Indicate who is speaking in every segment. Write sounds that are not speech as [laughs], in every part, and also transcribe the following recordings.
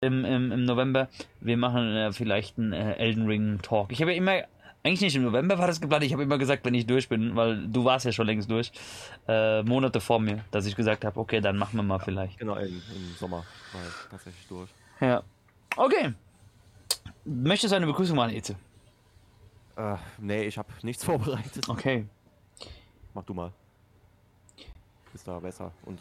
Speaker 1: im, im, im November. Wir machen äh, vielleicht einen äh, Elden Ring Talk. Ich habe ja immer, eigentlich nicht im November war das geplant, ich habe immer gesagt, wenn ich durch bin, weil du warst ja schon längst durch, äh, Monate vor mir, dass ich gesagt habe, okay, dann machen wir mal vielleicht.
Speaker 2: Genau, im, im Sommer war ich tatsächlich durch.
Speaker 1: Ja. Okay. Möchtest du eine Begrüßung machen, Eze?
Speaker 2: Äh, nee, ich habe nichts [laughs] vorbereitet.
Speaker 1: Okay.
Speaker 2: Mach du mal. Ist da besser und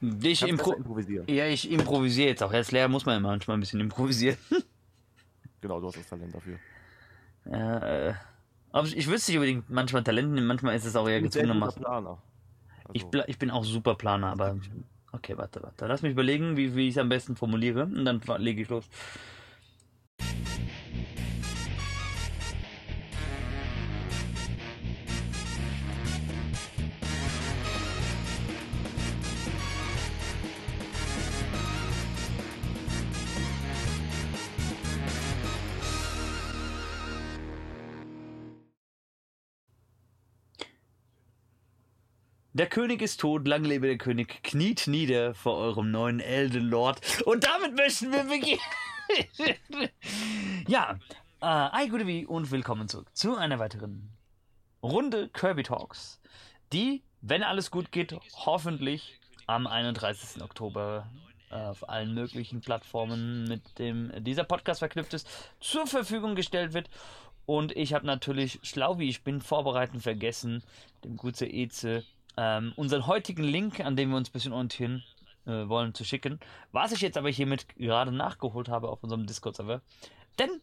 Speaker 1: Ich
Speaker 2: kannst
Speaker 1: impro
Speaker 2: improvisieren.
Speaker 1: ja, ich improvisiere jetzt auch. Als Lehrer muss man ja manchmal ein bisschen improvisieren. [laughs]
Speaker 2: Genau, du hast das Talent dafür.
Speaker 1: ja, äh, aber ich, ich wüsste nicht unbedingt manchmal Talent, manchmal ist es auch eher
Speaker 2: guter
Speaker 1: gezwungenermaßen. Ich,
Speaker 2: Also,
Speaker 1: bla- ich bin auch super Planer, aber. Okay, warte, warte. Lass mich überlegen, wie, wie ich es am besten formuliere und dann lege ich los. Der König ist tot, lang lebe der König, kniet nieder vor eurem neuen Elden Lord. Und damit möchten wir beginnen. ja, äh, gute wie und willkommen zurück zu einer weiteren Runde Kirby Talks, die, wenn alles gut geht, hoffentlich am 31. Oktober äh, auf allen möglichen Plattformen, mit dem dieser Podcast verknüpft ist, zur Verfügung gestellt wird. Und ich habe natürlich, schlau wie ich bin, vorbereiten vergessen, dem Gutze Eze ähm, unseren heutigen Link, an dem wir uns ein bisschen orientieren äh, wollen, zu schicken. Was ich jetzt aber hiermit gerade nachgeholt habe auf unserem Discord-Server. Denn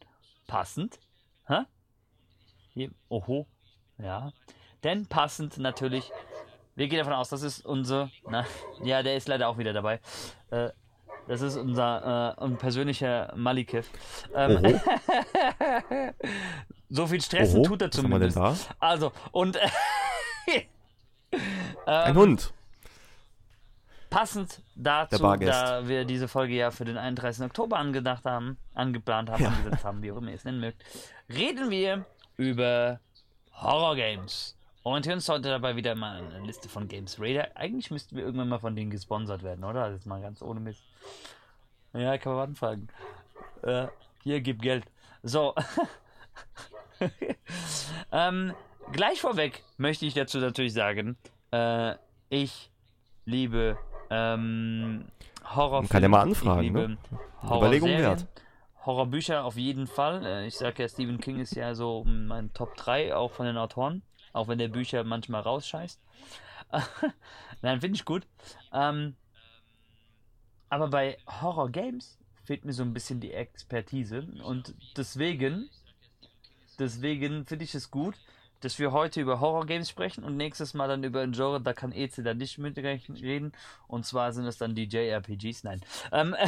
Speaker 1: passend, hä? Hier, oho, ja. Denn passend natürlich, wir gehen davon aus, das ist unser, na, [laughs] ja, der ist leider auch wieder dabei. Äh, das ist unser äh, persönlicher Malikev. Ähm, [laughs] so viel Stressen
Speaker 2: oho,
Speaker 1: tut er zumindest. Also, und [laughs]
Speaker 2: Ein
Speaker 1: ähm,
Speaker 2: Hund.
Speaker 1: Passend dazu, da wir diese Folge ja für den 31. Oktober angedacht haben, angeplant haben,
Speaker 2: Ja.
Speaker 1: angesetzt haben, wie auch immer ihr es nennen mögt, reden wir über Horror Games. Orientieren uns heute dabei wieder mal an eine Liste von Games Raider. Eigentlich müssten wir irgendwann mal von denen gesponsert werden, oder? Das ist mal ganz ohne Mist. Ja, kann man anfangen. Äh, hier, gib Geld. So. [laughs] ähm, gleich vorweg möchte ich dazu natürlich sagen, äh, ich liebe ähm, Horror.
Speaker 2: Man kann ja mal anfragen, ne? Überlegung wert.
Speaker 1: Horrorbücher auf jeden Fall. Äh, Ich sag ja, Stephen King ist ja so mein Top 3, auch von den Autoren. Auch wenn der Bücher manchmal rausscheißt. [laughs] Nein, finde ich gut. Ähm, aber bei Horror Games fehlt mir so ein bisschen die Expertise. Und deswegen, deswegen finde ich es gut, dass wir heute über Horror Games sprechen und nächstes Mal dann über ein Genre, da kann EC dann nicht mitreden. Und zwar sind es dann die JRPGs. Nein. Ähm, [laughs]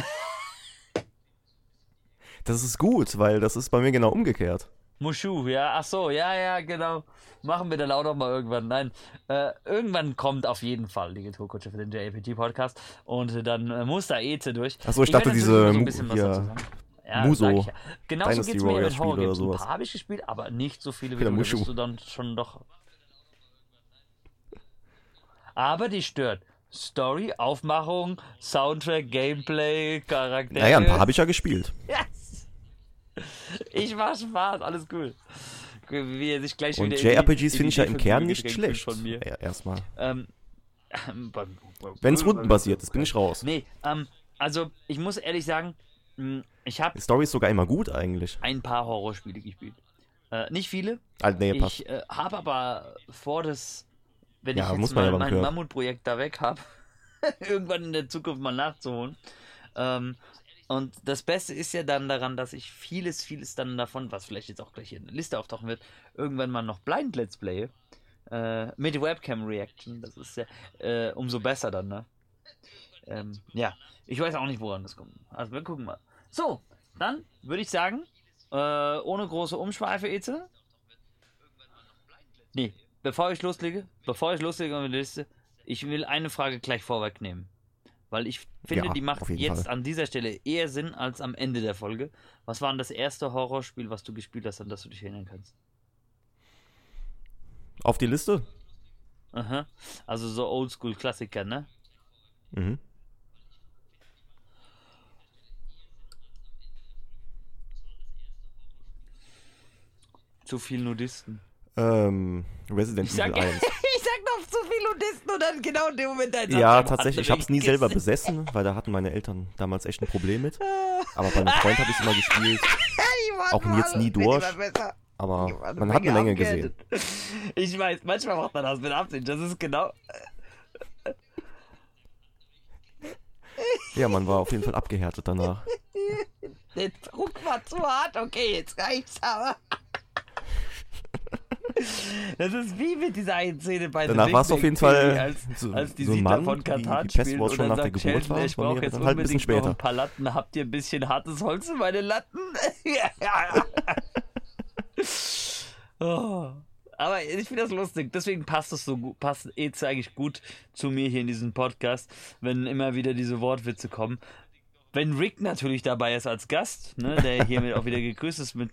Speaker 2: Das ist gut, weil das ist bei mir genau umgekehrt.
Speaker 1: Mushu, ja, ach so, ja, ja, genau. Machen wir dann auch noch mal irgendwann. Nein, äh, irgendwann kommt auf jeden Fall die Tourkutsche für den JAPT-Podcast und dann äh, muss da Eze durch.
Speaker 2: Ach so, ich dachte, diese
Speaker 1: natürlich noch Ja,
Speaker 2: Muso,
Speaker 1: ja. Genauso
Speaker 2: Dynasty
Speaker 1: geht's mir mit Horror Games. Ein paar habe ich gespielt, aber nicht so viele wie du. Da bist du dann schon doch... Aber die stört. Story, Aufmachung, Soundtrack, Gameplay, Charaktere.
Speaker 2: Naja, ein paar habe ich ja gespielt.
Speaker 1: Yes! Ich mach Spaß, alles cool. Wie er sich gleich
Speaker 2: Und
Speaker 1: in
Speaker 2: JRPGs
Speaker 1: in
Speaker 2: finde ich ja im Kern nicht schlecht.
Speaker 1: Von mir.
Speaker 2: Ja, erstmal.
Speaker 1: Ähm,
Speaker 2: Wenn es rundenbasiert ist, bin ich raus.
Speaker 1: Nee, ähm, also ich muss ehrlich sagen, ich habe
Speaker 2: Story ist sogar immer gut eigentlich.
Speaker 1: ein paar Horrorspiele gespielt. Äh, nicht viele.
Speaker 2: Ah, nee, passt.
Speaker 1: Ich äh, habe aber vor, das, wenn
Speaker 2: Ja,
Speaker 1: ich jetzt
Speaker 2: muss man ja
Speaker 1: mal
Speaker 2: beim
Speaker 1: mein
Speaker 2: Gehört.
Speaker 1: Mammutprojekt da weg habe, [laughs] irgendwann in der Zukunft mal nachzuholen. Ähm, und das Beste ist ja dann daran, dass ich vieles, vieles dann davon, was vielleicht jetzt auch gleich hier in der Liste auftauchen wird, irgendwann mal noch blind Let's Play. Äh, mit Webcam Reaction. Das ist ja äh, umso besser dann, ne? Ähm, ja, ich weiß auch nicht, woran das kommt. Also wir gucken mal. So, dann würde ich sagen, äh, ohne große Umschweife, Eze. Nee, bevor ich loslege, bevor ich loslege mit der Liste, ich will eine Frage gleich vorwegnehmen. Weil ich finde,
Speaker 2: Ja,
Speaker 1: die macht jetzt
Speaker 2: Fall.
Speaker 1: an dieser Stelle eher Sinn als am Ende der Folge. Was war denn das erste Horrorspiel, was du gespielt hast, an das du dich erinnern kannst?
Speaker 2: Auf die Liste?
Speaker 1: Aha. Also so Oldschool-Klassiker, ne?
Speaker 2: Mhm.
Speaker 1: Zu viel Nudisten.
Speaker 2: Ähm, Resident
Speaker 1: Ich sag,
Speaker 2: Evil [laughs] 1.
Speaker 1: ich sag noch zu viel Nudisten und dann genau in dem Moment ein
Speaker 2: Ja, tatsächlich. Ich habe es nie selber besessen, weil da hatten meine Eltern damals echt ein Problem mit. [laughs] Aber bei einem Freund habe ich es immer gespielt. Auch jetzt nie durch. Aber man hat eine Menge gesehen. [laughs]
Speaker 1: Ich weiß, manchmal macht man das mit Absicht. Das ist genau.
Speaker 2: Ja, man war auf jeden Fall abgehärtet danach.
Speaker 1: Der Druck war zu hart. Okay, jetzt reicht's aber. Das ist wie mit dieser einen Szene bei
Speaker 2: Danach war es auf jeden Fall
Speaker 1: als,
Speaker 2: so,
Speaker 1: als die
Speaker 2: so ein Mann,
Speaker 1: von
Speaker 2: die,
Speaker 1: Katan
Speaker 2: die Pest
Speaker 1: und
Speaker 2: schon nach der Geburt
Speaker 1: Sheldon,
Speaker 2: war.
Speaker 1: ich brauche jetzt
Speaker 2: halt ein bisschen
Speaker 1: unbedingt noch
Speaker 2: später.
Speaker 1: ein paar Latten. Habt ihr ein bisschen hartes Holz für meine Latten? [laughs] oh. Aber ich finde das lustig, deswegen passt es so gut, passt Eze eigentlich gut zu mir hier in diesem Podcast, wenn immer wieder diese Wortwitze kommen. Wenn Rick natürlich dabei ist als Gast, ne, der hiermit auch wieder gegrüßt ist mit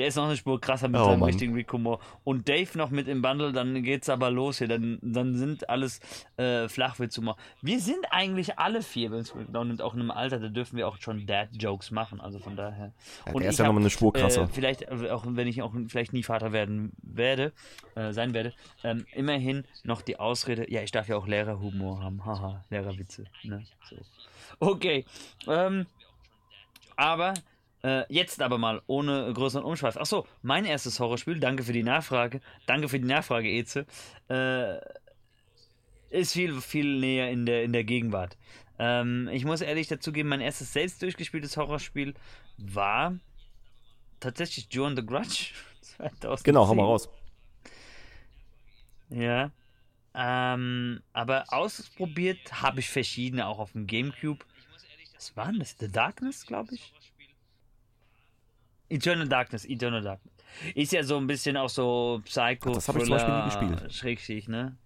Speaker 1: der ist noch eine Spur krasser mit
Speaker 2: Oh,
Speaker 1: seinem
Speaker 2: Mann.
Speaker 1: richtigen Rick-Humor. Und Dave noch mit im Bundle, dann geht's aber los hier. Dann, dann sind alles äh, Flachwitz-Humor. Wir sind eigentlich alle vier, wenn es genau nimmt, auch in einem Alter, da dürfen wir auch schon Dad-Jokes machen. Also von daher.
Speaker 2: Ja,
Speaker 1: Und
Speaker 2: der ist ja nochmal eine Spur krasser.
Speaker 1: Äh, vielleicht, äh, auch wenn ich auch vielleicht nie Vater werden werde, äh, sein werde, ähm, immerhin noch die Ausrede, ja, ich darf ja auch Lehrerhumor haben. Haha, Lehrerwitze. Ne? So. Okay. Ähm, aber äh, jetzt aber mal ohne größeren Umschweif. Achso, mein erstes Horrorspiel, danke für die Nachfrage. Danke für die Nachfrage, Eze. Äh, ist viel, viel näher in der, in der Gegenwart. Ähm, ich muss ehrlich dazugeben, mein erstes selbst durchgespieltes Horrorspiel war tatsächlich Joan the Grudge. [laughs] 2010.
Speaker 2: Genau, hau mal raus.
Speaker 1: Ja. Ähm, aber ausprobiert habe ich verschiedene, auch auf dem Gamecube. Was war denn das? The Darkness, glaube ich? Eternal Darkness, Eternal Darkness. Ist ja so ein bisschen auch so Psycho,
Speaker 2: Ach, das hab ich zum Beispiel nie gespielt.
Speaker 1: Schrägstrich, ne?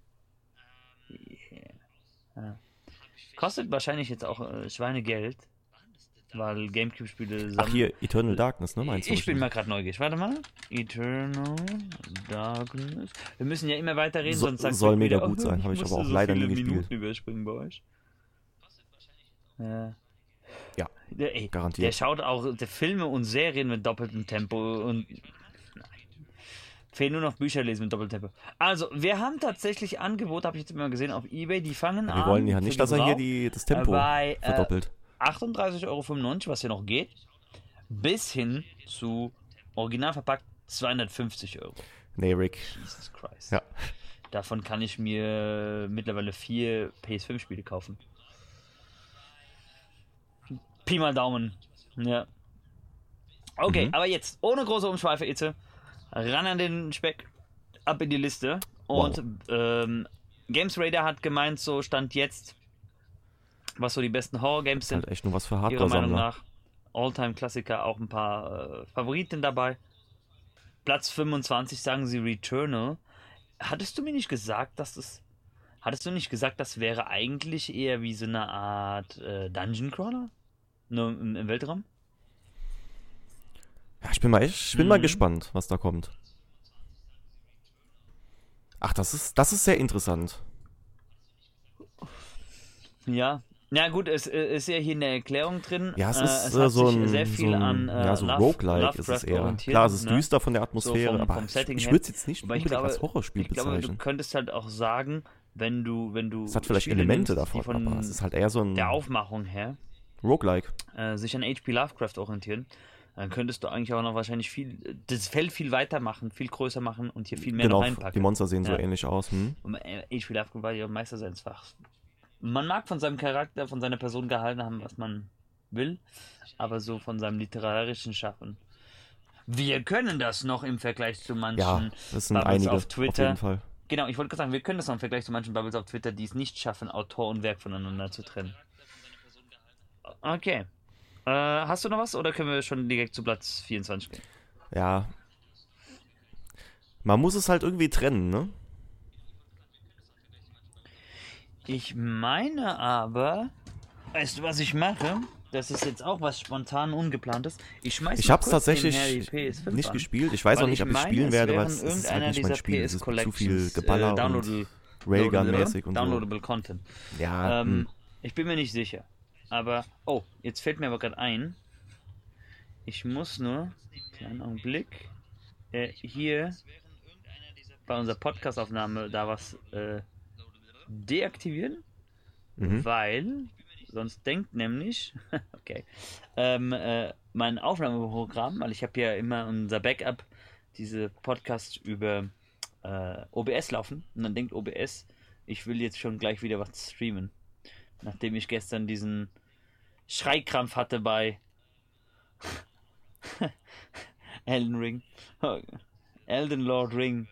Speaker 1: Ja. Kostet wahrscheinlich jetzt auch äh, Schweinegeld, weil Gamecube-Spiele
Speaker 2: Ach hier, Eternal Darkness, ne? Meinst du?
Speaker 1: ich bin mal gerade neugierig. Warte mal. Eternal Darkness. Wir müssen ja immer weiter reden,
Speaker 2: So-
Speaker 1: sonst sagt
Speaker 2: soll mega
Speaker 1: wieder,
Speaker 2: gut sein,
Speaker 1: ich
Speaker 2: hab ich aber auch
Speaker 1: so
Speaker 2: leider nie gespielt.
Speaker 1: Minuten überspringen bei euch. Ja.
Speaker 2: Ja,
Speaker 1: Der, ey,
Speaker 2: garantiert.
Speaker 1: der schaut auch der Filme und Serien mit doppeltem Tempo und nein. Fehlen nur noch Bücher lesen mit doppeltem Tempo. Also, wir haben tatsächlich Angebote, habe ich jetzt immer gesehen, auf Ebay, die fangen an.
Speaker 2: Wir wollen ja nicht, dass er hier die, das Tempo
Speaker 1: bei, äh,
Speaker 2: verdoppelt.
Speaker 1: 38,95 Euro, was hier noch geht, bis hin zu original verpackt 250 Euro.
Speaker 2: Nee, Rick.
Speaker 1: Jesus Christ.
Speaker 2: Ja.
Speaker 1: Davon kann ich mir mittlerweile vier PS5-Spiele kaufen. Pi mal Daumen. Ja. Okay,
Speaker 2: Mhm.
Speaker 1: aber jetzt, ohne große Umschweife, Itze, ran an den Speck, ab in die Liste. Und ähm, Games Radar hat gemeint, so stand jetzt, was so die besten Horror-Games sind.
Speaker 2: halt echt nur was für
Speaker 1: Ihrer Meinung nach Alltime-Klassiker, auch ein paar äh, Favoriten dabei. Platz 25 sagen sie Returnal. Hattest du mir nicht gesagt, dass das. Hattest du nicht gesagt, das wäre eigentlich eher wie so eine Art äh, Dungeon Crawler? Nur im, im Weltraum?
Speaker 2: Ja, ich bin mal, ich bin mal
Speaker 1: Mhm.
Speaker 2: gespannt, was da kommt. Ach, das ist, das ist sehr interessant.
Speaker 1: Ja. Na gut, es äh, ist ja hier eine Erklärung drin.
Speaker 2: Ja, es
Speaker 1: Äh,
Speaker 2: ist
Speaker 1: es
Speaker 2: äh,
Speaker 1: hat
Speaker 2: so ein,
Speaker 1: sehr
Speaker 2: so
Speaker 1: viel
Speaker 2: ein
Speaker 1: an äh,
Speaker 2: ja, so
Speaker 1: Love-
Speaker 2: Roguelike ist es eher. Klar, es ist
Speaker 1: ne?
Speaker 2: düster von der Atmosphäre,
Speaker 1: vom-
Speaker 2: aber
Speaker 1: vom
Speaker 2: ich, würde es jetzt nicht unbedingt
Speaker 1: glaube,
Speaker 2: als Horrorspiel
Speaker 1: ich glaube, du
Speaker 2: bezeichnen.
Speaker 1: könntest halt auch sagen, wenn du, wenn du
Speaker 2: Es hat vielleicht Elemente
Speaker 1: nimmst,
Speaker 2: davon,
Speaker 1: von
Speaker 2: aber es ist halt eher so ein
Speaker 1: der Aufmachung her
Speaker 2: Roguelike.
Speaker 1: äh, sich an H.P. Lovecraft orientieren, dann könntest du eigentlich auch noch wahrscheinlich viel, das Feld viel weiter machen, viel größer machen und hier viel mehr
Speaker 2: Genau,
Speaker 1: noch
Speaker 2: die
Speaker 1: reinpacken.
Speaker 2: Monster sehen so
Speaker 1: Ja.
Speaker 2: ähnlich aus. Hm?
Speaker 1: Und, äh, H.P. Lovecraft war ja Meister seines Fachs. Man mag von seinem Charakter, von seiner Person gehalten haben, was man will, aber so von seinem literarischen Schaffen. Wir können das noch im Vergleich zu manchen
Speaker 2: Ja, das sind
Speaker 1: Bubbles
Speaker 2: einige
Speaker 1: auf
Speaker 2: auf,
Speaker 1: Twitter.
Speaker 2: jeden Fall.
Speaker 1: Genau, ich wollte gerade sagen, wir können das noch im Vergleich zu manchen Bubbles auf Twitter, die es nicht schaffen, Autor und Werk voneinander zu trennen. Okay. Äh, hast du noch was oder können wir schon direkt zu Platz 24 gehen?
Speaker 2: Ja. Man muss es halt irgendwie trennen, ne?
Speaker 1: Ich meine aber, weißt du, was ich mache? Das ist jetzt auch was spontan ungeplantes. Ich schmeiß
Speaker 2: Ich hab's tatsächlich
Speaker 1: nebenher die PS5
Speaker 2: nicht
Speaker 1: an,
Speaker 2: gespielt. Ich weiß auch nicht, ob ich spielen werde, weil es ist halt nicht mein Spiel. Es ist zu viel
Speaker 1: Collections,
Speaker 2: Geballer
Speaker 1: äh,
Speaker 2: und
Speaker 1: downloadable,
Speaker 2: Railgun-mäßig und so.
Speaker 1: downloadable Content.
Speaker 2: Ja,
Speaker 1: Ähm,
Speaker 2: hm.
Speaker 1: ich bin mir nicht sicher. Aber, oh, jetzt fällt mir aber gerade ein, ich muss nur, kleinen Augenblick, äh, hier bei unserer Podcastaufnahme da was äh, deaktivieren, mhm. weil sonst denkt nämlich, [laughs] okay, ähm, äh, mein Aufnahmeprogramm, weil ich habe ja immer unser Backup, diese Podcasts über äh, OBS laufen und dann denkt OBS, ich will jetzt schon gleich wieder was streamen. Nachdem ich gestern diesen Schreikrampf hatte bei [laughs] Elden Ring. Elden Lord Ring.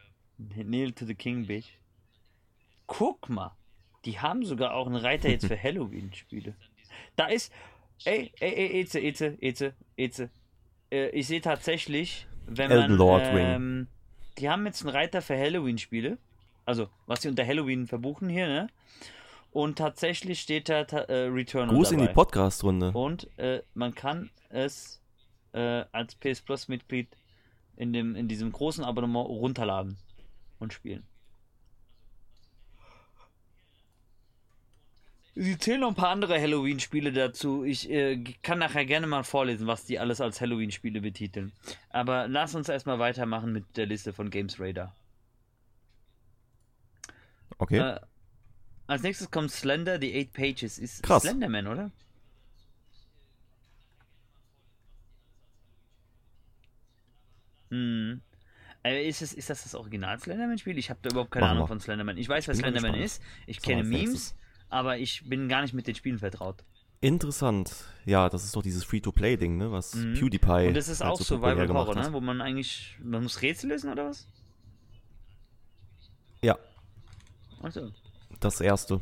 Speaker 1: Kneel to the King, bitch. Guck mal. Die haben sogar auch einen Reiter jetzt für [laughs] Halloween-Spiele. Da ist. Ey, ey, ey, Eze, Eze, Eze, Eze. Äh, ich sehe tatsächlich, wenn Elden man. Lord ähm, Ring. Die haben jetzt einen Reiter für Halloween-Spiele. Also, was sie unter Halloween verbuchen hier, ne? Und tatsächlich steht da äh, Returnal.
Speaker 2: Gruß dabei. in die Podcast-Runde.
Speaker 1: Und äh, man kann es äh, als PS Plus-Mitglied in, in diesem großen Abonnement runterladen und spielen. Sie zählen noch ein paar andere Halloween-Spiele dazu. Ich äh, kann nachher gerne mal vorlesen, was die alles als Halloween-Spiele betiteln. Aber lass uns erstmal weitermachen mit der Liste von Games Radar.
Speaker 2: Okay. Äh,
Speaker 1: als nächstes kommt Slender, die 8 Pages. Ist Krass. Slenderman, oder? Hm. Äh, ist, es, ist das das Original Slenderman-Spiel? Ich habe da überhaupt keine Machen Ahnung wir. von Slenderman. Ich weiß, was Slenderman ist. Ich kenne Memes aber ich bin gar nicht mit den Spielen vertraut.
Speaker 2: Interessant. Ja, das ist doch dieses Free-to-Play-Ding, ne? Was mhm. PewDiePie.
Speaker 1: Und das ist halt auch so Survival Horror, ne? Wo man eigentlich. Man muss Rätsel lösen oder was?
Speaker 2: Ja. Also. Das erste.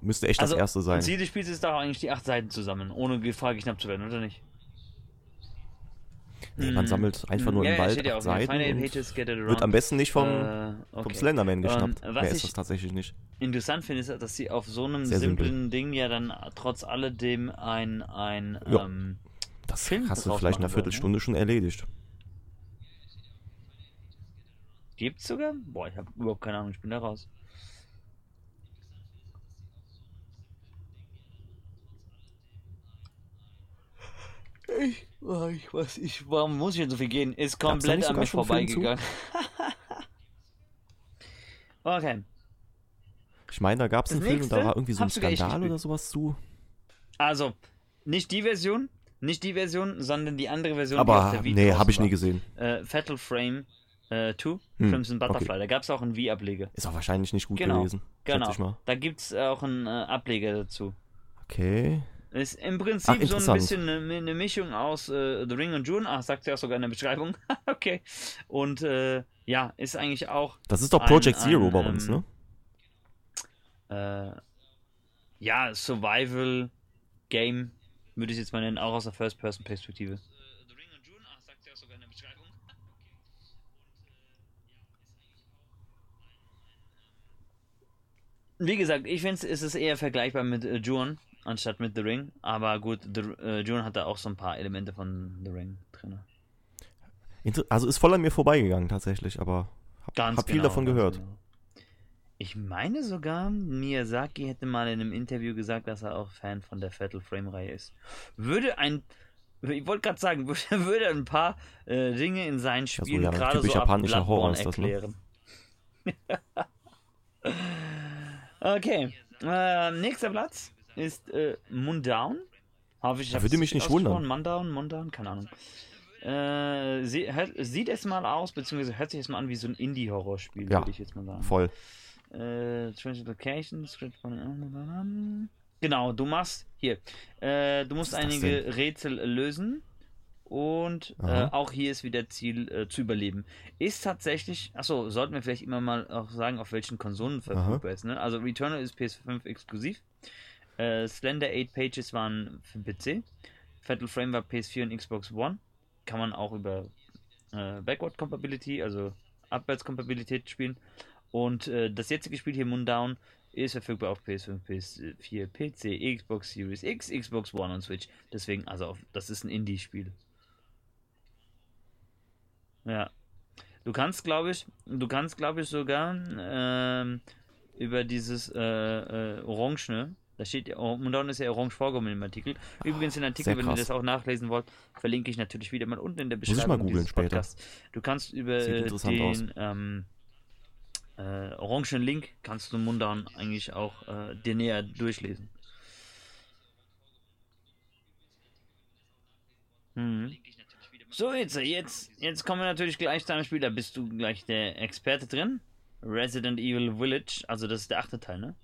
Speaker 2: Müsste echt also, das erste sein.
Speaker 1: Ziel des Spiels ist doch eigentlich die acht Seiten zusammen, ohne Gefahr geknappt zu werden, oder nicht?
Speaker 2: Nee, man mhm. sammelt einfach nur ja, im Wald ja Seiten wird am besten nicht vom, uh, okay. vom Slenderman geschnappt. Um, Mehr ist das tatsächlich nicht.
Speaker 1: Interessant finde ist, dass sie auf so einem Sehr simplen simpel. Ding ja dann trotz alledem ein, ein ja. ähm,
Speaker 2: Das Film hast du vielleicht in einer Viertelstunde ne? schon erledigt.
Speaker 1: Gibt's sogar? Boah, ich habe überhaupt keine Ahnung, ich bin da raus. Ich, ich weiß, ich, warum muss ich denn so viel gehen? Ist komplett an mir vorbeigegangen. [laughs] okay.
Speaker 2: Ich meine, da gab es einen Film und da war irgendwie so ein Skandal oder sowas zu.
Speaker 1: Also, nicht die Version, nicht die Version, sondern die andere Version.
Speaker 2: Aber nee, habe ich nie gesehen.
Speaker 1: Äh, Fatal Frame 2, äh, hm, Crimson Butterfly. Okay. Da gab es auch einen Wii-Ableger.
Speaker 2: Ist auch wahrscheinlich nicht gut
Speaker 1: genau,
Speaker 2: gewesen.
Speaker 1: Genau. Da gibt es auch einen äh, Ableger dazu.
Speaker 2: Okay.
Speaker 1: Ist im Prinzip Ach, so ein bisschen eine, eine Mischung aus äh, The Ring und June. Ach, sagt ja auch sogar in der Beschreibung. [laughs] okay. Und äh, ja, ist eigentlich auch.
Speaker 2: Das ist doch Project ein, Zero ein, bei uns, ähm,
Speaker 1: ne? Äh, ja, Survival Game würde ich jetzt mal nennen, auch aus der First-Person-Perspektive. Wie gesagt, ich finde es ist eher vergleichbar mit äh, Juon, anstatt mit The Ring. Aber gut, The, äh, June hat da auch so ein paar Elemente von The Ring drin.
Speaker 2: Also ist voll an mir vorbeigegangen tatsächlich, aber hab, hab viel genau, davon gehört. Genau.
Speaker 1: Ich meine sogar, Miyazaki hätte mal in einem Interview gesagt, dass er auch Fan von der Fatal Frame-Reihe ist. Würde ein, ich wollte gerade sagen, [laughs] würde, würde, ein paar äh, Dinge in seinen Spielen ja, so, ja, gerade so japanischer Horror ist das, ne? [laughs] okay, äh, nächster Platz ist äh, Mundown.
Speaker 2: Hoffe ich, würde mich nicht wundern.
Speaker 1: Mundown, Mundown, keine Ahnung. Äh, sie, hört, sieht es mal aus, beziehungsweise hört sich es mal an wie so ein Indie-Horrorspiel,
Speaker 2: ja,
Speaker 1: würde ich jetzt mal sagen.
Speaker 2: Voll.
Speaker 1: Äh, Locations, Genau, du machst hier. Äh, du musst einige Rätsel lösen und äh, auch hier ist wieder Ziel äh, zu überleben. Ist tatsächlich, achso, sollten wir vielleicht immer mal auch sagen, auf welchen Konsolen verfügbar ist. Ne? Also Returnal ist PS5 exklusiv. Äh, Slender 8 Pages waren für PC. Fatal Frame war PS4 und Xbox One. Kann man auch über äh, Backward Compatibility, also Abwärtskompatibilität spielen. Und äh, das jetzige Spiel hier, Moondown, ist verfügbar auf PS5, PS4, PC, Xbox Series X, Xbox One und Switch. Deswegen, also auf, das ist ein Indie-Spiel. Ja. Du kannst, glaube ich, du kannst, glaube ich, sogar ähm, über dieses äh, äh, Orangene Da steht, oh, Mundon ist ja orange vorgekommen im Artikel. Übrigens, den Artikel, wenn ihr das auch nachlesen wollt, verlinke ich natürlich wieder mal unten in der Beschreibung.
Speaker 2: Muss ich mal googeln später.
Speaker 1: Du kannst über den ähm, äh, orangen Link kannst du Mundan eigentlich auch äh, dir näher durchlesen. Hm. So, jetzt, jetzt, jetzt kommen wir natürlich gleich zu einem Spiel, da bist du gleich der Experte drin. Resident Evil Village, also das ist der achte Teil, ne?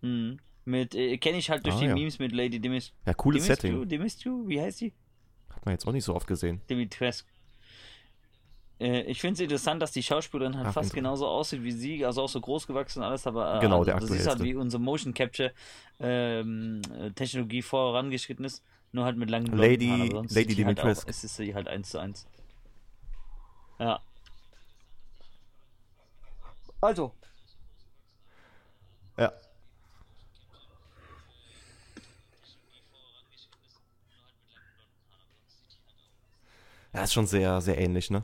Speaker 1: Hm. Mit, äh, kenne ich halt durch ah, die ja. Memes mit Lady Dimitrescu.
Speaker 2: Ja, cooles
Speaker 1: Dimitrescu,
Speaker 2: Setting.
Speaker 1: Dimitrescu, wie heißt sie?
Speaker 2: Hat man jetzt auch nicht so oft gesehen.
Speaker 1: Dimitrescu. Äh, ich finde es interessant, dass die Schauspielerin halt Ach, fast genauso aussieht wie sie, also auch so groß gewachsen und alles, aber
Speaker 2: äh, genau, der
Speaker 1: also, das ist halt wie unsere Motion Capture ähm, Technologie vorangeschritten ist. Nur halt mit langen
Speaker 2: blonden Lady, Haaren, Lady Dimitrescu.
Speaker 1: Halt es ist sie halt eins zu eins. Ja. Also.
Speaker 2: Ja. Ja, ist schon sehr, sehr ähnlich, ne?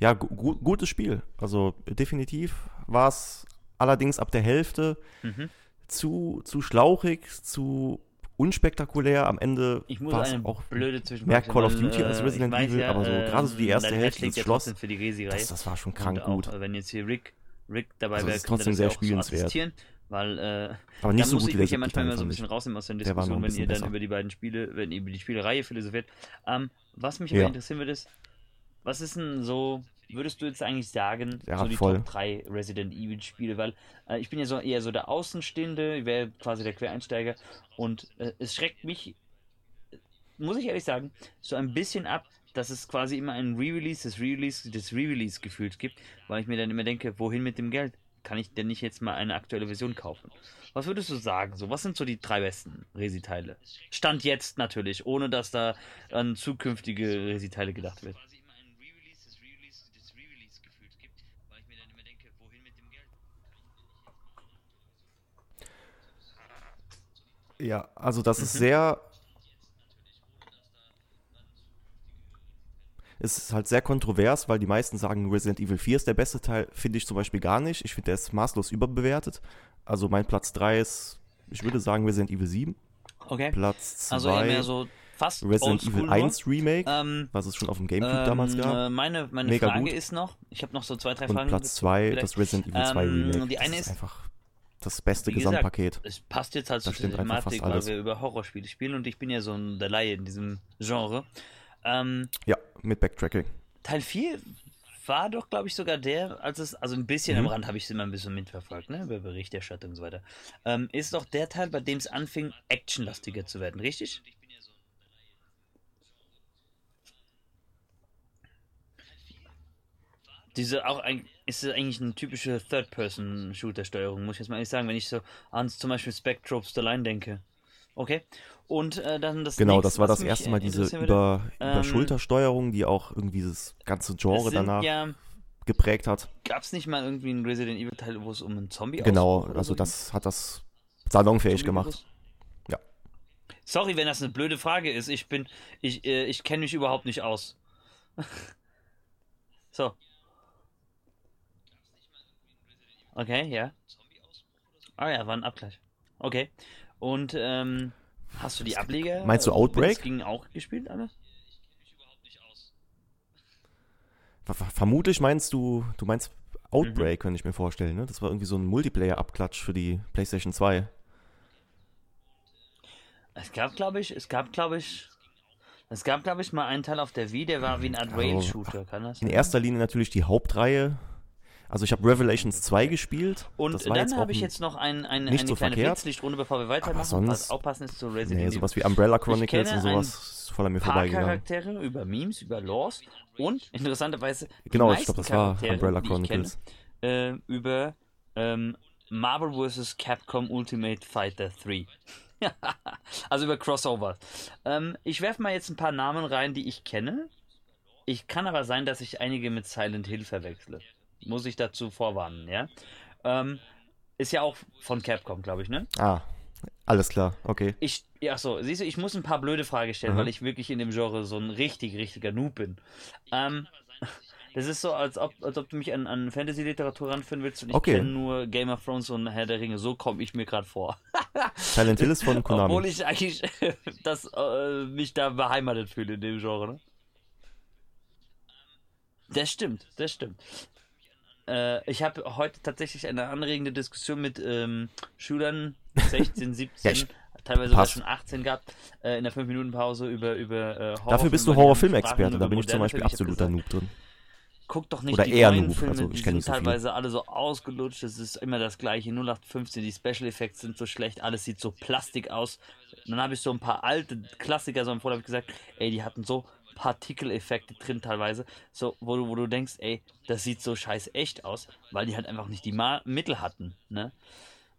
Speaker 2: Ja, gu gutes Spiel. Also definitiv war es allerdings ab der Hälfte mhm zu, zu schlauchig, zu unspektakulär. Am Ende
Speaker 1: war es auch
Speaker 2: blöde mehr Call of Duty als äh, Resident Evil, ja, aber so
Speaker 1: äh,
Speaker 2: gerade so die erste Hälfte des Schloss,
Speaker 1: das,
Speaker 2: das, war schon krank gut.
Speaker 1: Auch, wenn jetzt hier Rick, Rick dabei
Speaker 2: also wäre, ist trotzdem sehr spielenswert.
Speaker 1: So weil äh,
Speaker 2: aber nicht so muss gut
Speaker 1: ich mich ja manchmal immer so ein bisschen rausnehmen aus der Diskussion, wenn ihr dann über die beiden Spiele, wenn ihr über die Spielereihe philosophiert. Ähm, was mich ja. interessieren würde, ist, was ist denn so würdest du jetzt eigentlich sagen,
Speaker 2: ja,
Speaker 1: so die
Speaker 2: voll.
Speaker 1: Top 3 Resident Evil Spiele? Weil äh, ich bin ja so eher so der Außenstehende, ich wäre quasi der Quereinsteiger und äh, es schreckt mich, muss ich ehrlich sagen, so ein bisschen ab, dass es quasi immer ein Re-Release des Re-Release des Re-Release gefühlt gibt, weil ich mir dann immer denke, wohin mit dem Geld? Kann ich denn nicht jetzt mal eine aktuelle Version kaufen? Was würdest du sagen? So, was sind so die drei besten Resi-Teile? Stand jetzt natürlich, ohne dass da an zukünftige Resi-Teile gedacht wird.
Speaker 2: Ja, also das mhm. ist sehr. Es ist halt sehr kontrovers, weil die meisten sagen, Resident Evil 4 ist der beste Teil. Finde ich zum Beispiel gar nicht. Ich finde, der ist maßlos überbewertet. Also mein Platz 3 ist, ich würde sagen, Resident Evil 7.
Speaker 1: Okay.
Speaker 2: Platz 2.
Speaker 1: Also eher mehr so fast
Speaker 2: Resident Evil 1 Remake, ähm, was es schon auf dem Gamecube ähm, damals gab.
Speaker 1: Meine meine Mega Frage gut. ist noch, ich habe noch so zwei, drei
Speaker 2: Und
Speaker 1: Fragen.
Speaker 2: Platz 2, das Resident Evil 2 ähm, Remake.
Speaker 1: Die eine
Speaker 2: ist,
Speaker 1: ist
Speaker 2: einfach das beste Wie Gesamtpaket.
Speaker 1: Gesagt, es passt jetzt halt zu der Thematik, weil wir über Horrorspiele spielen und ich bin ja so ein der Laie in diesem Genre. Ähm,
Speaker 2: ja, mit Backtracking.
Speaker 1: Teil 4 war doch, glaube ich, sogar der, als es, also ein bisschen mhm. am Rand habe ich es immer ein bisschen mitverfolgt, ne, über Berichterstattung und so weiter. Ähm, ist doch der Teil, bei dem es anfing, actionlastiger zu werden, richtig? Diese auch ein, ist es eigentlich eine typische Third-Person-Shooter-Steuerung, muss ich jetzt mal ehrlich sagen, wenn ich so an zum Beispiel Spectropes the Line denke. Okay. Und äh, dann das
Speaker 2: Genau,
Speaker 1: nächste,
Speaker 2: das war das erste Mal diese über, ähm, über Schultersteuerung, die auch irgendwie das ganze Genre danach ja, geprägt hat.
Speaker 1: Gab es nicht mal irgendwie einen Resident Evil Teil, wo es um einen Zombie
Speaker 2: Genau, also so das hat das salonfähig gemacht. Ja.
Speaker 1: Sorry, wenn das eine blöde Frage ist. Ich bin, ich, äh, ich kenne mich überhaupt nicht aus. [laughs] so. Okay, ja. Ah ja, war ein Abgleich. Okay. Und ähm, hast du die Ableger?
Speaker 2: Meinst du Outbreak?
Speaker 1: Das ging auch gespielt, alle?
Speaker 2: Vermutlich meinst du, du meinst Outbreak, mhm. könnte ich mir vorstellen, ne? Das war irgendwie so ein Multiplayer-Abklatsch für die PlayStation 2.
Speaker 1: Es gab, glaube ich, es gab, glaube ich, es gab, glaube ich, mal einen Teil auf der Wii, der war wie ein Art Rail-Shooter, kann das
Speaker 2: sein? In erster Linie natürlich die Hauptreihe, also ich habe Revelations 2 gespielt.
Speaker 1: Und dann habe ich jetzt noch ein, ein, eine
Speaker 2: so
Speaker 1: kleine Blitzlichtrunde, bevor wir weitermachen.
Speaker 2: sonst,
Speaker 1: was aufpassen ist zu Resident Evil.
Speaker 2: Nee, sowas wie Umbrella Chronicles und sowas ist voll an mir vorbeigegangen.
Speaker 1: Charaktere über Memes, über Laws und interessanterweise
Speaker 2: Genau, ich glaube, das war Umbrella Chronicles.
Speaker 1: Kenne, äh, über ähm, Marvel vs. Capcom Ultimate Fighter 3. [laughs] also über Crossover. Ähm, ich werfe mal jetzt ein paar Namen rein, die ich kenne. Ich kann aber sein, dass ich einige mit Silent Hill verwechsle muss ich dazu vorwarnen, ja. Ähm, ist ja auch von Capcom, glaube ich, ne?
Speaker 2: Ah, alles klar, okay.
Speaker 1: Ich, ja, so, siehst du, ich muss ein paar blöde Fragen stellen, mhm. weil ich wirklich in dem Genre so ein richtig, richtiger Noob bin. Ähm, [laughs] Das ist so, als ob, als ob du mich an, an Fantasy-Literatur ranführen willst und ich
Speaker 2: Okay.
Speaker 1: kenne nur Game of Thrones und Herr der Ringe. So komme ich mir gerade vor. [laughs]
Speaker 2: Silent Hill ist von [laughs] Konami.
Speaker 1: Obwohl ich eigentlich das, äh, mich da beheimatet fühle in dem Genre. Ne? Das stimmt, das stimmt. Äh, ich habe heute tatsächlich eine anregende Diskussion mit ähm, Schülern, [laughs] 16, 17,
Speaker 2: Ja,
Speaker 1: teilweise sogar schon 18 gehabt, äh, in der 5-Minuten-Pause über, über äh,
Speaker 2: Dafür bist du
Speaker 1: Horrorfilme, die
Speaker 2: Horrorfilmexperte, da bin ich zum Beispiel absoluter Noob drin.
Speaker 1: Guck doch nicht
Speaker 2: Oder
Speaker 1: die
Speaker 2: eher
Speaker 1: neuen
Speaker 2: Noob,
Speaker 1: Filme,
Speaker 2: also
Speaker 1: die
Speaker 2: ich kenn
Speaker 1: sind
Speaker 2: so viel.
Speaker 1: teilweise alle so ausgelutscht, es ist immer das gleiche, 0815, die Special Effects sind so schlecht, alles sieht so plastik aus. Und dann habe ich so ein paar alte Klassiker so im Vorder gesagt, ey, die hatten so Partikeleffekte drin teilweise, so wo du, wo du denkst, ey, das sieht so scheiß echt aus, weil die halt einfach nicht die Ma Mittel hatten, ne?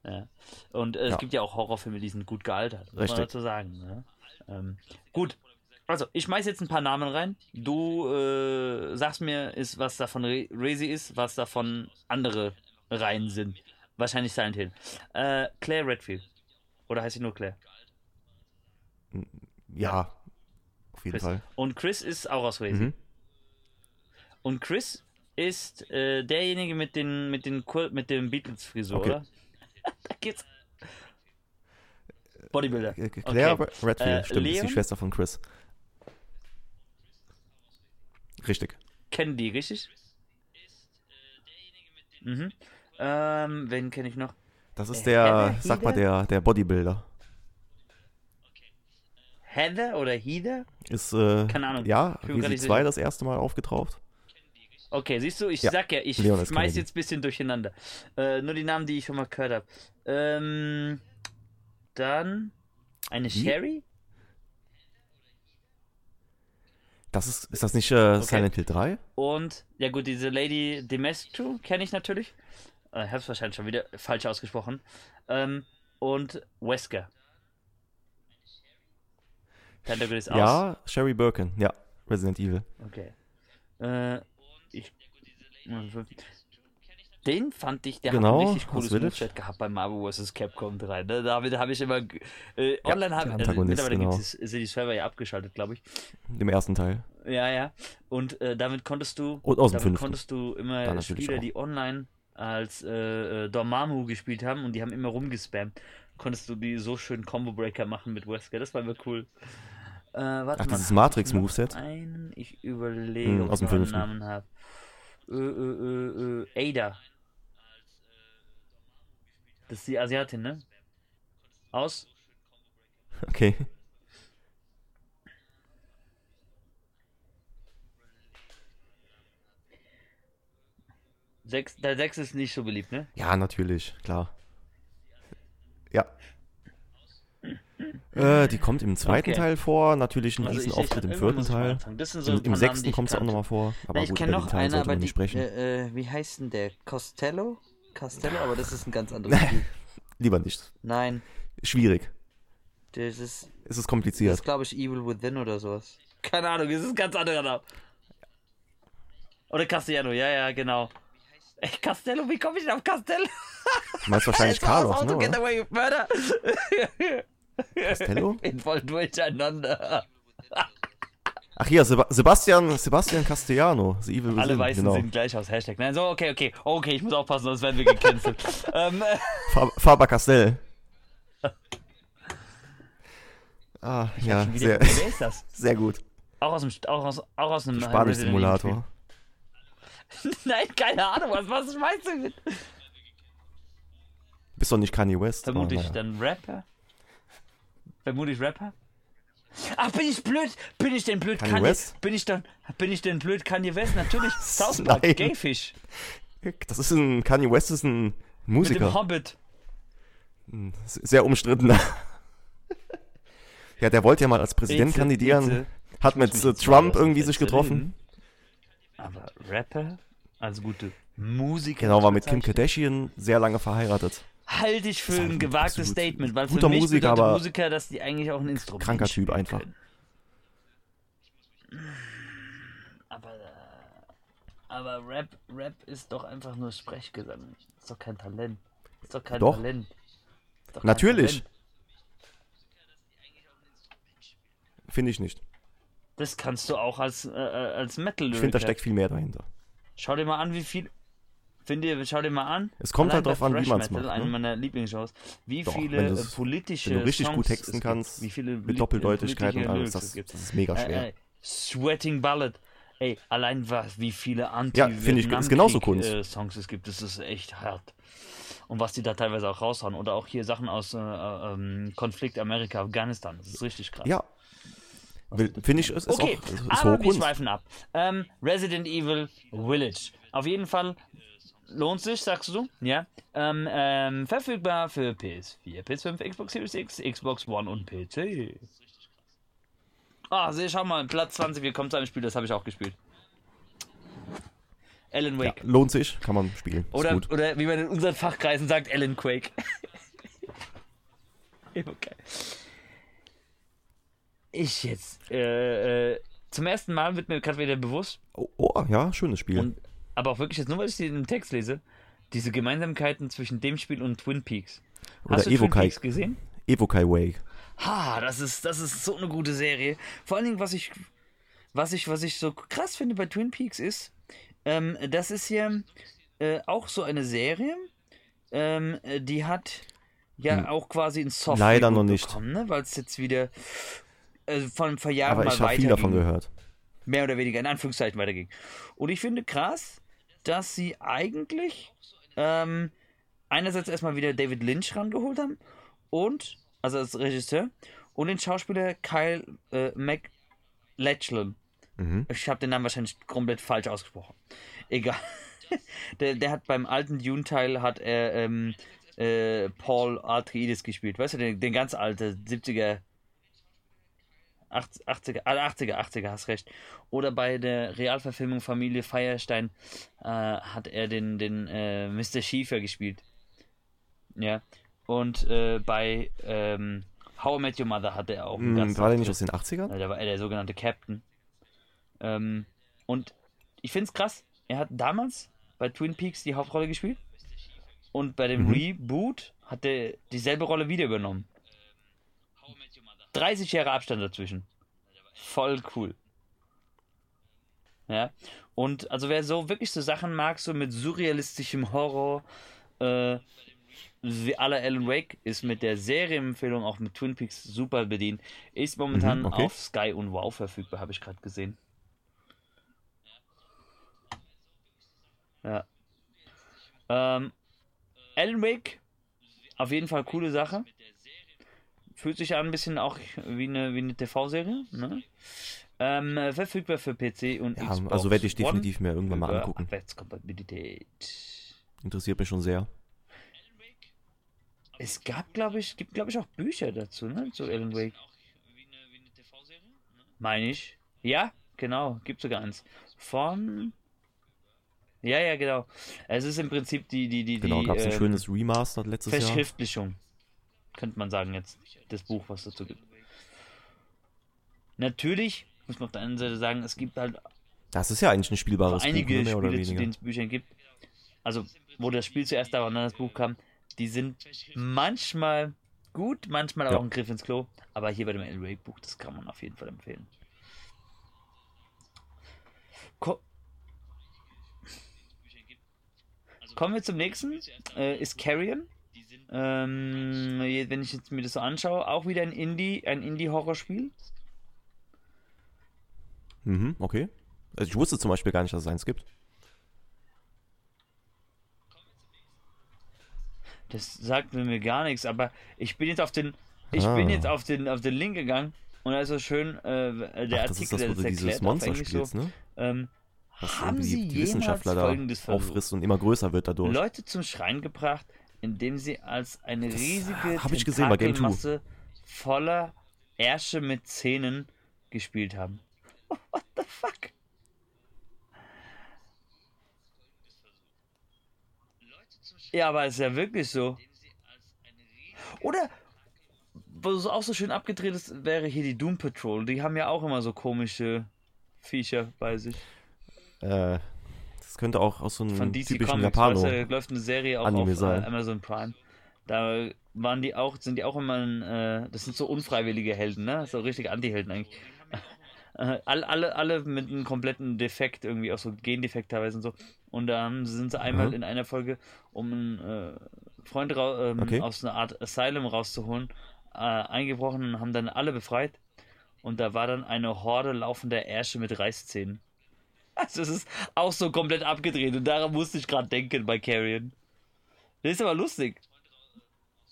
Speaker 1: Ja. Und äh, es
Speaker 2: Ja.
Speaker 1: gibt ja auch Horrorfilme, die sind gut gealtert, muss man dazu sagen. Ne? Ähm, gut, also, ich schmeiß jetzt ein paar Namen rein. Du äh, sagst mir, ist, was davon Re- ist, was davon andere Reihen sind. Wahrscheinlich Silent Hill. Äh, Claire Redfield. Oder heißt sie nur Claire?
Speaker 2: Ja, auf jeden
Speaker 1: Chris.
Speaker 2: Fall.
Speaker 1: Und Chris ist auch aus Crazy.
Speaker 2: Mhm.
Speaker 1: Und Chris ist äh, derjenige mit den mit den Kur mit dem Beatles-Frisur,
Speaker 2: Okay.
Speaker 1: oder? [laughs] da geht's. Bodybuilder.
Speaker 2: Äh, Claire
Speaker 1: Okay.
Speaker 2: Redfield,
Speaker 1: Äh,
Speaker 2: stimmt, ist
Speaker 1: Leon?
Speaker 2: die Schwester von Chris. Richtig.
Speaker 1: Kennen die, richtig? Mhm. Ähm, wen kenne ich noch?
Speaker 2: Das ist
Speaker 1: Äh,
Speaker 2: der,
Speaker 1: Heather?
Speaker 2: sag mal, der, der Bodybuilder.
Speaker 1: Heather oder Heather?
Speaker 2: Ist, äh,
Speaker 1: Keine Ahnung.
Speaker 2: ja, zwei
Speaker 1: sicher.
Speaker 2: das erste Mal aufgetaucht.
Speaker 1: Okay, siehst du, ich
Speaker 2: Ja,
Speaker 1: sag ja, ich
Speaker 2: Leon
Speaker 1: schmeiß jetzt ein bisschen durcheinander. Äh, nur die Namen, die ich schon mal gehört habe. Ähm, dann eine
Speaker 2: Wie?
Speaker 1: Sherry?
Speaker 2: Das ist, ist das nicht äh, Silent Hill 3?
Speaker 1: Und, ja gut, diese Lady Demestru kenne ich natürlich. Äh, hab's wahrscheinlich schon wieder falsch ausgesprochen. Ähm, und Wesker. Pentagon ist aus.
Speaker 2: Ja, Sherry Birkin, ja, Resident Evil.
Speaker 1: Okay. Äh, ich. Den fand ich, der
Speaker 2: Genau,
Speaker 1: hat ein richtig cooles. Moveset gehabt bei Marvel vs. Capcom 3. Ne? Damit habe ich immer. Äh, online habe
Speaker 2: der
Speaker 1: äh,
Speaker 2: Antagonist,
Speaker 1: mittlerweile
Speaker 2: genau.
Speaker 1: gibt es, sind die Server ja abgeschaltet, glaube ich.
Speaker 2: Im ersten Teil.
Speaker 1: Ja, ja. Und äh, damit konntest du.
Speaker 2: Und aus dem
Speaker 1: damit
Speaker 2: fünften.
Speaker 1: konntest du immer Spieler,
Speaker 2: auch.
Speaker 1: die online als äh, äh, Dormammu gespielt haben und die haben immer rumgespammt. Konntest du die so schön Combo Breaker machen mit Wesker. Das war immer cool. Äh, warte
Speaker 2: Ach,
Speaker 1: mal,
Speaker 2: dieses
Speaker 1: hab
Speaker 2: Matrix
Speaker 1: ich noch
Speaker 2: Moveset?
Speaker 1: Einen, ich überlege,
Speaker 2: Hm,
Speaker 1: ob
Speaker 2: aus
Speaker 1: ich
Speaker 2: dem
Speaker 1: noch einen
Speaker 2: fünften.
Speaker 1: Namen habe. Äh, äh, äh, äh, Ada. Das ist die Asiatin, ne? Aus? [laughs]
Speaker 2: Okay.
Speaker 1: Sechs, der 6 ist nicht so beliebt, ne?
Speaker 2: Ja, natürlich, klar. Ja. Äh, die kommt im zweiten
Speaker 1: Okay.
Speaker 2: Teil vor, natürlich ein
Speaker 1: Also
Speaker 2: Riesenauftritt im vierten Teil.
Speaker 1: Das so
Speaker 2: Im, Im sechsten kommt sie auch nochmal vor. Aber
Speaker 1: Na, ich kenne noch einen,
Speaker 2: sollte
Speaker 1: aber
Speaker 2: man
Speaker 1: die,
Speaker 2: nicht sprechen.
Speaker 1: äh, äh, wie heißt denn der? Costello? Costello, aber das ist ein ganz anderes Spiel. [laughs]
Speaker 2: Lieber nicht.
Speaker 1: Nein,
Speaker 2: Schwierig.
Speaker 1: das ist,
Speaker 2: Es ist
Speaker 1: das
Speaker 2: kompliziert.
Speaker 1: ist glaube ich Evil Within oder sowas. Keine Ahnung, es ist ein ganz anderer Name. Oder Castellano, ja, ja, genau. Ey, Castello, wie komme ich denn auf Castello?
Speaker 2: Du meinst [laughs] wahrscheinlich
Speaker 1: das
Speaker 2: Carlos, ne? Oder? [laughs] Costello?
Speaker 1: Ich [laughs] bin voll durcheinander. [laughs]
Speaker 2: Ach hier, Seba Sebastian, Sebastian Castellano. The Evil
Speaker 1: Alle Weißen
Speaker 2: genau.
Speaker 1: sind gleich aus Hashtag. Nein, so, okay, okay. Okay, ich muss aufpassen, sonst werden wir gecancelt. [laughs] ähm, äh,
Speaker 2: Fa- Faber Castell. Ah, ja,
Speaker 1: schon wieder-
Speaker 2: sehr,
Speaker 1: Wer ist das?
Speaker 2: sehr gut.
Speaker 1: Auch aus dem, auch aus, auch aus einem
Speaker 2: Spanisch-Simulator.
Speaker 1: Nein, keine Ahnung, was, was meinst du mit?
Speaker 2: Bist doch nicht Kanye West.
Speaker 1: Vermutlich
Speaker 2: aber naja.
Speaker 1: dann Rapper? Vermutlich Rapper? Ach, bin ich blöd? Bin ich denn blöd?
Speaker 2: Kanye West?
Speaker 1: Bin ich dann, bin ich denn blöd? Kanye West? Natürlich. [laughs] South Park. Gayfish.
Speaker 2: Das ist ein, Kanye West ist ein
Speaker 1: Mit dem
Speaker 2: Musiker.
Speaker 1: Hobbit.
Speaker 2: Sehr umstrittener. ja, der wollte ja mal als Präsident
Speaker 1: Bitte,
Speaker 2: kandidieren.
Speaker 1: bitte.
Speaker 2: Hat mit Trump irgendwie sich getroffen.
Speaker 1: Aber Rapper? Also gute Musiker.
Speaker 2: Genau, war mit Kim? Kardashian sehr lange verheiratet.
Speaker 1: Halte ich für ein
Speaker 2: halt ein
Speaker 1: gewagtes Statement, weil
Speaker 2: guter
Speaker 1: für mich
Speaker 2: Musiker, aber
Speaker 1: Musiker, dass die eigentlich auch ein Instrument
Speaker 2: kranker Typ einfach.
Speaker 1: können. Aber, äh, aber Rap, Rap ist doch einfach nur Sprechgesang. Ist doch kein Talent. Ist doch kein
Speaker 2: Doch.
Speaker 1: Talent. Doch
Speaker 2: Natürlich.
Speaker 1: Talent.
Speaker 2: Finde ich nicht.
Speaker 1: Das kannst du auch als, äh, äh, als metal
Speaker 2: Ich finde, da steckt viel mehr dahinter.
Speaker 1: Schau dir mal an, wie viel. Finde ihr, schau dir mal an.
Speaker 2: Es kommt halt drauf an, wie man's
Speaker 1: Metal,
Speaker 2: macht,
Speaker 1: Eine
Speaker 2: ne?
Speaker 1: meiner Lieblingsshows. Wie
Speaker 2: Doch,
Speaker 1: viele
Speaker 2: wenn
Speaker 1: äh, politische
Speaker 2: wenn du richtig
Speaker 1: Songs
Speaker 2: gut texten
Speaker 1: es
Speaker 2: kannst,
Speaker 1: wie viele
Speaker 2: Mit Doppeldeutigkeit und alles,
Speaker 1: es
Speaker 2: das, das ist mega schwer.
Speaker 1: Äh, äh, Sweating Ballad. Ey, allein was, wie viele anti
Speaker 2: Ja, finde ich, ist genauso Kunst.
Speaker 1: Äh, Songs es gibt, das ist echt hart. Und was die da teilweise auch raushauen. Oder auch hier Sachen aus äh, äh, ähm, Konflikt Amerika, Afghanistan. Das ist richtig krass.
Speaker 2: Ja. Finde ich, es ist
Speaker 1: Okay,
Speaker 2: auch es ist
Speaker 1: aber wir schweifen ab. Ähm, Resident Evil Village. Auf jeden Fall lohnt sich, sagst du? Ja. Ähm, ähm, verfügbar für PS4, PS5, Xbox Series X, Xbox One und PC. Ah, seh, schau mal, Platz 20, wir kommen zu einem Spiel, das habe ich auch gespielt. Alan
Speaker 2: Ja,
Speaker 1: Wake.
Speaker 2: lohnt sich, kann man spielen.
Speaker 1: Oder, oder wie man in unseren Fachkreisen sagt, Alan Quake. [laughs] okay. Ich jetzt. Äh, äh, zum ersten Mal wird mir gerade wieder bewusst,
Speaker 2: Oh, oh, ja, schönes Spiel.
Speaker 1: und, aber auch wirklich jetzt nur, weil ich den Text lese, diese Gemeinsamkeiten zwischen dem Spiel und Twin Peaks.
Speaker 2: Oder
Speaker 1: Hast du Twin
Speaker 2: Evokai.
Speaker 1: Peaks gesehen?
Speaker 2: Evokai Wake.
Speaker 1: Ha, das ist, das ist so eine gute Serie. Vor allen Dingen, was ich, was ich, was ich so krass finde bei Twin Peaks ist, ähm, das ist ja äh, auch so eine Serie, ähm, äh, die hat ja
Speaker 2: Hm.
Speaker 1: auch quasi ein Soft
Speaker 2: Leider noch nicht.
Speaker 1: bekommen, ne? weil es jetzt wieder äh, von vor Jahren
Speaker 2: Aber
Speaker 1: mal
Speaker 2: ich habe viel davon gehört.
Speaker 1: mehr oder weniger in Anführungszeichen weiterging. Und ich finde krass, dass sie eigentlich ähm, einerseits erstmal wieder David Lynch rangeholt haben und, also als Regisseur, und den Schauspieler Kyle äh, MacLachlan.
Speaker 2: Mhm.
Speaker 1: Ich habe den Namen wahrscheinlich komplett falsch ausgesprochen. Egal. [laughs] Der, der hat beim alten Dune-Teil hat er ähm, äh, Paul Atreides gespielt. Weißt du, den, den ganz alten 70er 80er, ah, 80er, 80er, hast recht. Oder bei der Realverfilmung Familie Feierstein äh, hat er den, den äh, Mr. Schiefer gespielt. Ja. Und äh, bei ähm, How I Met Your Mother hatte er auch einen
Speaker 2: Hm,
Speaker 1: ganz
Speaker 2: war der nicht aus den 80ern?
Speaker 1: da war er der sogenannte Captain. Ähm, und ich finde es krass, er hat damals bei Twin Peaks die Hauptrolle gespielt und bei dem
Speaker 2: Mhm.
Speaker 1: Reboot hat er dieselbe Rolle wieder übernommen. 30 Jahre Abstand dazwischen. Voll cool. Ja. Und also wer so wirklich so Sachen mag, so mit surrealistischem Horror, äh, wie aller Alan Wake, ist mit der Serienempfehlung auch mit Twin Peaks super bedient. Ist momentan
Speaker 2: Mhm, okay.
Speaker 1: auf Sky und Wow verfügbar, habe ich gerade gesehen. Ja. Ähm, Alan Wake, auf jeden Fall coole Sache. Fühlt sich an ein bisschen auch wie eine, wie eine TV-Serie. Ne? Ähm, äh, verfügbar für PC und
Speaker 2: Ja,
Speaker 1: Xbox
Speaker 2: also werde ich definitiv mir irgendwann mal angucken.
Speaker 1: Abwärtskompatibilität.
Speaker 2: Interessiert mich schon sehr.
Speaker 1: Es gab, glaube ich, gibt, glaube ich, auch Bücher dazu, ne? Zu Alan Wake. Meine ich. Ja, genau, gibt sogar eins. Von. Ja, ja, genau. Es ist im Prinzip die, die, die,
Speaker 2: Genau,
Speaker 1: die
Speaker 2: gab es ein
Speaker 1: ähm,
Speaker 2: schönes Remastered letztes Jahr.
Speaker 1: Verschriftlichung. Könnte man sagen jetzt. Das Buch, was dazu gibt. Natürlich muss man auf der einen Seite sagen, es gibt halt
Speaker 2: Das ist ja eigentlich ein spielbares Buch,
Speaker 1: einige
Speaker 2: ne, mehr oder
Speaker 1: Spiele, zu
Speaker 2: weniger.
Speaker 1: denen es Bücher gibt. Also, wo das Spiel zuerst da war und dann das Buch kam, die sind manchmal gut, manchmal
Speaker 2: Ja.
Speaker 1: auch ein Griff ins Klo. Aber hier bei dem Alan Wake Buch, das kann man auf jeden Fall empfehlen. Ko Kommen wir zum nächsten. Äh, ist Carrion. Ähm, wenn ich jetzt mir das so anschaue, auch wieder ein Indie, ein Indie-Horrorspiel.
Speaker 2: Mhm, okay. Also ich wusste zum Beispiel gar nicht, dass es eins gibt.
Speaker 1: Das sagt mir gar nichts, aber ich bin jetzt auf den, ich
Speaker 2: Ah.
Speaker 1: bin jetzt auf den, auf den Link gegangen und da ist so schön äh, der
Speaker 2: Ach, das ist
Speaker 1: Artikel,
Speaker 2: das,
Speaker 1: der
Speaker 2: wo
Speaker 1: das
Speaker 2: du dieses Monster spielst,
Speaker 1: so,
Speaker 2: ne?
Speaker 1: ähm,
Speaker 2: Was
Speaker 1: haben Sie
Speaker 2: die Wissenschaftler da auffrisst und immer größer wird dadurch.
Speaker 1: Leute zum Schreien gebracht, indem sie als eine riesige
Speaker 2: hab ich gesehen bei Game.
Speaker 1: Tentakelmasse voller Ärsche mit Zähnen gespielt haben. [laughs] What the fuck? Ja, aber ist ja wirklich so. Oder, was auch so schön abgedreht ist, wäre hier die Doom Patrol. Die haben ja auch immer so komische Viecher bei sich.
Speaker 2: Äh, das könnte auch aus so
Speaker 1: Von
Speaker 2: einem
Speaker 1: DC
Speaker 2: typischen
Speaker 1: Comics, weißt
Speaker 2: Japano.
Speaker 1: du, da läuft eine Serie auch
Speaker 2: Anime
Speaker 1: auf
Speaker 2: sein.
Speaker 1: äh, Amazon Prime. Da waren die auch, sind die auch immer, ein, äh, das sind so unfreiwillige Helden, ne? So richtig Anti-Helden eigentlich. [laughs] Äh, alle, alle, alle mit einem kompletten Defekt, irgendwie auch so Gendefekt teilweise und so. Und dann sind sie einmal
Speaker 2: Mhm.
Speaker 1: in einer Folge, um einen äh, Freund ähm,
Speaker 2: Okay.
Speaker 1: aus einer Art Asylum rauszuholen, äh, eingebrochen und haben dann alle befreit. Und da war dann eine Horde laufender Ärsche mit Reißzähnen. [laughs] Also es ist auch so komplett abgedreht und daran musste ich gerade denken bei Carrion. Das ist aber lustig.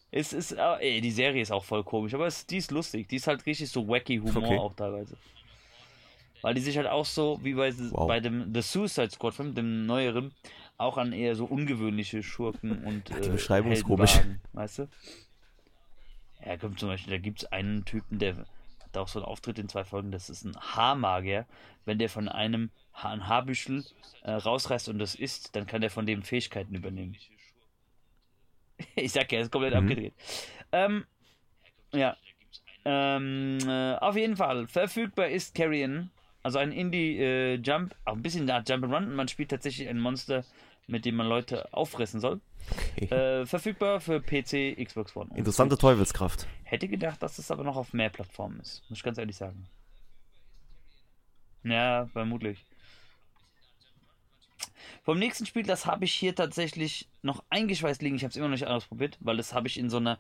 Speaker 1: Es ist, äh, ey, die Serie ist auch voll komisch, aber es, die ist lustig. Die ist halt richtig so wacky Humor
Speaker 2: Okay.
Speaker 1: auch teilweise. Weil die sich halt auch so, wie bei,
Speaker 2: Wow.
Speaker 1: bei dem The Suicide Squad Film, dem neueren, auch an eher so ungewöhnliche Schurken [laughs] und
Speaker 2: die
Speaker 1: äh,
Speaker 2: Beschreibung ist
Speaker 1: Helden
Speaker 2: komisch.
Speaker 1: Weißt du? Ja, kommt zum Beispiel, da gibt es einen Typen, der hat auch so einen Auftritt in zwei Folgen, das ist ein Haarmagier. Wenn der von einem ein Haarbüschel äh, rausreißt und das isst, dann kann der von dem Fähigkeiten übernehmen. [laughs] Ich sag ja, er ist komplett
Speaker 2: Mhm.
Speaker 1: abgedreht. Ähm, ja. Ähm, äh, auf jeden Fall, verfügbar ist Carrion, also ein Indie-Jump, auch ein bisschen Art Jump'n'Run. und Man spielt tatsächlich ein Monster, mit dem man Leute auffressen soll.
Speaker 2: Okay.
Speaker 1: Äh, verfügbar für PC, Xbox One.
Speaker 2: Interessante. Teufelskraft.
Speaker 1: Hätte gedacht, dass es aber noch auf mehr Plattformen ist. Muss ich ganz ehrlich sagen. Ja, vermutlich. Vom nächsten Spiel, das habe ich hier tatsächlich noch eingeschweißt liegen. Ich habe es immer noch nicht ausprobiert, weil das habe ich in so einer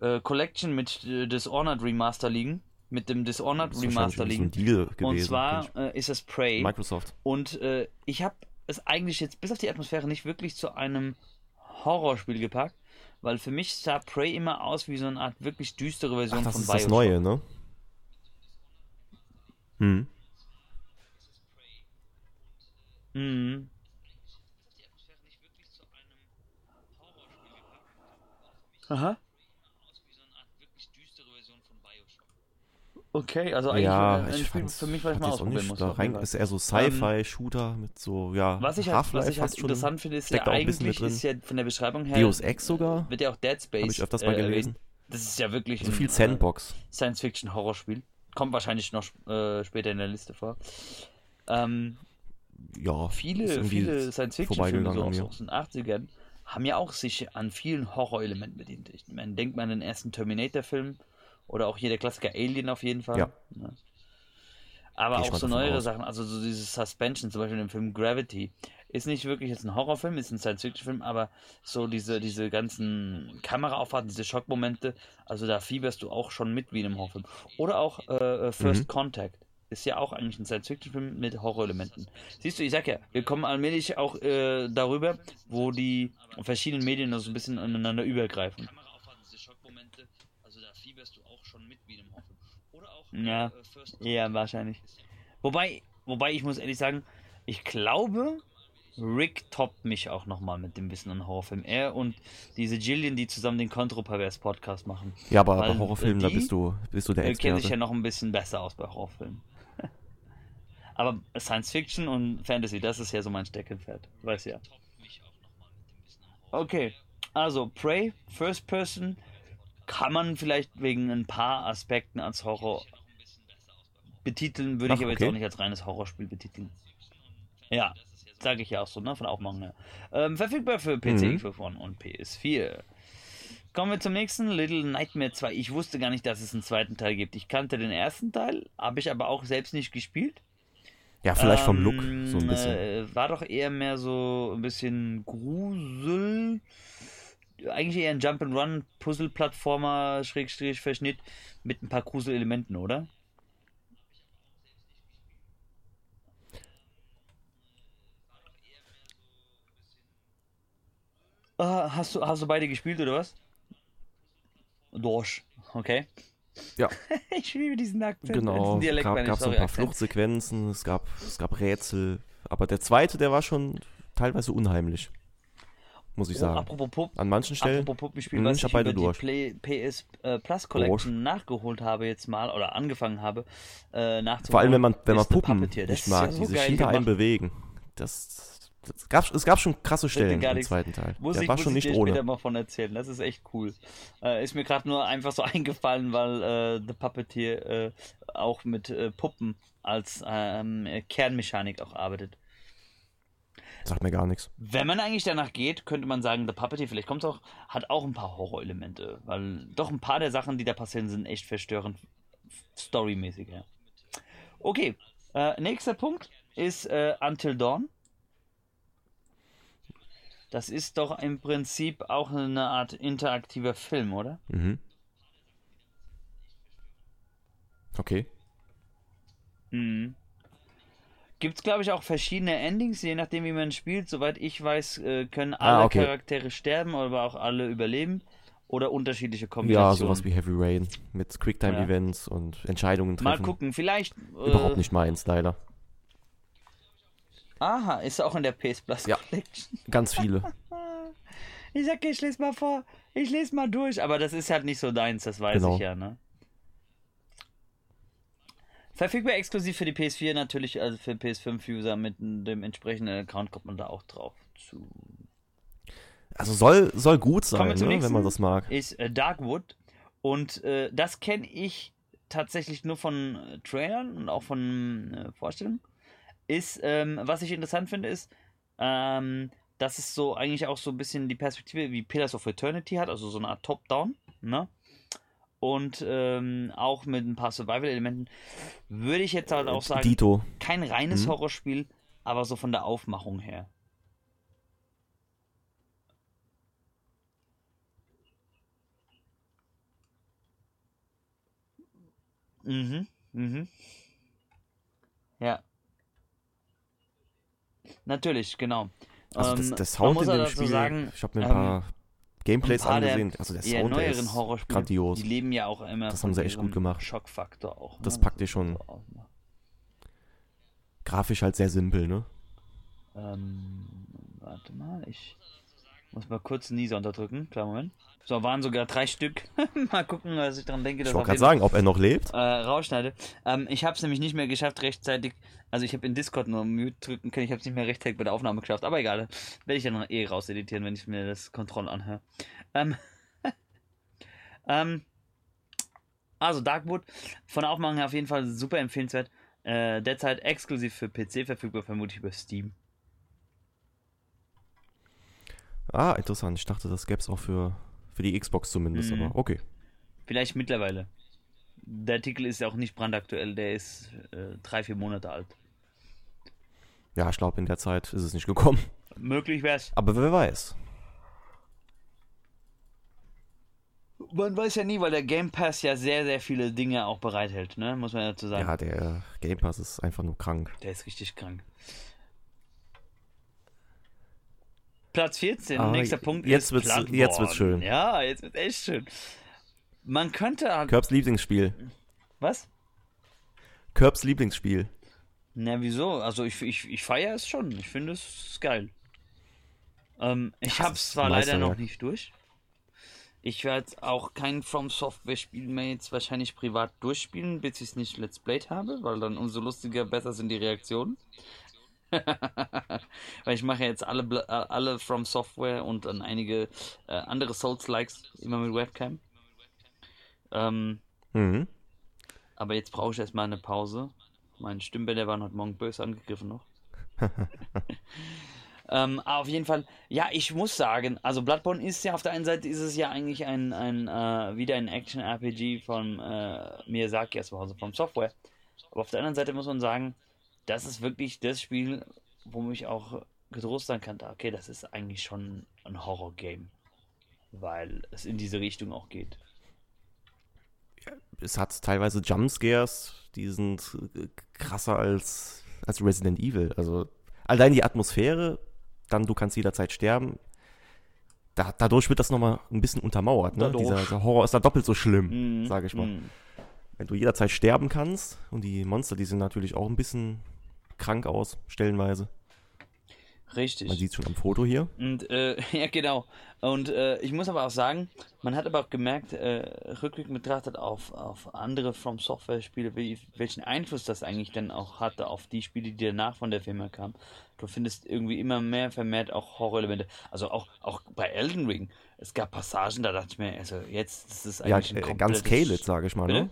Speaker 1: äh, Collection mit äh, Dishonored Remaster liegen. Mit dem Dishonored
Speaker 2: Das
Speaker 1: Remaster liegen.
Speaker 2: Deal gewesen.
Speaker 1: Und zwar äh, ist es Prey.
Speaker 2: Microsoft.
Speaker 1: Und äh, ich habe es eigentlich jetzt bis auf die Atmosphäre nicht wirklich zu einem Horrorspiel gepackt, weil für mich sah Prey immer aus wie so eine Art wirklich düstere Version
Speaker 2: Ach, das
Speaker 1: von
Speaker 2: ist das
Speaker 1: Bioshock.
Speaker 2: Neue, ne? Hm.
Speaker 1: Mhm. Aha. Okay, also eigentlich
Speaker 2: Ja,
Speaker 1: ein
Speaker 2: ich
Speaker 1: Spiel für mich, was ich mal ausprobieren
Speaker 2: nicht
Speaker 1: muss.
Speaker 2: da rein, ist eher so Sci-Fi-Shooter mit so, ja,
Speaker 1: Was ich halt, was ich halt interessant finde, ist ja eigentlich ist ja von der Beschreibung her
Speaker 2: Deus Ex sogar,
Speaker 1: wird ja auch Dead Space
Speaker 2: habe ich öfters mal
Speaker 1: äh,
Speaker 2: gelesen.
Speaker 1: Das ist ja wirklich
Speaker 2: So
Speaker 1: ein,
Speaker 2: viel
Speaker 1: äh,
Speaker 2: Sandbox.
Speaker 1: Science-Fiction-Horrorspiel. Kommt wahrscheinlich noch äh, später in der Liste vor. Ähm,
Speaker 2: Ja,
Speaker 1: viele, viele Science-Fiction-Filme so aus den 80ern haben ja auch sich an vielen Horrorelementen bedient. Ich meine, denkt man an den ersten Terminator-Film oder auch hier der Klassiker Alien auf jeden Fall.
Speaker 2: Ja.
Speaker 1: Ne? Aber
Speaker 2: Geh
Speaker 1: auch so neuere
Speaker 2: aus.
Speaker 1: Sachen, also so dieses Suspension, zum Beispiel im Film Gravity, ist nicht wirklich jetzt ein Horrorfilm, ist ein Science-Fiction-Film, aber so diese, diese ganzen Kameraauffahrten, diese Schockmomente, also da fieberst du auch schon mit wie in einem Horrorfilm. Oder auch äh, äh, First
Speaker 2: Mhm.
Speaker 1: Contact. Ist ja auch eigentlich ein Science-Fiction-Film mit Horrorelementen. Siehst du, ich sag ja, wir kommen allmählich auch äh, darüber, wo die verschiedenen Medien so ein bisschen aneinander übergreifen. Ja, ja, wahrscheinlich. Wobei, wobei ich muss ehrlich sagen, ich glaube, Rick toppt mich auch nochmal mit dem Wissen an Horrorfilm. Er und diese Jillian, die zusammen den Kontropervers-Podcast machen,
Speaker 2: Ja, aber
Speaker 1: Weil,
Speaker 2: bei Horrorfilmen, da
Speaker 1: die,
Speaker 2: bist du, bist du der
Speaker 1: äh, kennen sich
Speaker 2: Experte.
Speaker 1: ja noch ein bisschen besser aus bei Horrorfilmen. Aber Science Fiction und Fantasy, das ist ja so mein Steckenpferd. Weiß ja. Okay, also Prey, First Person, kann man vielleicht wegen ein paar Aspekten als Horror betiteln, würde ich aber jetzt auch nicht als reines Horrorspiel betiteln. Ja, sage ich ja auch so, ne? Von Aufmachung her. Ähm, verfügbar für PC,
Speaker 2: Mhm.
Speaker 1: Xbox One und PS4. Kommen wir zum nächsten, Little Nightmare 2. Ich wusste gar nicht, dass es einen zweiten Teil gibt. Ich kannte den ersten Teil, habe ich aber auch selbst nicht gespielt.
Speaker 2: Ja, vielleicht vom Look,
Speaker 1: Ähm,
Speaker 2: so ein bisschen.
Speaker 1: Äh, war doch eher mehr so ein bisschen Grusel. Eigentlich eher ein Jump'n'Run, Puzzle-Plattformer, Schrägstrich, Verschnitt mit ein paar Gruselelementen, oder? Ah, hast, du, hast du beide gespielt, oder was? Dorsch, okay.
Speaker 2: Ja. [laughs]
Speaker 1: ich liebe diesen Akzent.
Speaker 2: Genau,
Speaker 1: Dialekt,
Speaker 2: gab, gab so ein paar
Speaker 1: Akzent.
Speaker 2: Fluchtsequenzen, es gab, es gab Rätsel, aber der zweite, der war schon teilweise unheimlich, muss ich
Speaker 1: Oh,
Speaker 2: sagen.
Speaker 1: apropos Pup,
Speaker 2: An manchen Stellen,
Speaker 1: Apropos Puppenspiel,
Speaker 2: Mhm,
Speaker 1: was
Speaker 2: ich
Speaker 1: ich,
Speaker 2: beide
Speaker 1: über
Speaker 2: durch.
Speaker 1: die Play, PS äh, Plus Collection nachgeholt habe jetzt mal oder angefangen habe äh, nachzuholen.
Speaker 2: vor allem wenn man, wenn man Puppen nicht
Speaker 1: ist ja
Speaker 2: mag,
Speaker 1: so
Speaker 2: die sich hinter einem bewegen. Das, das gab, es gab schon krasse Stellen im zweiten Teil.
Speaker 1: Muss
Speaker 2: der
Speaker 1: ich,
Speaker 2: war
Speaker 1: muss
Speaker 2: schon
Speaker 1: ich
Speaker 2: nicht
Speaker 1: dir später
Speaker 2: ohne.
Speaker 1: mal von erzählen. Das ist echt cool. Äh, ist mir gerade nur einfach so [laughs] eingefallen, weil äh, The Puppeteer äh, auch mit äh, Puppen als ähm, Kernmechanik auch arbeitet.
Speaker 2: Sagt mir gar nichts.
Speaker 1: Wenn man eigentlich danach geht, könnte man sagen, The Puppeteer, vielleicht kommt es auch, hat auch ein paar Horrorelemente, weil doch ein paar der Sachen, die da passieren, sind echt verstörend, storymäßig, ja. Okay, äh, nächster Punkt ist äh, Until Dawn. Das ist doch im Prinzip auch eine Art interaktiver Film, oder?
Speaker 2: Mhm. Okay.
Speaker 1: Mhm. Gibt es, glaube ich, auch verschiedene Endings, je nachdem, wie man spielt. Soweit ich weiß, äh, können alle
Speaker 2: Ah, okay.
Speaker 1: Charaktere sterben, aber auch alle überleben. Oder unterschiedliche
Speaker 2: Ja,
Speaker 1: Kombinationen.
Speaker 2: sowas wie Heavy Rain mit Quicktime-Events und Entscheidungen
Speaker 1: Mal
Speaker 2: treffen.
Speaker 1: gucken, vielleicht. Äh,
Speaker 2: Überhaupt nicht meins, leider.
Speaker 1: Aha, ist auch in der PS Plus
Speaker 2: Ja.
Speaker 1: Collection.
Speaker 2: Ganz viele. [laughs]
Speaker 1: Ich sag, ich lese mal vor, ich lese mal durch, aber das ist halt nicht so deins, das weiß
Speaker 2: Genau.
Speaker 1: ich ja, ne? Verfügbar exklusiv für die PS4 natürlich, also für PS5-User mit dem entsprechenden Account kommt man da auch drauf zu.
Speaker 2: Also soll, soll gut sein, ne, wenn man das mag.
Speaker 1: Ist äh, Darkwood und äh, das kenne ich tatsächlich nur von äh, Trailern und auch von äh, Vorstellungen. Ist, ähm, was ich interessant finde, ist, ähm, dass es so eigentlich auch so ein bisschen die Perspektive wie Pillars of Eternity hat, also so eine Art Top-Down, ne? Und ähm, auch mit ein paar Survival-Elementen würde ich jetzt halt auch sagen,
Speaker 2: Dito.
Speaker 1: kein reines
Speaker 2: Mhm.
Speaker 1: Horrorspiel, aber so von der Aufmachung her. Mhm, mhm. Ja. Natürlich, genau.
Speaker 2: Also das,
Speaker 1: Ähm,
Speaker 2: der
Speaker 1: man
Speaker 2: Sound in dem Spiel,
Speaker 1: sagen,
Speaker 2: ich habe mir ein
Speaker 1: ähm,
Speaker 2: paar Gameplays
Speaker 1: ein paar der
Speaker 2: angesehen. Also der Sound der
Speaker 1: neueren
Speaker 2: ist grandios.
Speaker 1: die leben ja auch immer
Speaker 2: Das haben sie echt gut gemacht.
Speaker 1: Schockfaktor auch.
Speaker 2: Das
Speaker 1: ne?
Speaker 2: packt dir schon.
Speaker 1: so.
Speaker 2: Grafisch halt sehr simpel, ne?
Speaker 1: Ähm, warte mal, ich muss mal kurz einen Nieser unterdrücken. Klar, Moment. So, waren sogar drei Stück. [laughs] mal gucken, was ich dran denke,
Speaker 2: Ich wollte gerade sagen, ob er noch lebt.
Speaker 1: äh, rausschneide. Ähm, ich habe es nämlich nicht mehr geschafft, rechtzeitig. Also, ich habe in Discord nur Mute drücken können. Ich habe es nicht mehr rechtzeitig bei der Aufnahme geschafft. Aber egal, werde ich dann eh rauseditieren, wenn ich mir das Kontroll anhöre. Ähm, [laughs] ähm, also, Darkwood, von der Aufmachung her auf jeden Fall super empfehlenswert. Äh, derzeit exklusiv für PC verfügbar, vermutlich über Steam.
Speaker 2: Ah, interessant. Ich dachte, das gäbe es auch für, für die Xbox zumindest,
Speaker 1: Mhm.
Speaker 2: aber okay.
Speaker 1: Vielleicht mittlerweile. Der Artikel ist ja auch nicht brandaktuell, der ist äh, drei, vier Monate alt.
Speaker 2: Ja, ich glaube, in der Zeit ist es nicht gekommen.
Speaker 1: Möglich wär's.
Speaker 2: Aber wer weiß.
Speaker 1: Man weiß ja nie, weil der Game Pass ja sehr, sehr viele Dinge auch bereithält, ne? Muss man dazu sagen.
Speaker 2: Ja, der Game Pass ist einfach nur krank.
Speaker 1: Der ist richtig krank. Platz 14,
Speaker 2: Ah,
Speaker 1: nächster Punkt
Speaker 2: jetzt
Speaker 1: ist
Speaker 2: wird's-
Speaker 1: Bloodborne.
Speaker 2: jetzt wird's schön.
Speaker 1: Ja, jetzt wird's echt schön. Man könnte...
Speaker 2: Curbs Lieblingsspiel.
Speaker 1: Was?
Speaker 2: Curbs Lieblingsspiel.
Speaker 1: Na, wieso? Also ich, ich, ich feiere es schon. Ich finde es geil. Ähm, ich
Speaker 2: Das
Speaker 1: hab's
Speaker 2: ist
Speaker 1: zwar leider noch nicht durch. Ich werde auch kein From Software Spiel mehr jetzt wahrscheinlich privat durchspielen, bis ich es nicht Let's Played habe, weil dann umso lustiger besser sind die Reaktionen. [laughs] weil ich mache jetzt alle, äh, alle From Software und dann einige äh, andere Souls-Likes immer mit Webcam. Ähm,
Speaker 2: Mhm.
Speaker 1: aber jetzt brauche ich erstmal eine Pause. Mein Stimmbänder waren heute Morgen böse angegriffen noch. [laughs] [laughs] ähm, aber auf jeden Fall, ja, ich muss sagen, also Bloodborne ist ja auf der einen Seite ist es ja eigentlich ein, ein äh, wieder ein Action-RPG von äh, Miyazaki, also vom Software. Aber auf der anderen Seite muss man sagen, das ist wirklich das Spiel, wo ich auch getrost sein kann, okay, das ist eigentlich schon ein Horror-Game. Weil es in diese Richtung auch geht.
Speaker 2: Es hat teilweise Jumpscares, die sind krasser als, als Resident Evil. Also allein die Atmosphäre, dann du kannst jederzeit sterben. Da, dadurch wird das nochmal ein bisschen untermauert. Ne? Dieser, dieser Horror ist da doppelt so schlimm,
Speaker 1: Mhm,
Speaker 2: sage ich mal.
Speaker 1: mhm.
Speaker 2: Wenn du jederzeit sterben kannst und die Monster, die sind natürlich auch ein bisschen krank aus, stellenweise.
Speaker 1: Richtig.
Speaker 2: Man sieht schon am Foto hier.
Speaker 1: Und äh, [laughs] ja, genau. Und äh, ich muss aber auch sagen, man hat aber auch gemerkt, äh, rückblickend betrachtet auf, auf andere From Software-Spiele, wie, welchen Einfluss das eigentlich dann auch hatte auf die Spiele, die danach von der Firma kamen. Du findest irgendwie immer mehr vermehrt auch Horrorelemente. Also auch, auch bei Elden Ring. Es gab Passagen, da dachte ich mir, also jetzt ist
Speaker 2: Ja,
Speaker 1: eigentlich ein
Speaker 2: äh,
Speaker 1: komplettes...
Speaker 2: ganz Kalit, sage ich mal.
Speaker 1: Bitte?
Speaker 2: Ne?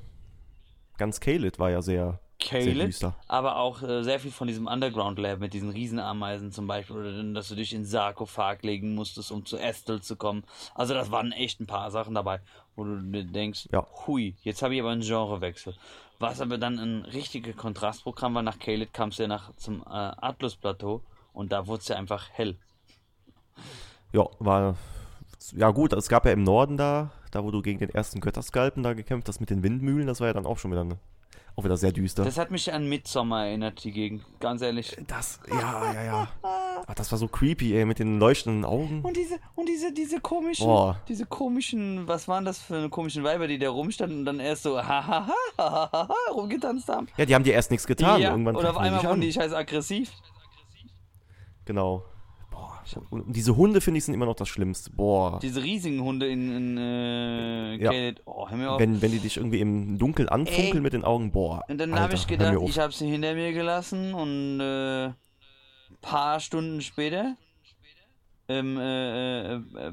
Speaker 2: Ganz Kalit war ja sehr
Speaker 1: Caleb, aber auch äh, sehr viel von diesem Underground Lab mit diesen Riesenameisen zum Beispiel, oder dass du dich in Sarkophag legen musstest, um zu Estel zu kommen. Also das waren echt ein paar Sachen dabei, wo du denkst,
Speaker 2: Ja.
Speaker 1: hui, jetzt habe ich aber einen Genrewechsel. Was aber dann ein richtiges Kontrastprogramm war, nach Caleb kam es ja nach zum äh, Atlas-Plateau und da wurde es ja einfach hell.
Speaker 2: Ja, war. Ja, gut, es gab ja im Norden da, da wo du gegen den ersten Götterskalpen da gekämpft hast mit den Windmühlen, das war ja dann auch schon wieder, ne, auch wieder sehr düster.
Speaker 1: Das hat mich an Midsommar erinnert, die Gegend, ganz ehrlich.
Speaker 2: Das, ja, ja, ja. Ach, das war so creepy, ey, mit den leuchtenden Augen.
Speaker 1: Und diese, und diese, diese komischen,
Speaker 2: Boah.
Speaker 1: diese komischen, was waren das für eine komischen Weiber, die da rumstanden und dann erst so hahaha hahaha rumgetanzt haben.
Speaker 2: Ja, die haben dir erst nichts getan.
Speaker 1: ja,
Speaker 2: Irgendwann
Speaker 1: und auf einmal wurden die scheiß aggressiv.
Speaker 2: Genau. Boah. Und diese Hunde, finde ich, sind immer noch das Schlimmste. Boah.
Speaker 1: Diese riesigen Hunde in, in äh,
Speaker 2: Ja.
Speaker 1: Oh, hör mir auf.
Speaker 2: Wenn, wenn die dich irgendwie im Dunkeln anfunkeln
Speaker 1: Ey.
Speaker 2: mit den Augen, boah.
Speaker 1: und dann habe ich gedacht, ich habe sie hinter mir gelassen und äh, paar Stunden später im äh, äh, äh,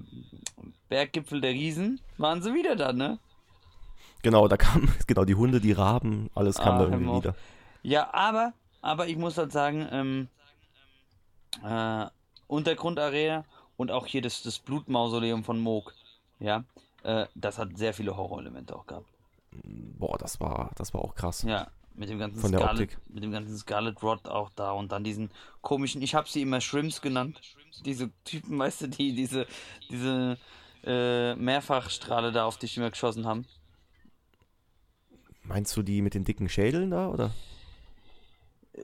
Speaker 1: Berggipfel der Riesen waren sie wieder da, ne?
Speaker 2: Genau, da kam, [laughs] genau, die Hunde, die Raben, alles kam
Speaker 1: Ah,
Speaker 2: da irgendwie wieder.
Speaker 1: Ja, aber, aber ich muss halt sagen, ähm, äh, Untergrundarena und auch hier das, das Blutmausoleum von Moog, ja, äh, das hat sehr viele Horrorelemente auch gehabt.
Speaker 2: Boah, das war, das war auch krass.
Speaker 1: Ja, mit dem ganzen
Speaker 2: Von der
Speaker 1: Scarlet,
Speaker 2: Optik.
Speaker 1: mit dem ganzen Scarlet Rot auch da und dann diesen komischen, ich habe sie immer Shrimps genannt, diese Typen, weißt du, die diese, diese äh, Mehrfachstrahle da auf dich immer geschossen haben.
Speaker 2: Meinst du die mit den dicken Schädeln da, oder?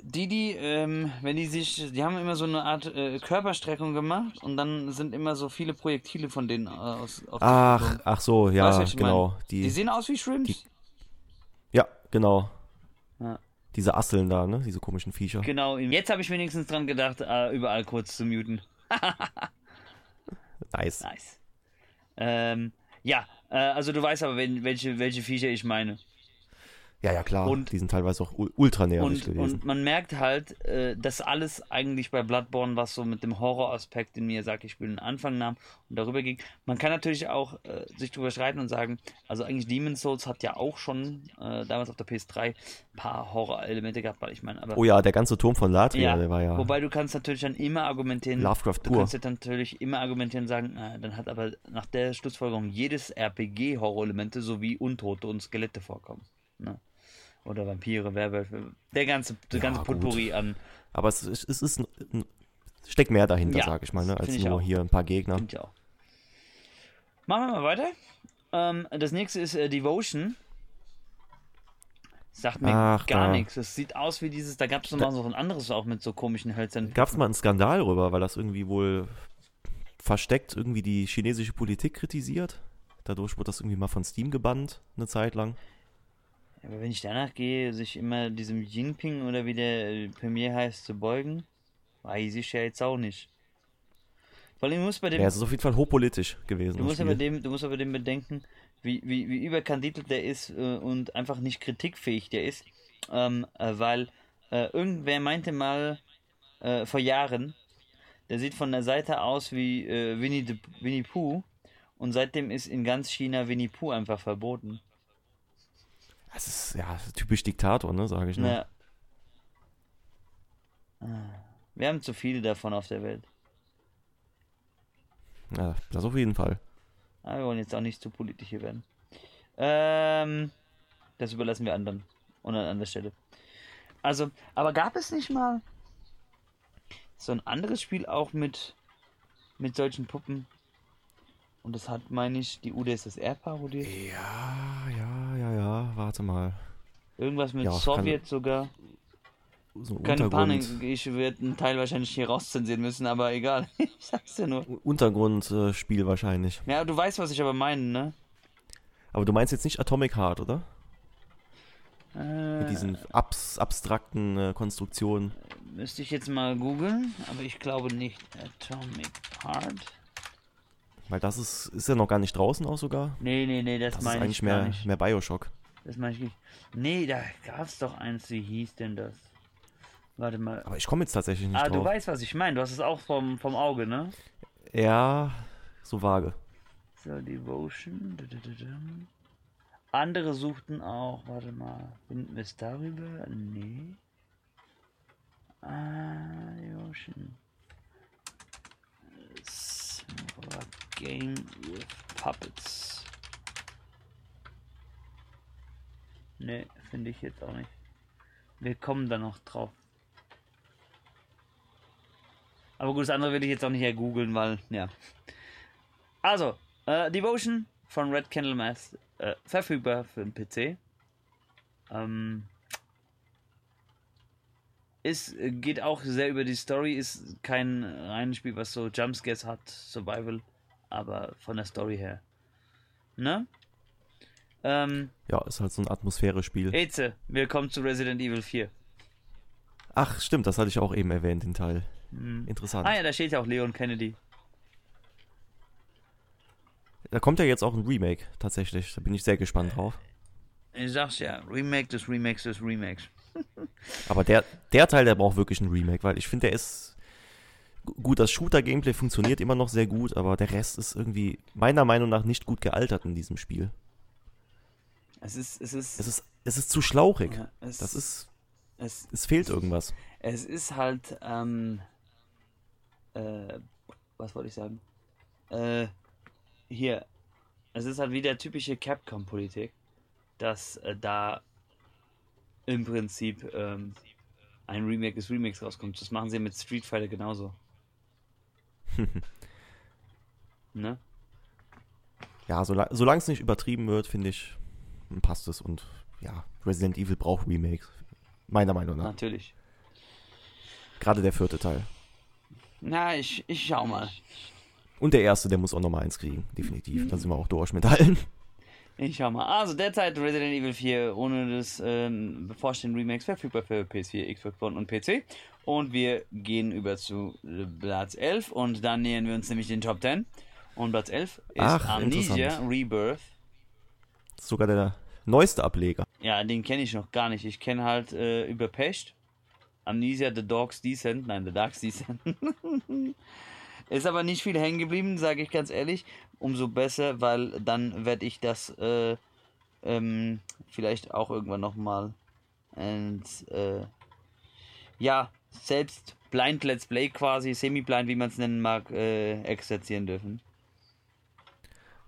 Speaker 1: Die, die, ähm, wenn die sich, die haben immer so eine Art äh, Körperstreckung gemacht und dann sind immer so viele Projektile von denen äh, aus.
Speaker 2: Ach, ach so, ja,
Speaker 1: Weißt
Speaker 2: genau. Die,
Speaker 1: Die sehen aus wie Shrimps.
Speaker 2: die- ja, genau.
Speaker 1: Ja.
Speaker 2: Diese Asseln da, ne? Diese komischen Viecher.
Speaker 1: Genau, jetzt habe ich wenigstens dran gedacht, äh, überall kurz zu muten. [laughs]
Speaker 2: Nice.
Speaker 1: Nice. Ähm, ja, äh, also du weißt aber, wen, welche, welche Viecher ich meine.
Speaker 2: Ja, ja, klar.
Speaker 1: Und-
Speaker 2: die sind teilweise auch ul- ultra
Speaker 1: Und,
Speaker 2: nervig gewesen.
Speaker 1: und man merkt halt, äh, dass alles eigentlich bei Bloodborne, was so mit dem Horroraspekt in mir, sag ich, will, einen Anfang nahm und darüber ging. Man kann natürlich auch äh, sich drüber streiten und sagen, also eigentlich Demon's Souls hat ja auch schon äh, damals auf der PS3 ein paar Horrorelemente gehabt, weil ich meine, aber
Speaker 2: oh ja, der ganze Turm von Latria,
Speaker 1: ja,
Speaker 2: der war ja
Speaker 1: wobei du kannst natürlich dann immer argumentieren,
Speaker 2: Lovecraft
Speaker 1: du
Speaker 2: pur.
Speaker 1: kannst jetzt natürlich immer argumentieren und sagen, äh, dann hat aber nach der Schlussfolgerung jedes RPG Horrorelemente sowie Untote und Skelette vorkommen. Ne? Oder Vampire, Werwölfe, der ganze, der
Speaker 2: Ja,
Speaker 1: ganze. Potpourri an
Speaker 2: Aber es, ist- es ist ein, steckt mehr dahinter,
Speaker 1: Ja,
Speaker 2: sag ich mal, ne? als
Speaker 1: find ich
Speaker 2: nur
Speaker 1: auch.
Speaker 2: hier ein paar Gegner.
Speaker 1: Stimmt ja auch. Machen wir mal weiter. Ähm, das nächste ist äh, Devotion. Sagt mir
Speaker 2: Ach,
Speaker 1: gar
Speaker 2: da.
Speaker 1: nichts. Es sieht aus wie dieses, da gab es nochmal so ein anderes auch mit so komischen Hölzern.
Speaker 2: Gab es mal einen Skandal rüber, weil das irgendwie wohl versteckt irgendwie die chinesische Politik kritisiert. Dadurch wurde das irgendwie mal von Steam gebannt, eine Zeit lang.
Speaker 1: Aber wenn ich danach gehe, sich immer diesem Jinping oder wie der äh, Premier heißt, zu beugen, weiß ich ja jetzt auch nicht. Vor allem, du musst bei dem,
Speaker 2: Ja, es ist auf jeden Fall hochpolitisch gewesen.
Speaker 1: du musst aber dem, du musst aber dem bedenken, wie, wie, wie überkandidelt der ist äh, und einfach nicht kritikfähig der ist. Ähm, äh, weil äh, irgendwer meinte mal äh, vor Jahren, der sieht von der Seite aus wie äh, Winnie, the, Winnie Pooh und seitdem ist in ganz China Winnie Pooh einfach verboten.
Speaker 2: Das ist ja typisch Diktator, ne, sage ich nur.
Speaker 1: Naja. Ah, Wir haben zu viele davon auf der Welt.
Speaker 2: Ja, das auf jeden Fall.
Speaker 1: Aber wir wollen jetzt auch nicht zu politisch hier werden. Ähm, das überlassen wir anderen. Und an anderer Stelle. Also, aber gab es nicht mal so ein anderes Spiel auch mit, mit solchen Puppen? Und das hat, meine ich, die UdSSR parodiert?
Speaker 2: Ja, ja, ja, ja, warte mal.
Speaker 1: Irgendwas mit
Speaker 2: Ja, kann-
Speaker 1: Sowjet sogar.
Speaker 2: So ein
Speaker 1: Keine Panik, ich werde einen Teil wahrscheinlich hier rauszensieren müssen, aber egal. [laughs] ich sag's dir nur.
Speaker 2: Untergrundspiel wahrscheinlich.
Speaker 1: Ja, du weißt, was ich aber meine, ne?
Speaker 2: Aber du meinst jetzt nicht Atomic Heart, oder?
Speaker 1: Äh,
Speaker 2: Mit diesen abs abstrakten äh, Konstruktionen.
Speaker 1: Müsste ich jetzt mal googeln, aber ich glaube nicht. Atomic Heart.
Speaker 2: Weil das ist, ist ja noch gar nicht draußen auch sogar.
Speaker 1: Nee, nee, nee, das,
Speaker 2: Das ist
Speaker 1: meine ich
Speaker 2: eigentlich mehr,
Speaker 1: nicht.
Speaker 2: mehr Bioshock.
Speaker 1: Das meine ich nicht. Nee, da gab's doch eins, wie hieß denn das? Warte mal.
Speaker 2: Aber ich komme jetzt tatsächlich nicht
Speaker 1: Ah, du
Speaker 2: drauf.
Speaker 1: weißt, was ich meine. Du hast es auch vom, vom Auge, ne?
Speaker 2: Ja, so vage.
Speaker 1: So, Devotion. andere suchten auch, warte mal, finden wir es darüber? Nee. Ah, Ocean. Game with puppets. Nee, finde ich jetzt auch nicht. Wir kommen da noch drauf. Aber gut, das andere will ich jetzt auch nicht googeln, weil, ja. Also, äh, Devotion von Red Candle Math äh, verfügbar für den PC. Ähm, ist, geht auch sehr über die Story, ist kein reines Spiel, was so Jumpscares hat, Survival, aber von der Story her. Ne? Ähm,
Speaker 2: Ja, ist halt so ein Atmosphäre-Spiel.
Speaker 1: Eze, willkommen zu Resident Evil 4.
Speaker 2: Ach, stimmt, das hatte ich auch eben erwähnt, den Teil.
Speaker 1: Hm.
Speaker 2: Interessant.
Speaker 1: Ah ja, da steht ja auch Leon Kennedy.
Speaker 2: Da kommt ja jetzt auch ein Remake, tatsächlich. Da bin ich sehr gespannt drauf.
Speaker 1: Ich sag's ja, Remake des Remakes des Remakes. [laughs]
Speaker 2: Aber der, der Teil, der braucht wirklich ein Remake, weil ich finde, der ist. Gu- Gut, das Shooter-Gameplay funktioniert immer noch sehr gut, aber der Rest ist irgendwie meiner Meinung nach nicht gut gealtert in diesem Spiel.
Speaker 1: Es ist, es ist,
Speaker 2: Es ist, es ist zu schlauchig.
Speaker 1: ja, es,
Speaker 2: Das ist.
Speaker 1: es,
Speaker 2: Es fehlt irgendwas.
Speaker 1: es ist halt, ähm, äh, was wollte ich sagen? Äh, hier, es ist halt wieder typische Capcom-Politik, dass äh, da im Prinzip ähm, ein Remake des Remakes rauskommt. Das machen sie mit Street Fighter genauso. [laughs] ne?
Speaker 2: Ja, sola solange es nicht übertrieben wird, finde ich, passt es. Und ja, Resident Evil braucht Remakes. Meiner Meinung nach.
Speaker 1: Natürlich.
Speaker 2: Gerade der vierte Teil.
Speaker 1: Na, ich, ich schau mal.
Speaker 2: Und der erste, der muss auch nochmal eins kriegen. Definitiv. Da sind wir auch durch mit allen.
Speaker 1: Ich schau mal. Also derzeit Resident Evil 4 ohne das ähm, bevorstehenden Remakes verfügbar für PS4, Xbox One und PC. Und wir gehen über zu Platz 11 und dann nähern wir uns nämlich den Top 10. Und Platz 11 ist
Speaker 2: Ach,
Speaker 1: Amnesia. Rebirth.
Speaker 2: Das ist sogar der neueste Ableger.
Speaker 1: Ja, den kenne ich noch gar nicht. Ich kenne halt äh, über Pest. Amnesia The Dogs Descent. Nein, The Darks Descent. [laughs] Ist aber nicht viel hängen geblieben, sage ich ganz ehrlich. Umso besser, weil dann werde ich das äh, ähm, vielleicht auch irgendwann nochmal ins, äh, ja, selbst blind Let's Play quasi, semi-blind, wie man es nennen mag, äh, exerzieren dürfen.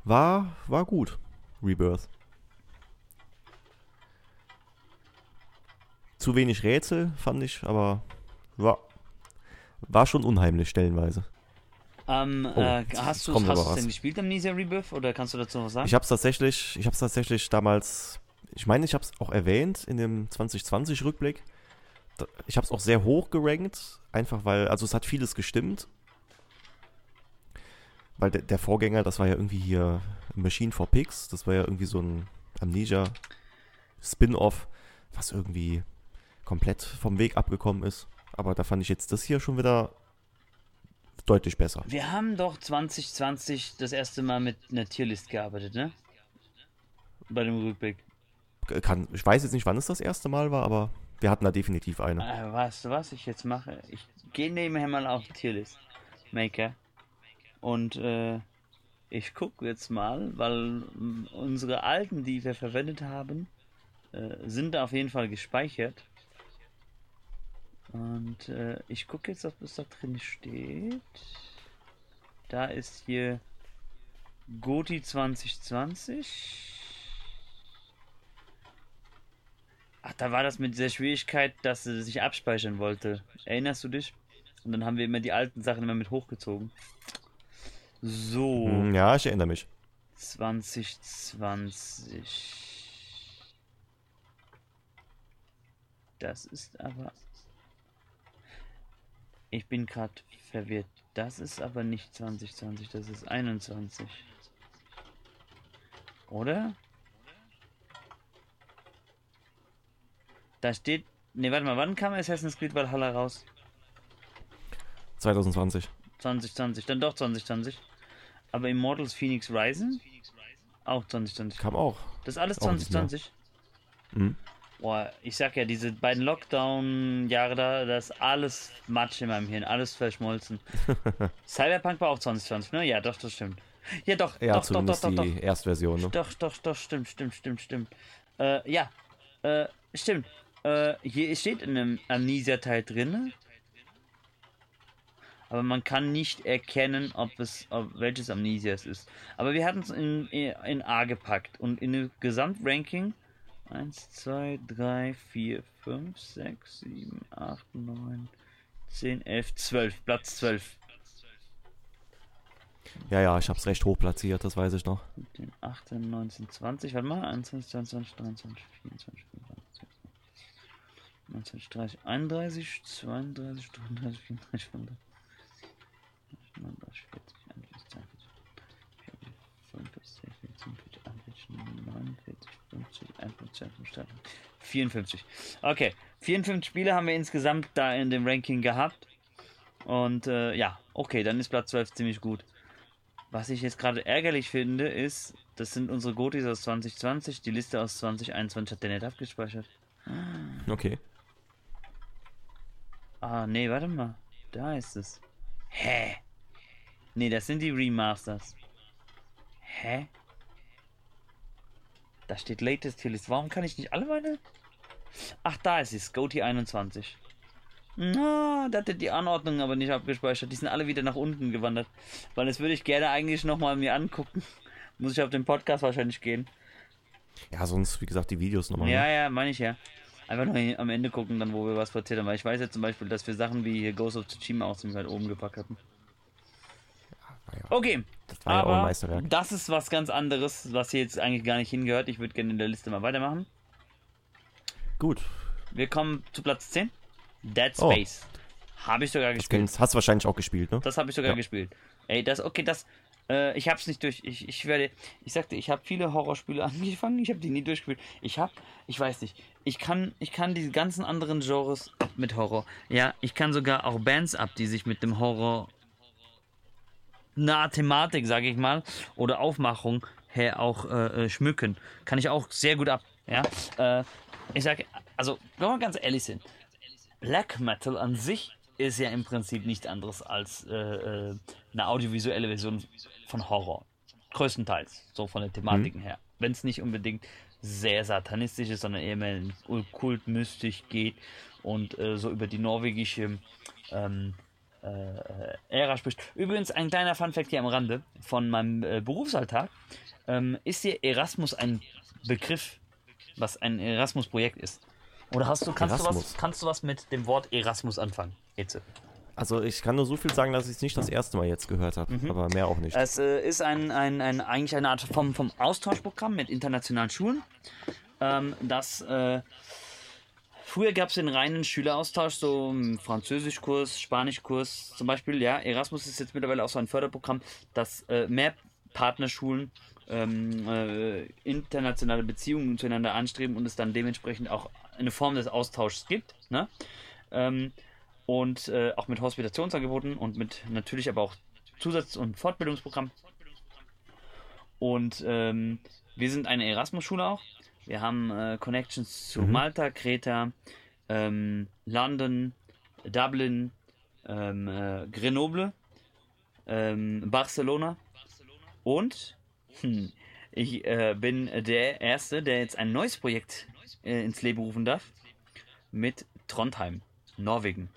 Speaker 2: War, war gut. Rebirth. Zu wenig Rätsel, fand ich, aber war, war schon unheimlich stellenweise.
Speaker 1: Ähm,
Speaker 2: Oh,
Speaker 1: äh, hast du es denn gespielt, Amnesia Rebirth, oder kannst du dazu noch was sagen?
Speaker 2: Ich habe es tatsächlich, ich habe es tatsächlich damals, ich meine, ich habe es auch erwähnt in dem 2020 Rückblick. Da- Ich habe es auch sehr hoch gerankt, einfach weil, also es hat vieles gestimmt. Weil der, der Vorgänger, das war ja irgendwie hier Machine for Pigs, das war ja irgendwie so ein Amnesia Spin-off, was irgendwie komplett vom Weg abgekommen ist. Aber da fand ich jetzt das hier schon wieder deutlich besser.
Speaker 1: Wir haben doch 2020 das erste Mal mit einer Tierlist gearbeitet, ne? Bei dem Rückblick.
Speaker 2: Kann, ich weiß jetzt nicht, wann es das erste Mal war, aber wir hatten da definitiv eine.
Speaker 1: Äh, weißt du, was ich jetzt mache? Ich gehe nebenher mal auf Tierlist Maker und äh, ich gucke jetzt mal, weil unsere alten, die wir verwendet haben, äh, sind auf jeden Fall gespeichert. Und äh, ich gucke jetzt, ob es da drin steht. Da ist hier Goti 2020. Ach, da war das mit dieser Schwierigkeit, dass sie sich abspeichern wollte. Erinnerst du dich? Und dann haben wir immer die alten Sachen immer mit hochgezogen. So,
Speaker 2: Hm, Ja, ich erinnere mich.
Speaker 1: 2020. Das ist aber. Ich bin gerade verwirrt. Das ist aber nicht 2020, das ist 21. Oder? Da steht. Ne, warte mal, wann kam Assassin's Creed Valhalla raus?
Speaker 2: 2020.
Speaker 1: 2020, dann doch 2020. Aber Immortals Phoenix Rising? Auch 2020.
Speaker 2: Kam auch.
Speaker 1: Das ist alles
Speaker 2: Auch nicht mehr.
Speaker 1: 2020.
Speaker 2: Mhm.
Speaker 1: Boah, ich sag ja, diese beiden Lockdown-Jahre da, das ist alles Matsch in meinem Hirn, alles verschmolzen. [laughs] Cyberpunk war auch 2020, ne? Ja, doch, das stimmt. Ja, doch,
Speaker 2: Ja,
Speaker 1: doch, doch, doch, doch, doch.
Speaker 2: die Erstversion. Ne?
Speaker 1: Doch, doch, doch, stimmt, stimmt, stimmt, stimmt. Äh, ja, äh, stimmt. Äh, hier steht in einem Amnesia-Teil drin. Aber man kann nicht erkennen, ob es, ob, welches Amnesia es ist. Aber wir hatten es in, in A gepackt und in dem Gesamtranking 1, 2, 3, 4, 5, 6, 7, 8, 9, 10, 11, 12. Platz 12.
Speaker 2: Ja, ja, ich hab's recht hoch platziert, das weiß ich noch.
Speaker 1: 17, 18, 19, 20, warte mal, 21, 22, 23, 24, 25, 26, 30, 31, 32, 33, 34, 35, 39, 40, 41, 42, 45, 46, 47, 48, 49, 50, 51, 52, 54. Okay, 54 Spiele haben wir insgesamt da in dem Ranking gehabt. Und äh, ja, okay, dann ist Platz 12 ziemlich gut. Was ich jetzt gerade ärgerlich finde, ist, das sind unsere Gotis aus 2020, die Liste aus 2021 hat der nicht abgespeichert.
Speaker 2: Okay.
Speaker 1: Ah, nee, warte mal. Da ist es. Hä? Nee, das sind die Remasters. Hä? Da steht Latest Tierlist. Warum kann ich nicht alle meine? Ach, da ist es. Goti 21. Na, da hat die Anordnung aber nicht abgespeichert. Die sind alle wieder nach unten gewandert. Weil das würde ich gerne eigentlich nochmal mir angucken. [laughs] Muss ich auf den Podcast wahrscheinlich gehen.
Speaker 2: Ja, sonst, wie gesagt, die Videos nochmal.
Speaker 1: Ja,
Speaker 2: ne?
Speaker 1: ja, meine ich ja. Einfach nur am Ende gucken, dann wo wir was erzählt haben. Weil ich weiß ja zum Beispiel, dass wir Sachen wie hier Ghost of Tsushima auch ziemlich weit oben gepackt hatten.
Speaker 2: Ja,
Speaker 1: Okay,
Speaker 2: Das war ja auch ein
Speaker 1: aber
Speaker 2: Meisterwerk.
Speaker 1: das ist was ganz anderes, was hier jetzt eigentlich gar nicht hingehört. Ich würde gerne in der Liste mal weitermachen.
Speaker 2: Gut.
Speaker 1: Wir kommen zu Platz 10. Dead
Speaker 2: Oh.
Speaker 1: Space. Habe ich sogar gespielt.
Speaker 2: Das hast du wahrscheinlich auch gespielt, ne?
Speaker 1: Das habe ich sogar
Speaker 2: Ja.
Speaker 1: gespielt. Ey, das, okay, das, äh, ich hab's nicht durch, ich, ich werde, ich sagte, ich habe viele Horrorspiele [laughs] angefangen, ich habe die nie durchgespielt. Ich habe, ich weiß nicht, ich kann, ich kann diese ganzen anderen Genres mit Horror, ja, ich kann sogar auch Bands ab, die sich mit dem Horror nahe Thematik, sage ich mal, oder Aufmachung her auch äh, äh, schmücken. Kann ich auch sehr gut ab, ja. Äh, ich sage, also, wenn wir ganz ehrlich sind, Black Metal an sich ist ja im Prinzip nichts anderes als äh, äh, eine audiovisuelle Version von Horror. Größtenteils, so von der Thematiken her. Wenn es nicht unbedingt sehr satanistisch ist, sondern eher mehr in okkult, mystisch geht und äh, so über die norwegische ähm, äh, Ära spricht. Übrigens, ein kleiner Funfact hier am Rande von meinem äh, Berufsalltag. Ähm, ist dir Erasmus ein Begriff, was ein Erasmus-Projekt ist? Oder hast du, kannst, du was,
Speaker 2: Erasmus.
Speaker 1: kannst du was mit dem Wort Erasmus anfangen? Jetzt.
Speaker 2: Also ich kann nur so viel sagen, dass ich es nicht das erste Mal jetzt gehört habe,
Speaker 1: Mhm.
Speaker 2: aber mehr auch nicht.
Speaker 1: Es äh, ist ein, ein, ein, eigentlich eine Art vom, vom Austauschprogramm mit internationalen Schulen. Ähm, das äh, früher gab es den reinen Schüleraustausch, so Französischkurs, Spanischkurs zum Beispiel. Ja, Erasmus ist jetzt mittlerweile auch so ein Förderprogramm, das äh, mehr Partnerschulen ähm, äh, internationale Beziehungen zueinander anstreben und es dann dementsprechend auch eine Form des Austauschs gibt. Ne? Ähm, und äh, auch mit Hospitationsangeboten und mit natürlich aber auch Zusatz- und Fortbildungsprogramm. Und ähm, wir sind eine Erasmus-Schule auch. Wir haben äh, Connections zu Malta, Kreta, ähm, London, Dublin, ähm, äh, Grenoble, ähm, Barcelona und hm, ich äh, bin der Erste, der jetzt ein neues Projekt äh, ins Leben rufen darf mit Trondheim, Norwegen.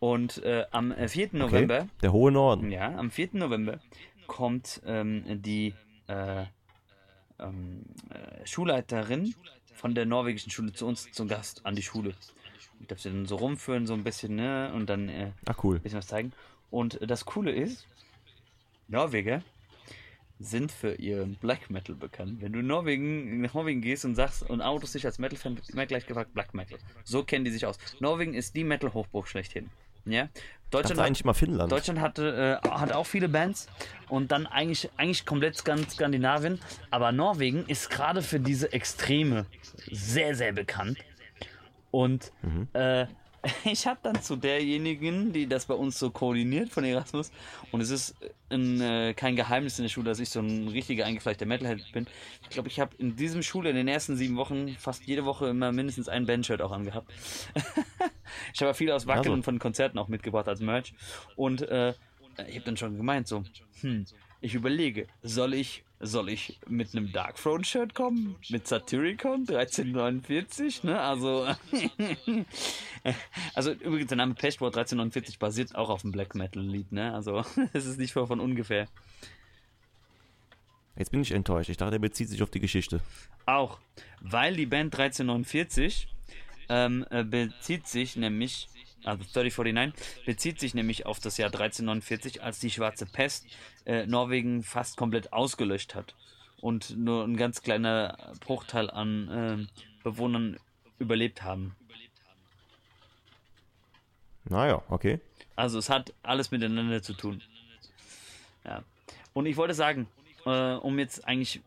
Speaker 1: Und äh, am äh, 4. November,
Speaker 2: Der hohe Norden.
Speaker 1: ja, am 4. November kommt ähm, die äh, ähm, äh, Schulleiterin von der norwegischen Schule zu uns zu Gast an die Schule. Ich darf sie dann so rumführen, so ein bisschen, ne? Und dann äh,
Speaker 2: Ah, cool.
Speaker 1: bisschen was zeigen. Und das Coole ist, Norweger sind für ihren Black Metal bekannt. Wenn du in Norwegen, nach Norwegen gehst und sagst und outest dich als Metal-Fan, wird immer gleich gefragt Black Metal. So kennen die sich aus. Norwegen ist die Metal-Hochburg schlechthin. Ja? Deutschland
Speaker 2: eigentlich immer Finnland.
Speaker 1: Deutschland hatte, äh, hat auch viele Bands und dann eigentlich, eigentlich komplett ganz Skandinavien. Aber Norwegen ist gerade für diese Extreme sehr, sehr bekannt. Und äh, [laughs] ich habe dann zu derjenigen, die das bei uns so koordiniert von Erasmus, und es ist ein, äh, kein Geheimnis in der Schule, dass ich so ein richtiger eingefleischter Metalhead bin. Ich glaube, ich habe in diesem Schule in den ersten sieben Wochen fast jede Woche immer mindestens ein Bandshirt auch angehabt. [laughs] ich habe viel aus Wackeln
Speaker 2: Also.
Speaker 1: von Konzerten auch mitgebracht als Merch. Und äh, äh, ich habe dann schon gemeint so, hm, ich überlege, soll ich, soll ich mit einem Dark Throne Shirt kommen? Mit Satyricon 1349, ne? Also, [laughs] also übrigens der Name Pestwort 1349 basiert auch auf dem Black Metal Lied, ne? Also, [laughs] es ist nicht von ungefähr.
Speaker 2: Jetzt bin ich enttäuscht. Ich dachte, er bezieht sich auf die Geschichte.
Speaker 1: Auch, weil die Band 1349 ähm, äh, bezieht sich nämlich, also 3049, bezieht sich nämlich auf das Jahr 1349, als die Schwarze Pest äh, Norwegen fast komplett ausgelöscht hat und nur ein ganz kleiner Bruchteil an äh, Bewohnern überlebt haben.
Speaker 2: Naja, okay.
Speaker 1: Also es hat alles miteinander zu tun. Ja. Und ich wollte sagen, äh, um jetzt eigentlich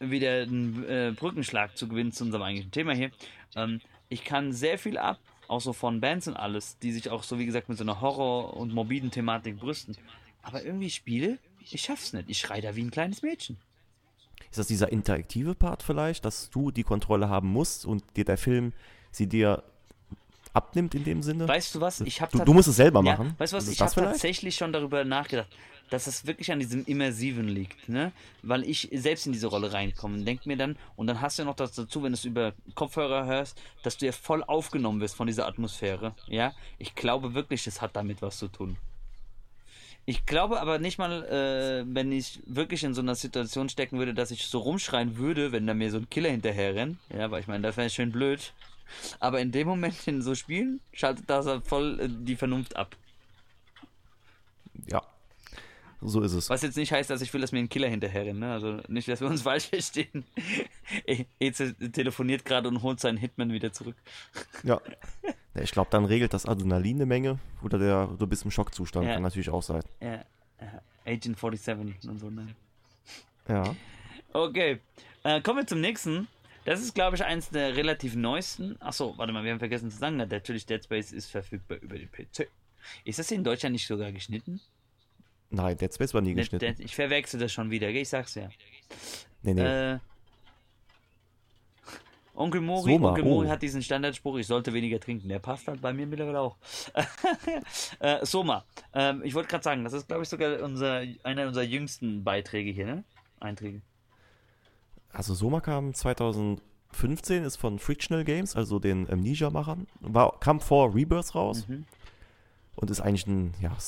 Speaker 1: wieder einen äh, Brückenschlag zu gewinnen zu unserem eigentlichen Thema hier, ähm, ich kann sehr viel ab, auch so von Bands und alles, die sich auch so wie gesagt mit so einer Horror- und morbiden Thematik brüsten. Aber irgendwie Spiele, ich schaff's nicht. Ich schrei da wie ein kleines Mädchen.
Speaker 2: Ist das dieser interaktive Part vielleicht, dass du die Kontrolle haben musst und dir der Film sie dir abnimmt in dem Sinne?
Speaker 1: Weißt du was? Ich hab
Speaker 2: du, du musst es selber
Speaker 1: Ja,
Speaker 2: machen.
Speaker 1: weißt du was?
Speaker 2: Ist
Speaker 1: Ich habe tatsächlich schon darüber nachgedacht, dass es wirklich an diesem Immersiven liegt, ne? Weil ich selbst in diese Rolle reinkomme und denk mir dann, und dann hast du ja noch das dazu, wenn du es über Kopfhörer hörst, dass du ja voll aufgenommen wirst von dieser Atmosphäre, ja? Ich glaube wirklich, es hat damit was zu tun. Ich glaube aber nicht mal, äh, wenn ich wirklich in so einer Situation stecken würde, dass ich so rumschreien würde, wenn da mir so ein Killer hinterher rennt. Ja, weil ich meine, das wäre schön blöd. Aber in dem Moment in so Spielen schaltet das halt voll äh, die Vernunft ab.
Speaker 2: Ja. So ist es.
Speaker 1: Was jetzt nicht heißt, dass ich will, dass mir ein Killer hinterher rennt. Ne? Also nicht, dass wir uns [laughs] falsch verstehen. E- Eze telefoniert gerade und holt seinen Hitman wieder zurück.
Speaker 2: Ja. [laughs] Ich glaube, dann regelt das Adrenalin eine Menge oder der, du bist im Schockzustand.
Speaker 1: Ja.
Speaker 2: Kann natürlich auch sein.
Speaker 1: Ja, ja, Agent 47 und so. Ne?
Speaker 2: Ja.
Speaker 1: Okay, äh, kommen wir zum nächsten. Das ist, glaube ich, eins der relativ neuesten. Achso, warte mal, wir haben vergessen zu sagen, natürlich Dead Space ist verfügbar über den PC. Ist das in Deutschland nicht sogar geschnitten?
Speaker 2: Nein, Dead Space war nie geschnitten.
Speaker 1: Dead- Ich verwechsel das schon wieder, ich sag's ja.
Speaker 2: Nee, nee.
Speaker 1: Äh, Onkel Mori,
Speaker 2: Soma,
Speaker 1: Onkel Mori
Speaker 2: oh.
Speaker 1: hat diesen Standardspruch, ich sollte weniger trinken. Der passt halt bei mir mittlerweile auch. [laughs] äh, Soma, ähm, ich wollte gerade sagen, das ist, glaube ich, sogar unser, einer unserer jüngsten Beiträge hier, ne? Einträge.
Speaker 2: Also Soma kam 2015, ist von Frictional Games, also den Amnesia-Machern. War, kam vor Rebirth raus
Speaker 1: Mhm.
Speaker 2: und ist eigentlich ein ja,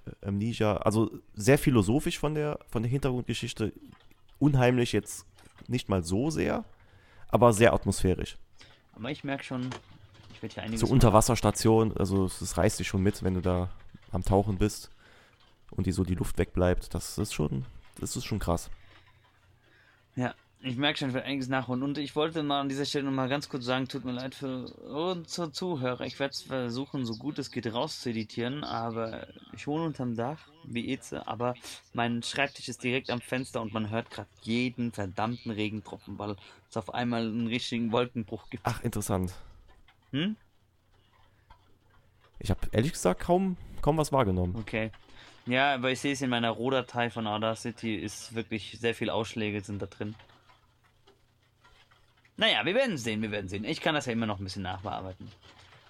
Speaker 2: Sci-Fi-Amnesia. Also sehr philosophisch von der, von der Hintergrundgeschichte. Unheimlich jetzt nicht mal so sehr, aber sehr atmosphärisch.
Speaker 1: Aber ich merke schon, ich werde hier einiges.
Speaker 2: So Unterwasserstation, also es, es reißt dich schon mit, wenn du da am Tauchen bist und die so die Luft wegbleibt. Das ist schon, das ist schon krass.
Speaker 1: Ja, ich merke schon, ich werde einiges nachholen. Und ich wollte mal an dieser Stelle noch mal ganz kurz sagen, tut mir leid für unsere Zuhörer. Ich werde es versuchen, so gut es geht, rauszueditieren, aber ich wohne unterm Dach, wie Eze, aber mein Schreibtisch ist direkt am Fenster und man hört gerade jeden verdammten Regentropfen, weil es auf einmal einen richtigen Wolkenbruch gibt.
Speaker 2: Ach, interessant.
Speaker 1: Hm?
Speaker 2: Ich habe ehrlich gesagt kaum, kaum was wahrgenommen.
Speaker 1: Okay. Ja, aber ich sehe es in meiner Rohdatei von Audacity, ist wirklich sehr viel Ausschläge sind da drin. Naja, wir werden sehen, wir werden sehen. Ich kann das ja immer noch ein bisschen nachbearbeiten.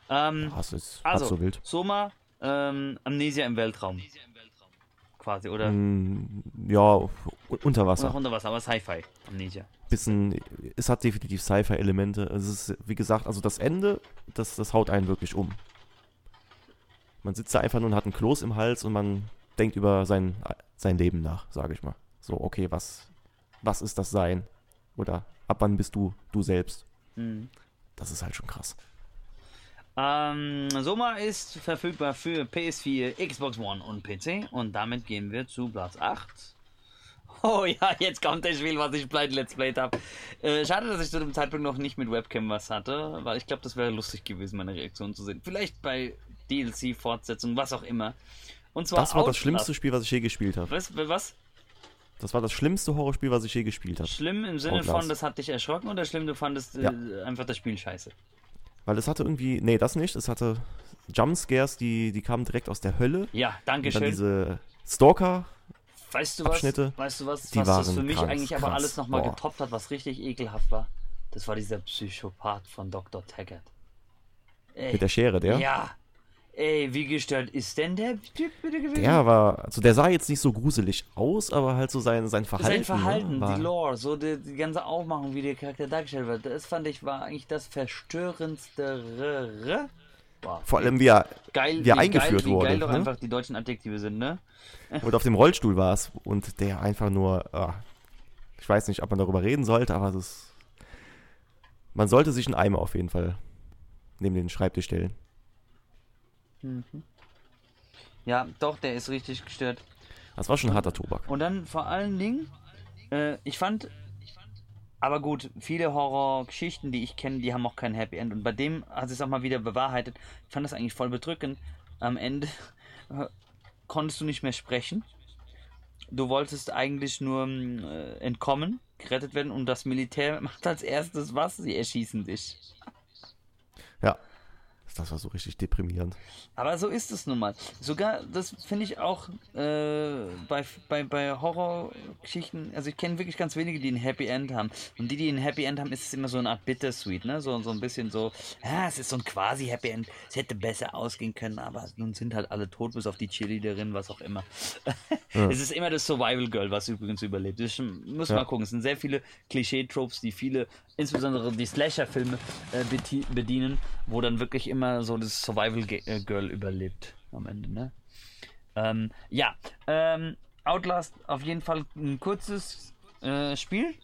Speaker 1: Ähm,
Speaker 2: Ja, ist
Speaker 1: also,
Speaker 2: so wild.
Speaker 1: Soma, ähm, Amnesia im Weltraum. Quasi, oder?
Speaker 2: Mm, ja, unter Wasser.
Speaker 1: unter Wasser, aber Sci-Fi, Amnesia.
Speaker 2: Bisschen, es hat definitiv Sci-Fi-Elemente. Es ist, wie gesagt, also das Ende, das, das haut einen wirklich um. Man sitzt da einfach nur und hat einen Kloß im Hals und man denkt über sein, sein Leben nach, sage ich mal. So, okay, was, was ist das Sein? Oder ab wann bist du du selbst?
Speaker 1: Hm.
Speaker 2: Das ist halt schon krass.
Speaker 1: Ähm, Soma ist verfügbar für PS4, Xbox One und PC. Und damit gehen wir zu Platz 8. Oh ja, jetzt kommt das Spiel, was ich Blind Let's Played habe. Äh, schade, dass ich zu dem Zeitpunkt noch nicht mit Webcam was hatte, weil ich glaube, das wäre lustig gewesen, meine Reaktion zu sehen. Vielleicht bei DLC, Fortsetzung, was auch immer. Und zwar
Speaker 2: Das war das
Speaker 1: Outlast.
Speaker 2: schlimmste Spiel, was ich je gespielt habe.
Speaker 1: Was, was?
Speaker 2: Das war das schlimmste Horrorspiel, was ich je gespielt habe.
Speaker 1: Schlimm im Sinne
Speaker 2: Outlast.
Speaker 1: von, das hat dich erschrocken oder schlimm, du fandest äh,
Speaker 2: Ja.
Speaker 1: einfach das Spiel scheiße?
Speaker 2: Weil es hatte irgendwie, nee, das nicht. Es hatte Jumpscares, die, die kamen direkt aus der Hölle.
Speaker 1: Ja, danke
Speaker 2: Und dann
Speaker 1: schön.
Speaker 2: diese Stalker.
Speaker 1: Weißt du was?
Speaker 2: Abschnitte,
Speaker 1: weißt du was?
Speaker 2: die
Speaker 1: was das
Speaker 2: waren
Speaker 1: für mich
Speaker 2: krank,
Speaker 1: eigentlich aber
Speaker 2: krass.
Speaker 1: alles nochmal getoppt hat, was richtig ekelhaft war? Das war dieser Psychopath von Dr. Taggart. Ey,
Speaker 2: Mit der Schere, der?
Speaker 1: Ja. Ey, wie gestört ist denn der Typ bitte gewesen?
Speaker 2: Der war, also der sah jetzt nicht so gruselig aus, aber halt so sein, sein Verhalten.
Speaker 1: Sein Verhalten,
Speaker 2: ne, war,
Speaker 1: die Lore, so die, die ganze Aufmachung, wie der Charakter dargestellt wird, das fand ich war eigentlich das verstörendste. Boah,
Speaker 2: Vor allem, wie er,
Speaker 1: geil,
Speaker 2: wie er
Speaker 1: wie
Speaker 2: eingeführt
Speaker 1: geil, wie
Speaker 2: wurde.
Speaker 1: geil doch
Speaker 2: ne?
Speaker 1: einfach die deutschen Adjektive sind, ne?
Speaker 2: Und auf dem Rollstuhl war es und der einfach nur, ah, ich weiß nicht, ob man darüber reden sollte, aber das, man sollte sich einen Eimer auf jeden Fall neben den Schreibtisch stellen.
Speaker 1: Ja, doch, der ist richtig gestört.
Speaker 2: Das war schon harter Tobak.
Speaker 1: Und dann vor allen Dingen, äh, ich fand, aber gut, viele Horrorgeschichten, die ich kenne, die haben auch kein Happy End. Und bei dem hat es auch mal wieder bewahrheitet. Ich fand das eigentlich voll bedrückend. Am Ende äh, konntest du nicht mehr sprechen. Du wolltest eigentlich nur äh, entkommen, gerettet werden und das Militär [laughs] macht als erstes was? Sie erschießen dich.
Speaker 2: Ja, das war so richtig deprimierend.
Speaker 1: Aber so ist es nun mal. Sogar, das finde ich auch äh, bei, bei, bei Horrorgeschichten, also ich kenne wirklich ganz wenige, die ein Happy End haben. Und die, die ein Happy End haben, ist es immer so eine Art Bittersweet, ne? So, so ein bisschen so, ja, es ist so ein quasi Happy End. Es hätte besser ausgehen können, aber nun sind halt alle tot, bis auf die Cheerleaderin, was auch immer. [laughs] es ist immer das Survival Girl, was übrigens überlebt. Schon, muss
Speaker 2: Ja.
Speaker 1: mal gucken. Es sind sehr viele Klischee-Tropes, die viele, insbesondere die Slasher-Filme, äh, bedienen, wo dann wirklich immer so das Survival äh, Girl überlebt am Ende, ne? Ähm, ja, ähm, Outlast auf jeden Fall ein kurzes äh, Spiel,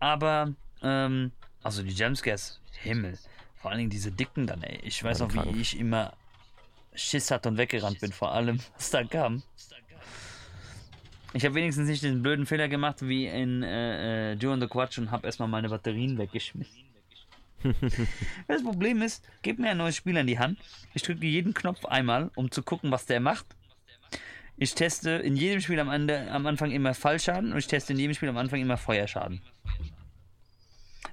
Speaker 1: aber ähm, also die Jumpscares, Himmel, vor allen Dingen diese dicken dann, ey. Ich weiß noch,
Speaker 2: krank.
Speaker 1: wie ich immer Schiss hatte und weggerannt bin, vor allem, [laughs] was da kam. Ich habe wenigstens nicht den blöden Fehler gemacht wie in äh, äh, Joe and the Quatsch und habe erstmal meine Batterien weggeschmissen. [laughs] das Problem ist, gib mir ein neues Spiel in die Hand. Ich drücke jeden Knopf einmal, um zu gucken, was der macht. Ich teste in jedem Spiel am, Ende, am Anfang immer Fallschaden und ich teste in jedem Spiel am Anfang immer Feuerschaden.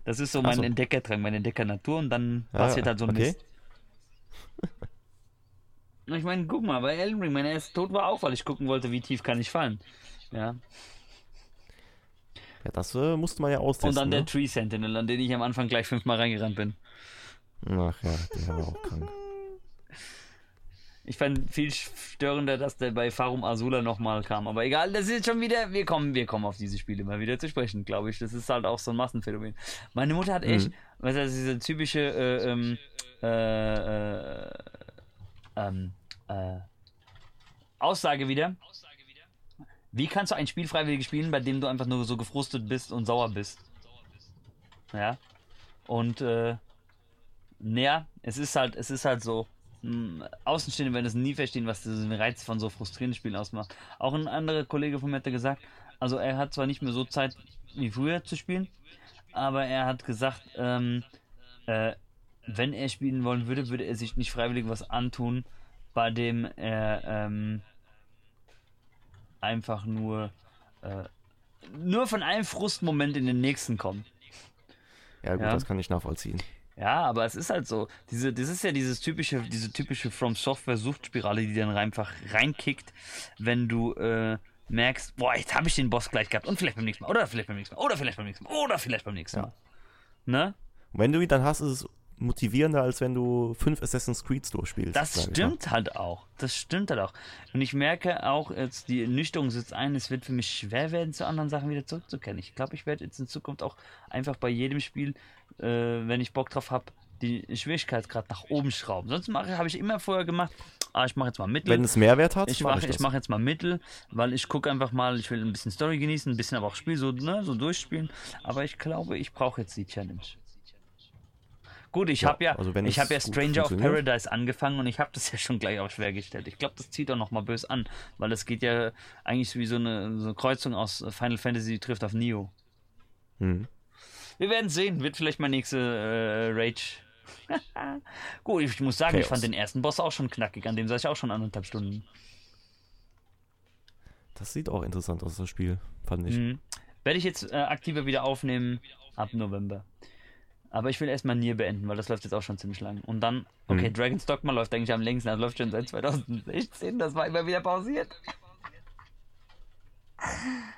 Speaker 1: Das ist so mein
Speaker 2: so.
Speaker 1: Entdeckerdrang, meine Entdeckernatur und dann
Speaker 2: Ja,
Speaker 1: passiert halt so ein
Speaker 2: okay.
Speaker 1: Mist. [laughs] Ich meine, guck mal, bei Elden Ring, mein erster Tod war auch, weil ich gucken wollte, wie tief kann ich fallen. Ja.
Speaker 2: Ja, das äh, musste man ja austesten.
Speaker 1: Und dann der
Speaker 2: ne?
Speaker 1: Tree Sentinel, an den ich am Anfang gleich fünfmal reingerannt bin.
Speaker 2: Ach ja, der war auch krank.
Speaker 1: Ich fand viel störender, dass der bei Farum Azula nochmal kam. Aber egal, das ist jetzt schon wieder. Wir kommen, wir kommen auf diese Spiele immer wieder zu sprechen, glaube ich. Das ist halt auch so ein Massenphänomen. Meine Mutter hat echt, weißt du, diese typische äh, ähm, äh, äh, ähm, äh, Aussage wieder. Wie kannst du ein Spiel freiwillig spielen, bei dem du einfach nur so gefrustet bist und sauer bist? Ja. Und äh, naja, es ist halt, es ist halt so. mh, Außenstehende werden es nie verstehen, was diesen Reiz von so frustrierenden Spielen ausmacht. Auch ein anderer Kollege von mir hat gesagt, also er hat zwar nicht mehr so Zeit wie früher zu spielen, aber er hat gesagt, ähm, äh, wenn er spielen wollen würde, würde er sich nicht freiwillig was antun, bei dem er ähm, einfach nur äh, nur von einem Frustmoment in den nächsten kommt.
Speaker 2: Ja, gut,
Speaker 1: Ja.
Speaker 2: das kann ich nachvollziehen.
Speaker 1: Ja, aber es ist halt so. Diese, das ist ja dieses typische, diese typische From Software Suchtspirale, die dann einfach reinkickt, wenn du äh, merkst, boah, jetzt habe ich den Boss gleich gehabt und vielleicht beim nächsten Mal oder vielleicht beim nächsten Mal oder vielleicht beim nächsten Mal oder vielleicht beim nächsten
Speaker 2: Ja.
Speaker 1: Mal. Ne?
Speaker 2: Und wenn du ihn dann hast, ist es motivierender, als wenn du fünf Assassin's Creeds durchspielst.
Speaker 1: Das stimmt halt auch. Das stimmt halt auch. Und ich merke auch, jetzt die Ernüchterung sitzt ein, es wird für mich schwer werden, zu anderen Sachen wieder zurückzukehren. Ich glaube, ich werde jetzt in Zukunft auch einfach bei jedem Spiel, äh, wenn ich Bock drauf habe, die Schwierigkeitsgrad nach oben schrauben. Sonst mache habe ich immer vorher gemacht, ah, ich mache jetzt mal Mittel.
Speaker 2: Wenn es Mehrwert hat,
Speaker 1: ich
Speaker 2: mach
Speaker 1: mache
Speaker 2: ich
Speaker 1: mach jetzt mal Mittel, weil ich gucke einfach mal, ich will ein bisschen Story genießen, ein bisschen aber auch Spiel so, ne, so durchspielen. Aber ich glaube, ich brauche jetzt die Challenge. Gut, ich
Speaker 2: Ja,
Speaker 1: habe ja,
Speaker 2: also
Speaker 1: ich
Speaker 2: es
Speaker 1: habe ja Stranger of. Paradise angefangen und ich habe das ja schon gleich auch schwer gestellt. Ich glaube, das zieht auch noch mal böse an, weil es geht ja eigentlich wie so eine, so eine Kreuzung aus Final Fantasy trifft auf Neo.
Speaker 2: Hm.
Speaker 1: Wir werden sehen, wird vielleicht mein nächste äh, Rage. [laughs] Gut, ich muss sagen, ich
Speaker 2: Chaos.
Speaker 1: fand den ersten Boss auch schon knackig, an dem saß ich auch schon anderthalb Stunden.
Speaker 2: Das sieht auch interessant aus, das Spiel, fand ich.
Speaker 1: Mhm. Werde ich jetzt äh, aktiver wieder aufnehmen ab November. Aber ich will erstmal Nier beenden, weil das läuft jetzt auch schon ziemlich lang. Und dann, okay,
Speaker 2: Mhm.
Speaker 1: Dragon's Dogma läuft eigentlich am längsten, das läuft schon seit 2016, das war immer wieder pausiert.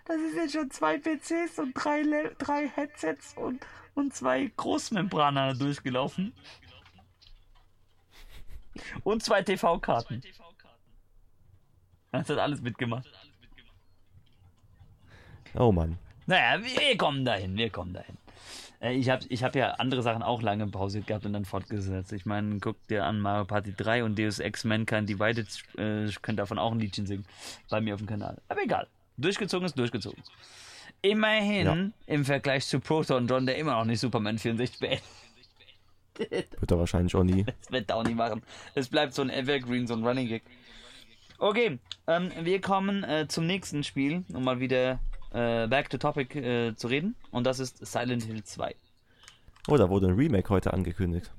Speaker 1: Das ist jetzt schon zwei PCs und drei, Le- drei Headsets und, und zwei Großmembraner durchgelaufen. Und zwei TV-Karten. Das hat alles mitgemacht.
Speaker 2: Oh Mann.
Speaker 1: Naja, wir kommen dahin, wir kommen dahin. Äh, Ich habe ich hab ja andere Sachen auch lange Pause gehabt und dann fortgesetzt. Ich meine, guck dir an Mario Party 3 und Deus Ex Mankind Divided, äh, ich könnte davon auch ein Liedchen singen. Bei mir auf dem Kanal. Aber egal. Durchgezogen ist durchgezogen. Immerhin
Speaker 2: Ja.
Speaker 1: im Vergleich zu Proton John, der immer noch nicht Superman 64 beendet.
Speaker 2: Wird er wahrscheinlich auch nie. [laughs]
Speaker 1: Das wird er auch nie machen. Es bleibt so ein Evergreen, so ein Running Gag. Okay, ähm, wir kommen äh, zum nächsten Spiel, um mal wieder äh, back to topic äh, zu reden. Und das ist Silent Hill 2.
Speaker 2: Oh, da wurde ein Remake heute angekündigt.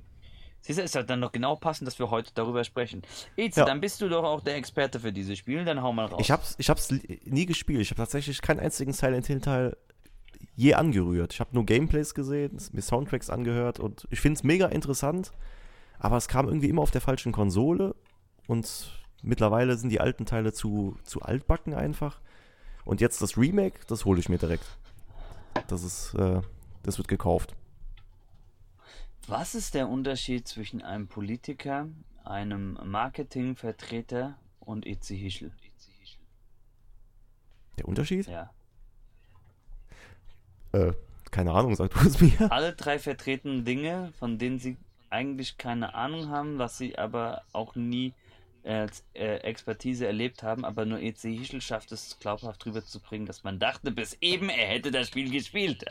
Speaker 1: Siehst du, es hat dann noch genau passend, dass wir heute darüber sprechen. Eze,
Speaker 2: Ja.
Speaker 1: dann bist du doch auch der Experte für dieses Spiel, dann hau mal raus.
Speaker 2: Ich hab's, ich hab's nie gespielt. Ich habe tatsächlich keinen einzigen Silent Hill Teil je angerührt. Ich habe nur Gameplays gesehen, mir Soundtracks angehört und ich finde es mega interessant. Aber es kam irgendwie immer auf der falschen Konsole und mittlerweile sind die alten Teile zu, zu altbacken einfach. Und jetzt das Remake, das hole ich mir direkt. Das ist, äh, das wird gekauft.
Speaker 1: Was ist der Unterschied zwischen einem Politiker, einem Marketingvertreter und Eze Hischel?
Speaker 2: Der Unterschied?
Speaker 1: Ja.
Speaker 2: Äh, keine Ahnung, sag du es mir.
Speaker 1: Alle drei vertreten Dinge, von denen sie eigentlich keine Ahnung haben, was sie aber auch nie als äh, Expertise erlebt haben, aber nur EC Hischel schafft es glaubhaft rüberzubringen, dass man dachte bis eben, er hätte das Spiel gespielt.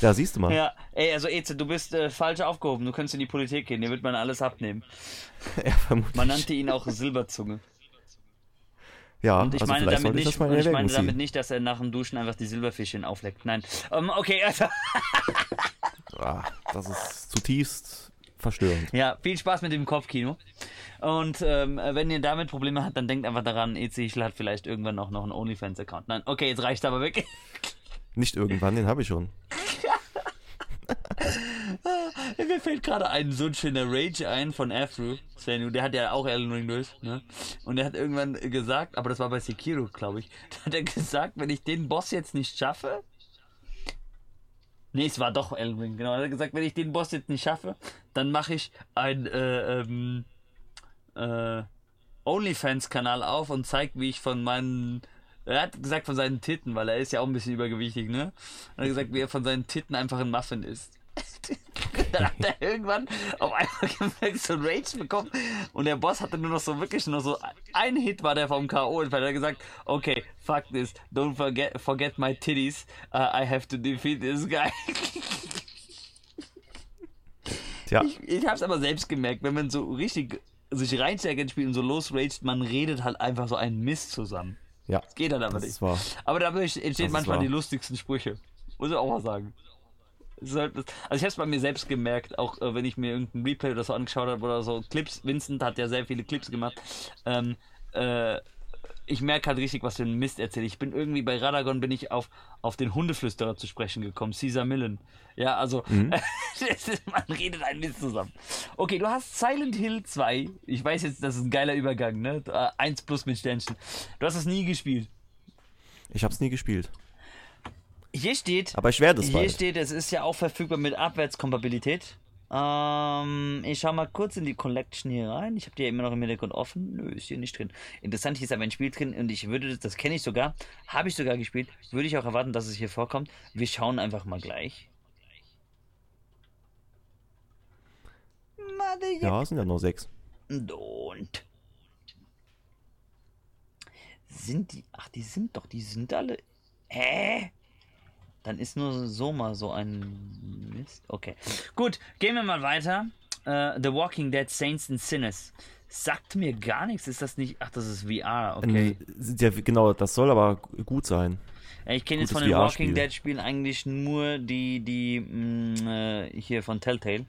Speaker 2: Ja, siehst du mal.
Speaker 1: ja, ey, also Eze, du bist äh, falsch aufgehoben, du könntest in die Politik gehen, dir wird man alles abnehmen. [laughs]
Speaker 2: Ja, vermutlich.
Speaker 1: Man nannte ihn auch Silberzunge.
Speaker 2: ja,
Speaker 1: Und ich
Speaker 2: also
Speaker 1: meine damit nicht, ich meine damit
Speaker 2: ziehen.
Speaker 1: nicht, dass er nach dem Duschen einfach die Silberfischchen aufleckt. Nein. Ähm, okay, also,
Speaker 2: Ah, das ist zutiefst verstörend.
Speaker 1: ja, viel Spaß mit dem Kopfkino. Und ähm, wenn ihr damit Probleme habt, dann denkt einfach daran, EC Hischel hat vielleicht irgendwann auch noch einen OnlyFans-Account. Nein, okay, jetzt reicht aber wirklich.
Speaker 2: Nicht irgendwann, den habe ich schon. [laughs]
Speaker 1: Mir fällt gerade ein so ein schöner Rage ein von Afro. Svenu, der hat ja auch Elden Ring durch, ne? Und er hat irgendwann gesagt, aber das war bei Sekiro, glaube ich, [laughs] da hat er gesagt, wenn ich den Boss jetzt nicht schaffe. Nee, es war doch Elden Ring, genau. Er hat gesagt, wenn ich den Boss jetzt nicht schaffe, dann mache ich ein äh, ähm, äh, OnlyFans-Kanal auf und zeig, wie ich von meinen. Er hat gesagt von seinen Titten, weil er ist ja auch ein bisschen übergewichtig, ne? Er hat gesagt, wie er von seinen Titten einfach ein Muffin isst. [laughs] Dann hat er irgendwann auf einmal gemerkt, so ein Rage bekommen und der Boss hatte nur noch so wirklich nur so ein Hit war der vom K.O. und er hat gesagt, okay, fuck this, don't forget, forget my titties, uh, I have to defeat this guy. [laughs]
Speaker 2: Tja,
Speaker 1: Ich, ich hab's aber selbst gemerkt, wenn man so richtig sich reinsteckt ins Spiel und so losraged, man redet halt einfach so einen Mist zusammen.
Speaker 2: ja,
Speaker 1: Das geht halt aber nicht.
Speaker 2: wahr.
Speaker 1: Aber dadurch entstehen manchmal
Speaker 2: wahr.
Speaker 1: die lustigsten Sprüche. Muss ich auch mal sagen. Es halt Also ich habe es bei mir selbst gemerkt, auch äh, wenn ich mir irgendein Replay oder so angeschaut habe oder so Clips. Vincent hat ja sehr viele Clips gemacht. Ähm, äh, ich merke halt richtig, was für ein Mist erzähle. Ich bin irgendwie bei Radagon bin ich auf, auf den Hundeflüsterer zu sprechen gekommen, Caesar Millen. Ja, also [laughs] ist- man redet ein Mist zusammen. Okay, du hast Silent Hill 2. Ich weiß jetzt, das ist ein geiler Übergang, ne? Äh, 1 plus mit Sternchen. Du hast es nie gespielt.
Speaker 2: Ich habe es nie gespielt.
Speaker 1: Hier steht,
Speaker 2: Aber ich werde es
Speaker 1: hier
Speaker 2: bald.
Speaker 1: steht, es ist ja auch verfügbar mit Abwärtskompatibilität. Ähm, ich schau mal kurz in die Collection hier rein. Ich habe die ja immer noch im Hintergrund offen. Nö, ist hier nicht drin. Interessant, hier ist aber ein Spiel drin und ich würde, das, das kenne ich sogar, habe ich sogar gespielt, würde ich auch erwarten, dass es hier vorkommt. Wir schauen einfach mal gleich.
Speaker 2: Ja, es sind ja nur sechs.
Speaker 1: und. Sind die. Ach, die sind doch, die sind alle. Hä? Dann ist nur so mal so ein Mist. Okay. Gut, gehen wir mal weiter. Äh, The Walking Dead Saints and Sinners. Sagt mir gar nichts. Ist das nicht. Ach, das ist VR, okay.
Speaker 2: Ja, genau, das soll aber gut sein.
Speaker 1: Ja, ich kenne jetzt von den. Walking Dead Spielen eigentlich nur die, die mh, äh, hier von Telltale.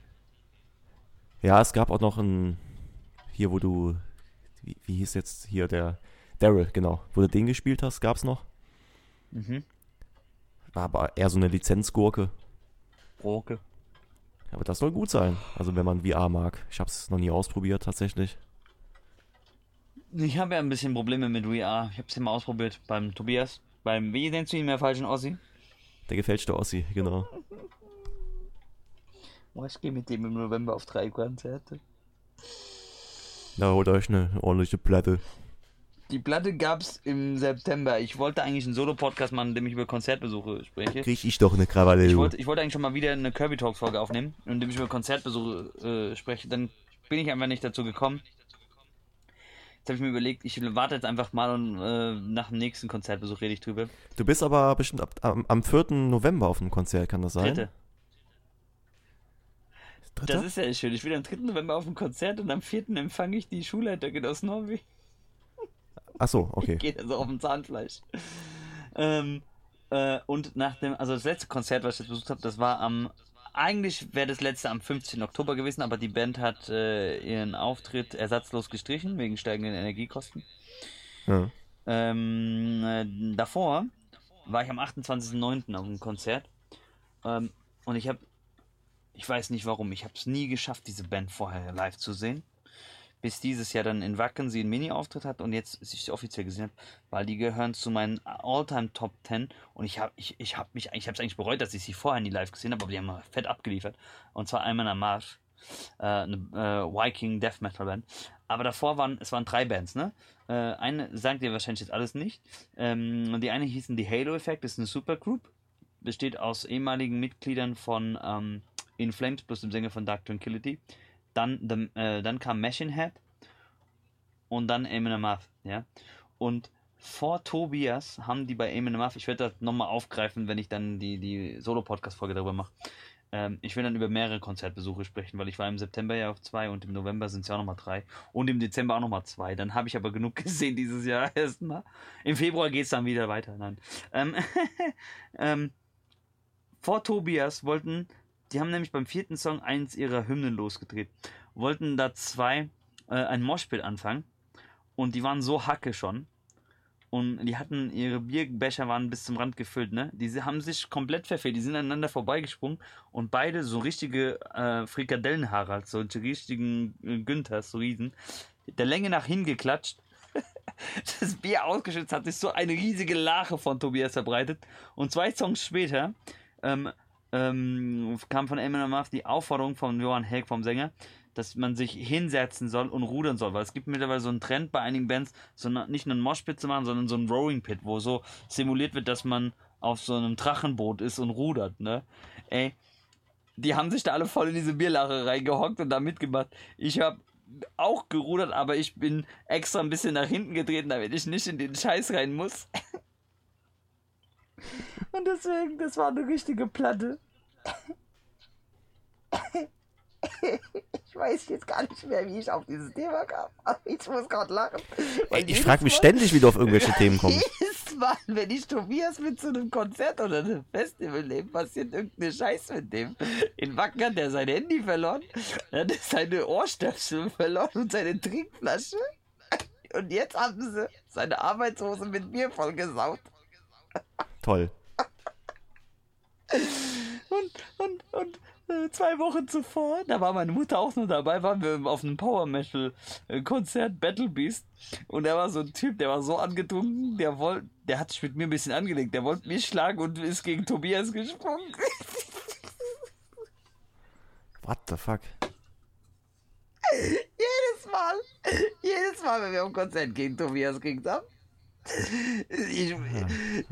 Speaker 2: Ja, es gab auch noch ein, hier wo du, wie, wie hieß jetzt hier der, Daryl, genau, wo du den gespielt hast, gab's noch.
Speaker 1: Mhm.
Speaker 2: War aber eher so eine Lizenzgurke.
Speaker 1: Roke.
Speaker 2: Aber das soll gut sein. Also wenn man VR mag. Ich habe es noch nie ausprobiert tatsächlich.
Speaker 1: Ich habe ja ein bisschen Probleme mit VR. Ich habe es ja mal ausprobiert beim Tobias. Beim, wie nennst du ihn mehr falschen Ossi?
Speaker 2: Der gefälschte Ossi, genau.
Speaker 1: Oh, ich gehe mit dem im November auf drei Konzerte.
Speaker 2: Da holt euch eine ordentliche Platte.
Speaker 1: Die Platte gab's im September. Ich wollte eigentlich einen Solo-Podcast machen, in dem ich über Konzertbesuche spreche.
Speaker 2: Krieg ich doch eine Krawalle.
Speaker 1: Ich wollte, ich wollte eigentlich schon mal wieder eine Kirby Talks Folge aufnehmen, in dem ich über Konzertbesuche äh, spreche. Dann bin ich einfach nicht dazu gekommen. Jetzt habe ich mir überlegt, ich warte jetzt einfach mal und äh, nach dem nächsten Konzertbesuch rede ich drüber.
Speaker 2: Du bist aber bestimmt ab, am, am 4. November auf einem Konzert, kann das sein?
Speaker 1: Dritte.
Speaker 2: Dritte?
Speaker 1: Das ist ja schön. Ich bin am 3. November auf dem Konzert und am 4. empfange ich die Schulleiterin aus Norwegen.
Speaker 2: Ach so, [laughs] okay.
Speaker 1: Geht also auf dem Zahnfleisch. Ähm, äh, und nach dem, also das letzte Konzert, was ich jetzt besucht habe, das war am, eigentlich wäre das letzte am 15. Oktober gewesen, aber die Band hat äh, ihren Auftritt ersatzlos gestrichen, wegen steigenden Energiekosten.
Speaker 2: Ja.
Speaker 1: Ähm, äh, davor war ich am 28.09. auf einem Konzert ähm, und ich habe, ich weiß nicht warum, ich habe es nie geschafft, diese Band vorher live zu sehen. Bis dieses Jahr dann in Wacken sie einen Mini-Auftritt hat und jetzt ich sie offiziell gesehen habe, weil die gehören zu meinen All-Time Top 10 und ich habe ich, ich hab mich ich habe es eigentlich bereut, dass ich sie vorher nie live gesehen habe, aber die haben mal fett abgeliefert und zwar einmal am Marsch, äh, eine äh, Viking Death Metal Band. Aber davor waren es waren drei Bands, ne? Äh, eine sagt ihr wahrscheinlich jetzt alles nicht. Ähm, die eine hießen die Halo Effect, das ist eine Supergroup, besteht aus ehemaligen Mitgliedern von ähm, In Flames plus dem Sänger von Dark Tranquility. Dann, the, äh, dann kam Machine Head und dann Amen Amarth, ja. Und vor Tobias haben die bei Amen Amarth, ich werde das nochmal aufgreifen, wenn ich dann die, die Solo-Podcast-Folge darüber mache. Ähm, ich will dann über mehrere Konzertbesuche sprechen, weil ich war im September ja auf zwei und im November sind es ja auch nochmal drei und im Dezember auch nochmal zwei. Dann habe ich aber genug [laughs] gesehen dieses Jahr erstmal. Im Februar geht es dann wieder weiter. Nein. Ähm, [laughs] ähm, vor Tobias wollten, die haben nämlich beim vierten Song eins ihrer Hymnen losgedreht, wollten da zwei äh, ein Moshpit anfangen und die waren so hacke schon und die hatten ihre Bierbecher waren bis zum Rand gefüllt, ne? Die haben sich komplett verfehlt, die sind aneinander vorbeigesprungen und beide so richtige äh, Frikadellenhaare, halt, solche richtigen äh, Günthers, so riesen, der Länge nach hingeklatscht. [laughs] Das Bier ausgeschützt hat sich so eine riesige Lache von Tobias verbreitet und zwei Songs später ähm, ähm, kam von Eminem Muff die Aufforderung von Johann Helg vom Sänger, dass man sich hinsetzen soll und rudern soll, weil es gibt mittlerweile so einen Trend bei einigen Bands, so nicht nur einen Moshpit zu machen, sondern so einen Rowing Pit, wo so simuliert wird, dass man auf so einem Drachenboot ist und rudert, ne? Ey, die haben sich da alle voll in diese Bierlache reingehockt und da mitgemacht. Ich habe auch gerudert, aber ich bin extra ein bisschen nach hinten getreten, damit ich nicht in den Scheiß rein muss. [laughs] Und deswegen, das war eine richtige Platte. Ich weiß jetzt gar nicht mehr, wie ich auf dieses Thema kam. Aber ich muss gerade lachen.
Speaker 2: Ey, ich frage mich ständig, wie du auf irgendwelche Themen kommst.
Speaker 1: Jedes Mal, wenn ich Tobias mit zu einem Konzert oder einem Festival nehme, passiert irgendeine Scheiße mit dem. In Wacken hat er sein Handy verloren, dann hat er seine Ohrstöpsel verloren und seine Trinkflasche. Und jetzt haben sie seine Arbeitshose mit Bier vollgesaut.
Speaker 2: Toll.
Speaker 1: Und, und, und äh, zwei Wochen zuvor, da war meine Mutter auch noch dabei, waren wir auf einem Power Metal äh, Konzert Battle Beast und da war so ein Typ, der war so angetrunken, der wollte, der hat sich mit mir ein bisschen angelegt, der wollte mich schlagen und ist gegen Tobias gesprungen. [laughs]
Speaker 2: What the fuck?
Speaker 1: jedes Mal, jedes Mal, wenn wir am Konzert gegen Tobias ging haben. Ich,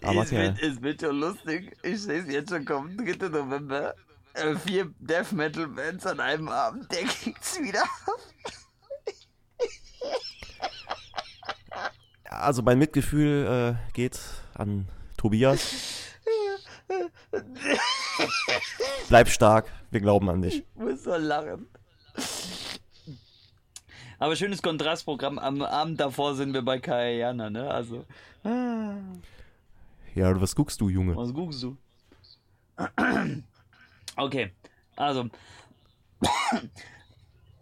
Speaker 2: aber
Speaker 1: es, wird, es wird schon lustig. Ich sehe es jetzt schon kommen, 3. November. Äh, vier Death Metal Bands an einem Abend, der kriegt's wieder ab.
Speaker 2: Also mein Mitgefühl äh, geht an Tobias. [laughs] Bleib stark, wir glauben an dich.
Speaker 1: Ich muss so lachen. Aber schönes Kontrastprogramm. Am Abend davor sind wir bei Kayana, ne? Also. Ah,
Speaker 2: Ja, was guckst du, Junge?
Speaker 1: was guckst du? Okay, also.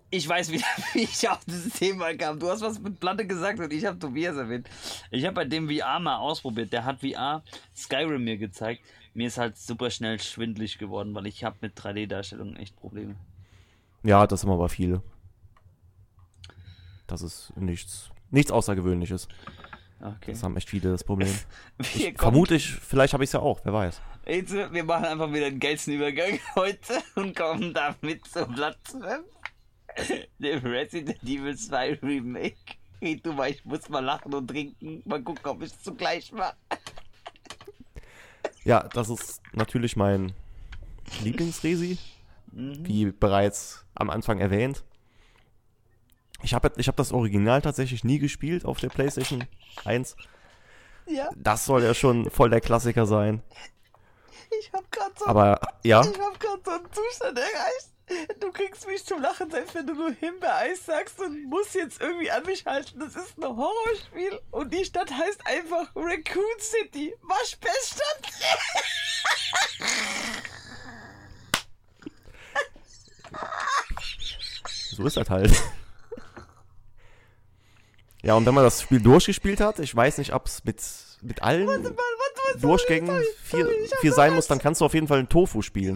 Speaker 1: Ich weiß wieder, [laughs] wie ich auf dieses Thema kam. Du hast was mit Platte gesagt und ich habe Tobias erwähnt. Ich habe bei dem VR mal ausprobiert. Der hat VR Skyrim mir gezeigt. Mir ist halt super schnell schwindlig geworden, weil ich habe mit 3D-Darstellungen echt Probleme.
Speaker 2: Ja, das haben aber viele. Das ist nichts, nichts Außergewöhnliches.
Speaker 1: Okay.
Speaker 2: Das haben echt viele das Problem. [laughs]
Speaker 1: Wir kommen-
Speaker 2: Vermutlich, vielleicht habe ich es ja auch, wer weiß.
Speaker 1: Jetzt, wir machen einfach wieder den geilsten Übergang [laughs] heute und kommen damit zum Platz 5. [laughs] dem Resident Evil 2 Remake. Hey, du mal, ich muss mal lachen und trinken. Mal gucken, ob ich es zugleich mache.
Speaker 2: Ja, das ist natürlich mein Lieblingsresi, wie bereits am Anfang erwähnt. Ich habe ich hab das Original tatsächlich nie gespielt auf der PlayStation 1.
Speaker 1: Ja,
Speaker 2: Das soll ja schon voll der Klassiker sein.
Speaker 1: ich hab grad so,
Speaker 2: Aber ja,
Speaker 1: ich hab grad so einen Zustand erreicht. Du kriegst mich zum Lachen, selbst wenn du nur Himbeereis sagst und musst jetzt irgendwie an mich halten. Das ist ein Horrorspiel und die Stadt heißt einfach Raccoon City. Waschbeststadt.
Speaker 2: so ist das halt. Ja, und wenn man das Spiel durchgespielt hat, ich weiß nicht, ob es mit, mit allen
Speaker 1: Warte warte sorry,
Speaker 2: Durchgängen
Speaker 1: sorry,
Speaker 2: vier,
Speaker 1: sorry, hab
Speaker 2: vier sein muss, dann kannst du auf jeden Fall einen Tofu spielen.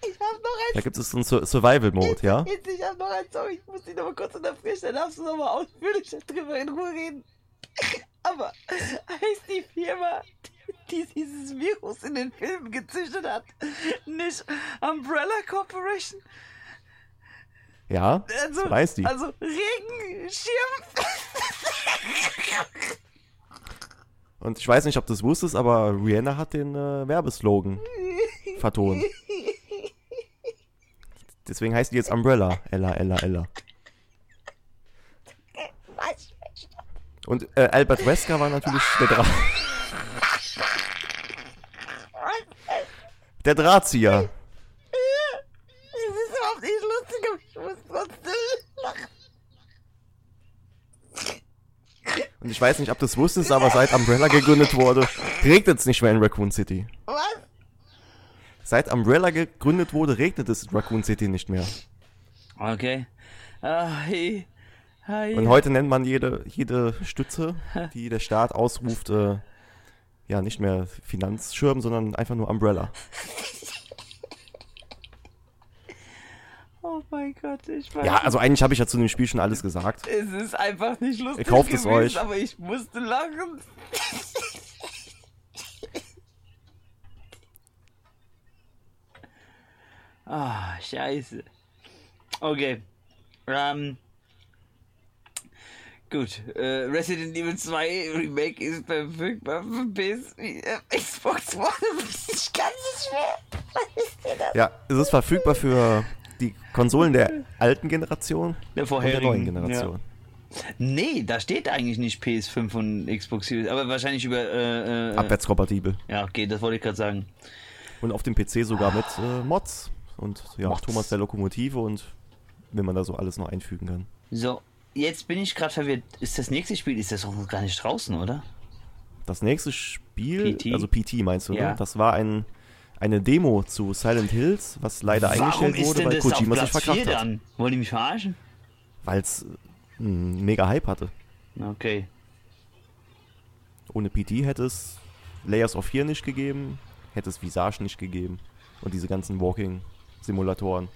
Speaker 1: Ich hab noch
Speaker 2: Da
Speaker 1: eins.
Speaker 2: gibt es einen Sur- Survival-Mode, ja?
Speaker 1: Jetzt, ich hab noch eins, sorry, ich muss dich noch mal kurz unterbrechen, dann darfst du noch mal ausführlicher drüber in Ruhe reden. [laughs] Aber heißt die Firma, die dieses Virus in den Filmen gezüchtet hat, nicht Umbrella Corporation?
Speaker 2: Ja,
Speaker 1: Also,
Speaker 2: das weiß die.
Speaker 1: Also Regenschirm.
Speaker 2: Und ich weiß nicht, ob du es wusstest, aber Rihanna hat den äh, Werbeslogan vertont. Deswegen heißt die jetzt Umbrella. Ella, Ella, Ella. Und äh, Albert Wesker war natürlich der Dra [laughs] Der Drahtzieher.
Speaker 1: Es ist überhaupt nicht lustig, aber ich muss trotzdem lachen.
Speaker 2: Und ich weiß nicht, ob du es wusstest, aber seit Umbrella gegründet wurde, regnet es nicht mehr in Raccoon City.
Speaker 1: Was?
Speaker 2: Seit Umbrella gegründet wurde, regnet es in Raccoon City nicht mehr.
Speaker 1: Okay. Ah, hey. Hi.
Speaker 2: Und heute nennt man jede, jede Stütze, die der Staat ausruft, äh, ja, nicht mehr Finanzschirm, sondern einfach nur Umbrella. [laughs]
Speaker 1: Oh mein Gott, ich weiß.
Speaker 2: Ja, also eigentlich habe ich ja zu dem Spiel schon alles gesagt.
Speaker 1: Es ist einfach nicht lustig
Speaker 2: Kauft es
Speaker 1: gewesen,
Speaker 2: euch.
Speaker 1: aber ich musste lachen. [laughs] ah, scheiße. Okay. Ähm. Gut. Äh, Resident Evil 2 Remake ist verfügbar für PS, äh, Xbox One. [laughs] Ich kann nicht mehr. Was ist denn das?
Speaker 2: Ja, es ist verfügbar für die Konsolen der alten Generation
Speaker 1: Der
Speaker 2: und der
Speaker 1: vorherigen.
Speaker 2: neuen Generation.
Speaker 1: Nee, da steht eigentlich nicht PS5 und Xbox Series, aber wahrscheinlich über. Äh, äh,
Speaker 2: Abwärtskompatibel.
Speaker 1: ja, okay, das wollte ich gerade sagen.
Speaker 2: Und auf dem PC sogar mit äh, Mods. Und ja,
Speaker 1: Mods.
Speaker 2: Thomas der Lokomotive und wenn man da so alles noch einfügen kann.
Speaker 1: So, jetzt bin ich gerade verwirrt. Ist das nächste Spiel, ist das doch noch gar nicht draußen, oder?
Speaker 2: Das nächste Spiel,
Speaker 1: PT?
Speaker 2: also PT meinst du,
Speaker 1: Ja.
Speaker 2: ne? Das war ein, eine Demo zu Silent Hills, was leider
Speaker 1: Warum
Speaker 2: eingestellt wurde, weil Kojima sich
Speaker 1: 4
Speaker 2: verkracht hat.
Speaker 1: dann? Wollen die mich verarschen?
Speaker 2: Weil es einen mega Hype hatte.
Speaker 1: Okay.
Speaker 2: Ohne PT hätte es Layers of Fear nicht gegeben, hätte es Visage nicht gegeben und diese ganzen Walking-Simulatoren.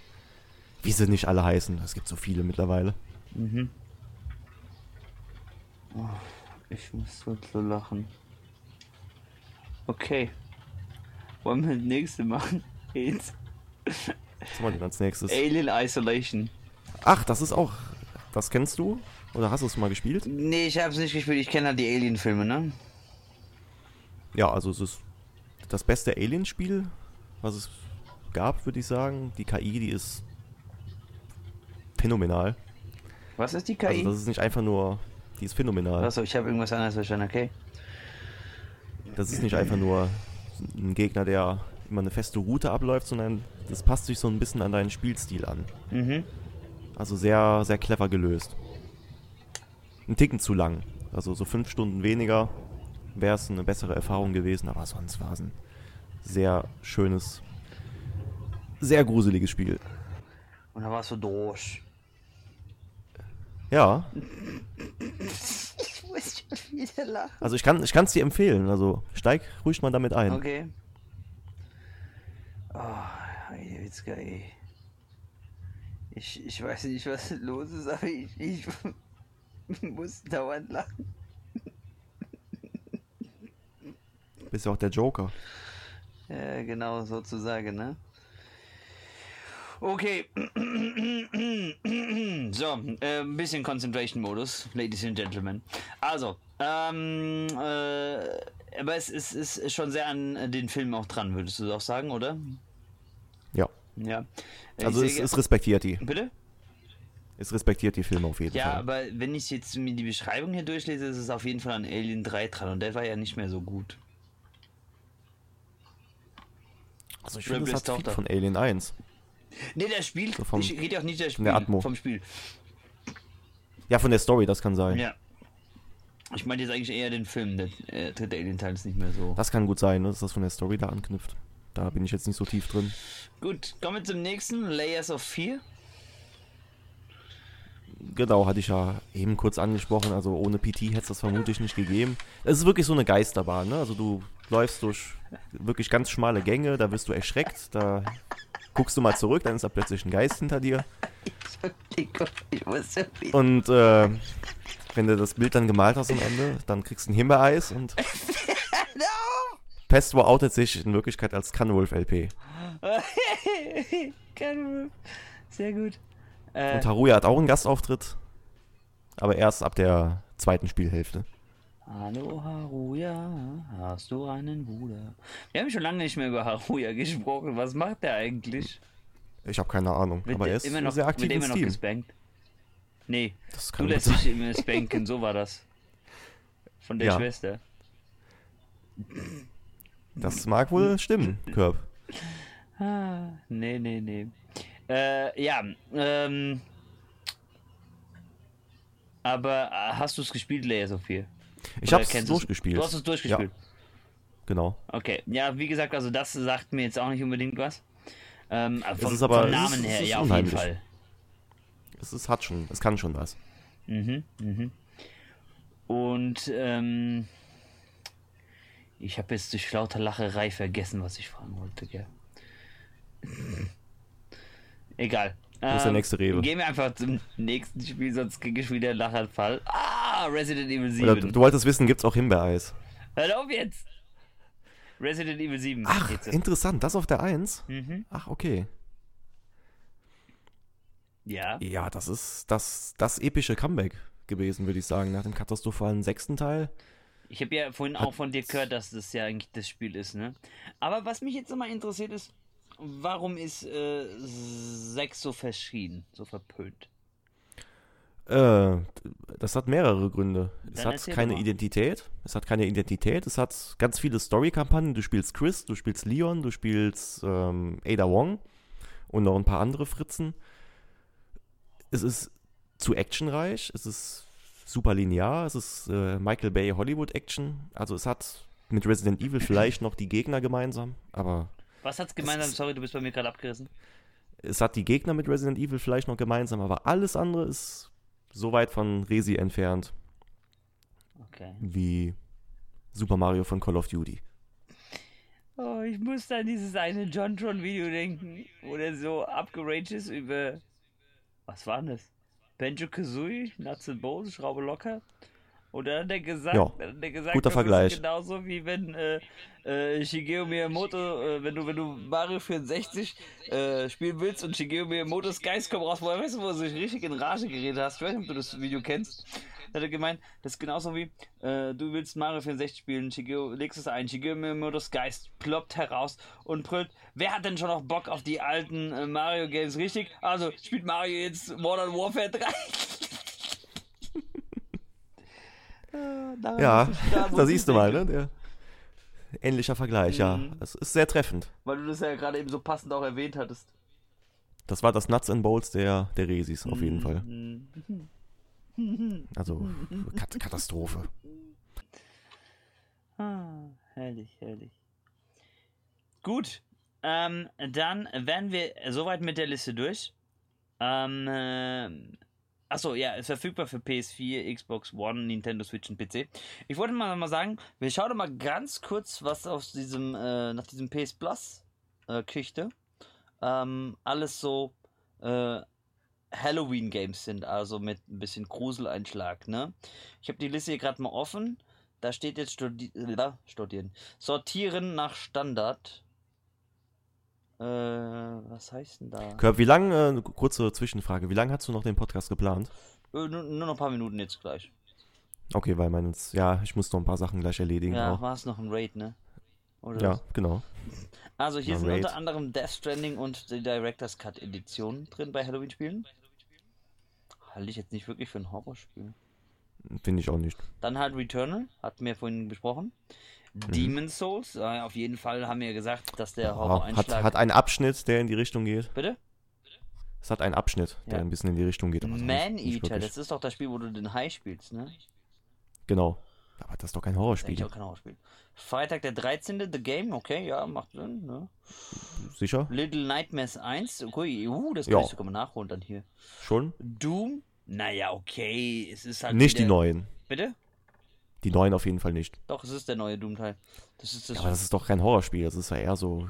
Speaker 2: Wie sie nicht alle heißen, es gibt so viele mittlerweile.
Speaker 1: Mhm. Oh, ich muss so lachen. Okay. Wollen wir das nächste machen? [laughs] Jetzt.
Speaker 2: Was haben wir als nächstes?
Speaker 1: Alien Isolation.
Speaker 2: Ach, das ist auch, das kennst du? Oder hast du es mal gespielt?
Speaker 1: Nee, ich hab's nicht gespielt. Ich kenne halt die Alien-Filme, ne?
Speaker 2: Ja, also es ist das beste Alien-Spiel, was es gab, würde ich sagen. Die KI, die ist phänomenal.
Speaker 1: Was ist die KI?
Speaker 2: Also das ist nicht einfach nur, die ist phänomenal.
Speaker 1: Achso, ich habe irgendwas anderes verstanden, okay.
Speaker 2: Das ist nicht einfach nur ein Gegner, der immer eine feste Route abläuft, sondern das passt sich so ein bisschen an deinen Spielstil an.
Speaker 1: Mhm.
Speaker 2: Also sehr, sehr clever gelöst. Ein Ticken zu lang. Also so fünf Stunden weniger wäre es eine bessere Erfahrung gewesen, aber sonst war es ein sehr schönes, sehr gruseliges Spiel.
Speaker 1: Und da warst du durch.
Speaker 2: Ja, [laughs]
Speaker 1: wieder lachen.
Speaker 2: also ich kann es dir empfehlen. Also steig ruhig mal damit ein.
Speaker 1: Okay. Oh, Witzka, ey. Ich, ich weiß nicht, was los ist, aber ich, ich [laughs] muss dauernd lachen.
Speaker 2: Bist ja auch der Joker.
Speaker 1: Ja, genau, sozusagen, ne? Okay. [clears throat] so, äh, ein bisschen Concentration-Modus, Ladies and Gentlemen. Also, ähm, äh, aber es ist, ist schon sehr an den Film auch dran, würdest du auch sagen, oder?
Speaker 2: Ja.
Speaker 1: Ja.
Speaker 2: Also
Speaker 1: Ich
Speaker 2: es,
Speaker 1: sehe-
Speaker 2: es respektiert die.
Speaker 1: Bitte?
Speaker 2: Es respektiert die Filme auf jeden
Speaker 1: Ja,
Speaker 2: Fall.
Speaker 1: aber wenn ich jetzt mir die Beschreibung hier durchlese, ist es auf jeden Fall an Alien 3 dran und der war ja nicht mehr so gut.
Speaker 2: Also ich finde, es hat viel von Alien 1.
Speaker 1: Ne, der Spiel,
Speaker 2: So vom-
Speaker 1: ich rede ja auch nicht der Spiel,
Speaker 2: der Atmo.
Speaker 1: vom Spiel.
Speaker 2: Ja, von der Story, das kann sein.
Speaker 1: Ja. Ich meine jetzt eigentlich eher den Film, der äh, dritte Alien-Teil ist nicht mehr so.
Speaker 2: Das kann gut sein, ne, dass das von der Story da anknüpft. Da bin ich jetzt nicht so tief drin.
Speaker 1: Gut, kommen wir zum nächsten, Layers of Fear.
Speaker 2: Genau, hatte ich ja eben kurz angesprochen. Also ohne PT hätte es das vermutlich nicht gegeben. Es ist wirklich so eine Geisterbahn. Ne? Also du läufst durch wirklich ganz schmale Gänge, da wirst du erschreckt, da guckst du mal zurück, dann ist da plötzlich ein Geist hinter dir. Und äh, wenn du das Bild dann gemalt hast am Ende, dann kriegst du ein Himbeereis und [laughs] Pesto outet sich in Wirklichkeit als Canwolf LP.
Speaker 1: Keine- Sehr gut. Äh,
Speaker 2: Und Haruya hat auch einen Gastauftritt, aber erst ab der zweiten Spielhälfte.
Speaker 1: Hallo Haruya, hast du einen Bruder? Wir haben schon lange nicht mehr über Haruya gesprochen. Was macht der eigentlich?
Speaker 2: Ich habe keine Ahnung,
Speaker 1: Wird
Speaker 2: aber er ist
Speaker 1: immer noch,
Speaker 2: sehr
Speaker 1: wird
Speaker 2: aktiv
Speaker 1: der
Speaker 2: im
Speaker 1: immer noch
Speaker 2: Steam.
Speaker 1: gespankt? Nee,
Speaker 2: Das
Speaker 1: du
Speaker 2: kann
Speaker 1: lässt
Speaker 2: sein.
Speaker 1: dich immer spanken, so war das. Von der
Speaker 2: Ja.
Speaker 1: Schwester.
Speaker 2: Das mag wohl stimmen, Körb.
Speaker 1: Ah, nee, nee, nee. Äh, ja, ähm. Aber äh, hast du es gespielt, of Fear?
Speaker 2: Ich
Speaker 1: kennst du's?
Speaker 2: durchgespielt.
Speaker 1: Du hast es durchgespielt.
Speaker 2: Genau.
Speaker 1: Okay. Ja, wie gesagt, also das sagt mir jetzt auch nicht unbedingt was. Ähm, vom,
Speaker 2: ist aber-
Speaker 1: vom
Speaker 2: es
Speaker 1: Namen
Speaker 2: es
Speaker 1: her, ja, auf jeden
Speaker 2: unheimlich.
Speaker 1: Fall.
Speaker 2: Es ist, hat schon, es kann schon was.
Speaker 1: Mhm, mhm. Und ähm, ich habe jetzt durch lauter Lacherei vergessen, was ich fragen wollte, gell? [laughs] Egal.
Speaker 2: Wo ist der nächste Rewe?
Speaker 1: Gehen wir einfach zum nächsten Spiel, sonst kriege ich wieder einen Lachanfall. Ah, Resident Evil 7.
Speaker 2: Oder du, du wolltest wissen, gibt's auch Himbeereis?
Speaker 1: Hör auf jetzt! Resident Evil 7.
Speaker 2: Ach, interessant, das auf der 1?
Speaker 1: Mhm.
Speaker 2: Ach, okay.
Speaker 1: Ja.
Speaker 2: Ja, das ist das, das epische Comeback gewesen, würde ich sagen, nach dem katastrophalen sechsten Teil.
Speaker 1: Ich habe ja vorhin auch von dir gehört, dass das ja eigentlich das Spiel ist, ne? Aber was mich jetzt nochmal interessiert ist, warum ist äh, 6 so verschrien, so verpönt?
Speaker 2: Äh, das hat mehrere Gründe. Es
Speaker 1: Dann
Speaker 2: hat
Speaker 1: erzähl
Speaker 2: keine. Identität. Es hat keine Identität. Es hat ganz viele Story-Kampagnen. Du spielst Chris, du spielst Leon, du spielst ähm, Ada Wong und noch ein paar andere Fritzen. Es ist zu actionreich. Es ist super linear. Es ist äh, Michael Bay Hollywood Action. Also es hat mit Resident Evil vielleicht noch die Gegner gemeinsam, aber
Speaker 1: Was hat's gemeinsam?
Speaker 2: ist-
Speaker 1: Sorry, du bist bei mir gerade abgerissen.
Speaker 2: es hat die Gegner mit Resident Evil vielleicht noch gemeinsam, aber alles andere ist so weit von Resi entfernt
Speaker 1: Okay.
Speaker 2: wie Super Mario von Call of Duty.
Speaker 1: Oh, ich muss an dieses eine JonTron-Video denken, wo der so abgeraged ist über. Was war denn das? Benjo Kazooie, Nuts and Bolts, Schraube locker. Und dann hat er gesagt,
Speaker 2: Ja,
Speaker 1: dann hat er gesagt
Speaker 2: guter Vergleich.
Speaker 1: ist genauso wie wenn äh, äh, Shigeo Miyamoto, äh, wenn du wenn du Mario 64 äh, spielen willst und Shigeo Miyamotos Geist kommt raus, weißt du, wo du dich richtig in Rage geredet hast? Ich weiß nicht, ob du das Video kennst. Hat er gemeint, das ist genauso wie, äh, du willst Mario 64 spielen, Shigeo, legst es ein, Shigeo Miyamotos Geist ploppt heraus und brüllt, wer hat denn schon noch Bock auf die alten äh, Mario Games, richtig? Also, spielt Mario jetzt Modern Warfare 3? [laughs]
Speaker 2: Ja,
Speaker 1: daran [laughs]
Speaker 2: da
Speaker 1: muss
Speaker 2: siehst du mal, ne? Der ähnlicher Vergleich, ja.
Speaker 1: Mhm.
Speaker 2: Es ist sehr treffend.
Speaker 1: Weil du das ja gerade eben so passend auch erwähnt hattest.
Speaker 2: Das war das Nuts and Bolts der, der Resis, auf jeden Fall.
Speaker 1: Mhm. [laughs]
Speaker 2: Also, Kat Katastrophe.
Speaker 1: Ah, herrlich, herrlich. Gut, ähm, dann wären wir soweit mit der Liste durch. Ähm, äh, achso, ja, ist verfügbar für PS4, Xbox One, Nintendo Switch und PC. Ich wollte mal, mal sagen, wir schauen mal ganz kurz, was aus diesem, äh, nach diesem PS Plus äh, Geschichte ähm, alles so äh, Halloween-Games sind, also mit ein bisschen Gruseleinschlag, ne? Ich habe die Liste hier gerade mal offen. Da steht jetzt studi äh, studieren. Sortieren nach Standard. Äh, was heißt denn da?
Speaker 2: Körb, wie lange, äh, kurze Zwischenfrage, wie lange hast du noch den Podcast geplant?
Speaker 1: Äh, nur, nur noch ein paar Minuten jetzt gleich.
Speaker 2: Okay, weil meines, ja, ich muss noch ein paar Sachen gleich erledigen.
Speaker 1: Ja,
Speaker 2: auch.
Speaker 1: war es noch ein Raid, ne? Oder
Speaker 2: ja
Speaker 1: was?
Speaker 2: genau. [laughs]
Speaker 1: Also hier
Speaker 2: Noch
Speaker 1: sind unter anderem Death Stranding und die Director's Cut Edition drin bei Halloween-Spielen. Halte ich jetzt nicht wirklich für ein Horrorspiel.
Speaker 2: Finde ich auch nicht.
Speaker 1: Dann halt Returnal, hatten wir vorhin besprochen.
Speaker 2: Mhm.
Speaker 1: Demon's Souls, äh, auf jeden Fall haben wir gesagt, dass der
Speaker 2: Ja,
Speaker 1: Horror-Einschlag...
Speaker 2: hat, hat einen Abschnitt, der in die Richtung geht.
Speaker 1: Bitte?
Speaker 2: Es hat einen Abschnitt, der
Speaker 1: Ja.
Speaker 2: ein bisschen in die Richtung geht.
Speaker 1: Man-Eater,
Speaker 2: wirklich.
Speaker 1: das ist doch das Spiel, wo du den Hai spielst, ne?
Speaker 2: Genau. Aber das ist doch kein
Speaker 1: Das ist
Speaker 2: Horrorspiel.
Speaker 1: auch kein Horrorspiel. Freitag der 13. The Game, okay, ja, macht Sinn, ne?
Speaker 2: Sicher?
Speaker 1: Little Nightmares 1, okay, uh, das kann
Speaker 2: Ja.
Speaker 1: ich sogar mal nachholen dann hier.
Speaker 2: Schon?
Speaker 1: Doom, naja, okay, es ist halt
Speaker 2: Nicht die
Speaker 1: wieder-
Speaker 2: neuen.
Speaker 1: Bitte?
Speaker 2: Die neuen auf jeden Fall nicht.
Speaker 1: Doch, es ist der neue Doom-Teil. Das ist das.
Speaker 2: Ja, aber das ist doch kein Horrorspiel. Das ist ja eher so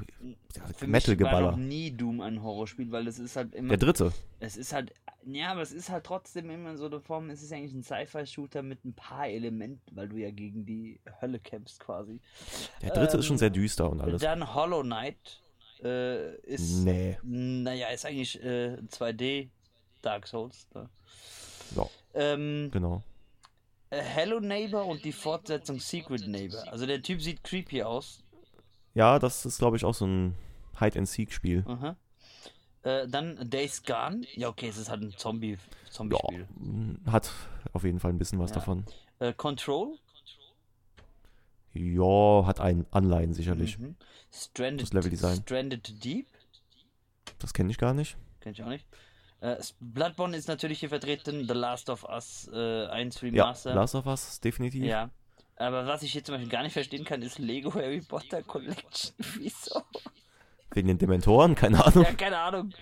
Speaker 2: ja, Metal-Geballer.
Speaker 1: noch nie Doom ein Horrorspiel, weil es ist halt immer.
Speaker 2: Der dritte.
Speaker 1: Es ist halt. Ja, aber es ist halt trotzdem immer so eine Form. Es ist eigentlich ein Sci-Fi-Shooter mit ein paar Elementen, weil du ja gegen die Hölle kämpfst quasi.
Speaker 2: Der dritte ist schon
Speaker 1: Ähm,
Speaker 2: sehr düster und alles.
Speaker 1: Dann Hollow Knight äh, ist.
Speaker 2: Nee.
Speaker 1: Naja, ist eigentlich äh, 2D Dark Souls. Ne?
Speaker 2: Ja,
Speaker 1: Ähm,
Speaker 2: genau.
Speaker 1: Hello Neighbor und die Fortsetzung Secret Neighbor. Also der Typ sieht creepy aus.
Speaker 2: Ja, das ist, glaube ich, auch so ein Hide-and-Seek-Spiel.
Speaker 1: Äh, dann Days Gone. Ja, okay, es ist halt ein Zombie-
Speaker 2: Ja,
Speaker 1: Zombie-Spiel.
Speaker 2: m, hat auf jeden Fall ein bisschen was
Speaker 1: Ja.
Speaker 2: davon.
Speaker 1: Äh, Control.
Speaker 2: Ja, hat ein Anleihen sicherlich.
Speaker 1: Mhm. Stranded,
Speaker 2: Das Leveldesign.
Speaker 1: Stranded Deep.
Speaker 2: Das kenne ich gar nicht.
Speaker 1: Kenn ich auch nicht. Äh, Bloodborne ist natürlich hier vertreten. The Last of Us äh, 1
Speaker 2: Ja,
Speaker 1: Remaster.
Speaker 2: Last of Us, definitiv.
Speaker 1: Ja. Aber was ich hier zum Beispiel gar nicht verstehen kann, ist Lego [laughs] Harry Potter Collection. [laughs] Wieso?
Speaker 2: Wegen den Dementoren, keine Ahnung.
Speaker 1: Ja, keine Ahnung.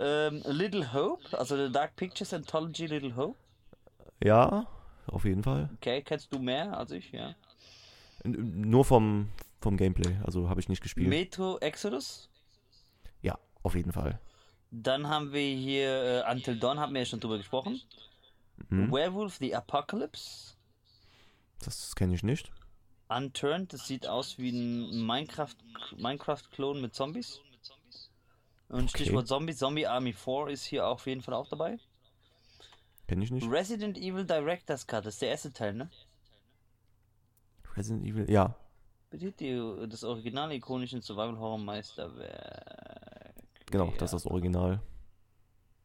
Speaker 1: Ähm, Little Hope, also The Dark Pictures Anthology Little Hope.
Speaker 2: Ja, auf jeden Fall.
Speaker 1: Okay, kennst du mehr als ich, ja.
Speaker 2: Nur vom, vom Gameplay, also habe ich nicht gespielt.
Speaker 1: Metro Exodus.
Speaker 2: ja, auf jeden Fall.
Speaker 1: Dann haben wir hier äh, Until Dawn, haben wir ja schon drüber gesprochen.
Speaker 2: Mhm.
Speaker 1: Werewolf the Apocalypse.
Speaker 2: Das kenne ich nicht.
Speaker 1: Unturned, das sieht aus wie ein Minecraft Minecraft-Klon mit Zombies. Und
Speaker 2: Okay.
Speaker 1: Stichwort Zombies, Zombie Army 4 ist hier auf jeden Fall auch dabei.
Speaker 2: Kenne ich nicht.
Speaker 1: Resident Evil Director's Cut, das ist der erste Teil, ne?
Speaker 2: Resident Evil, ja.
Speaker 1: Bedient die, das originale ikonischen Survival-Horror-Meisterwerk.
Speaker 2: Genau,
Speaker 1: Ja.
Speaker 2: das ist das Original.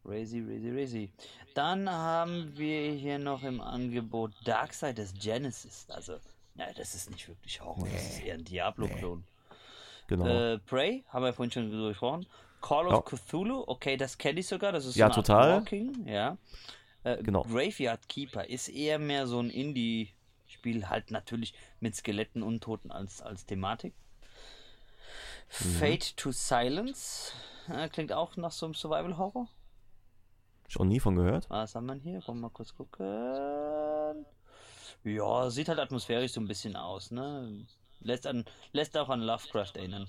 Speaker 1: Crazy, crazy, crazy. Dann haben wir hier noch im Angebot Darksiders Genesis. Also, ja, das ist nicht wirklich Horror, das ist eher ein Diablo-Klon.
Speaker 2: Genau.
Speaker 1: Äh, Prey, haben wir vorhin schon gesprochen. Call of
Speaker 2: Ja.
Speaker 1: Cthulhu, okay, das kenne ich sogar, das ist
Speaker 2: Ja,
Speaker 1: so
Speaker 2: total.
Speaker 1: Walking, ja. Äh,
Speaker 2: Genau.
Speaker 1: Graveyard Keeper ist eher mehr so ein Indie-Spiel, halt natürlich mit Skeletten, Untoten als, als Thematik.
Speaker 2: Mhm.
Speaker 1: Fate to Silence, klingt auch nach so einem Survival-Horror.
Speaker 2: Schon nie von gehört.
Speaker 1: Was haben wir hier? Wollen wir mal kurz gucken. Ja, sieht halt atmosphärisch so ein bisschen aus, ne? Lässt, an, lässt auch an Lovecraft erinnern.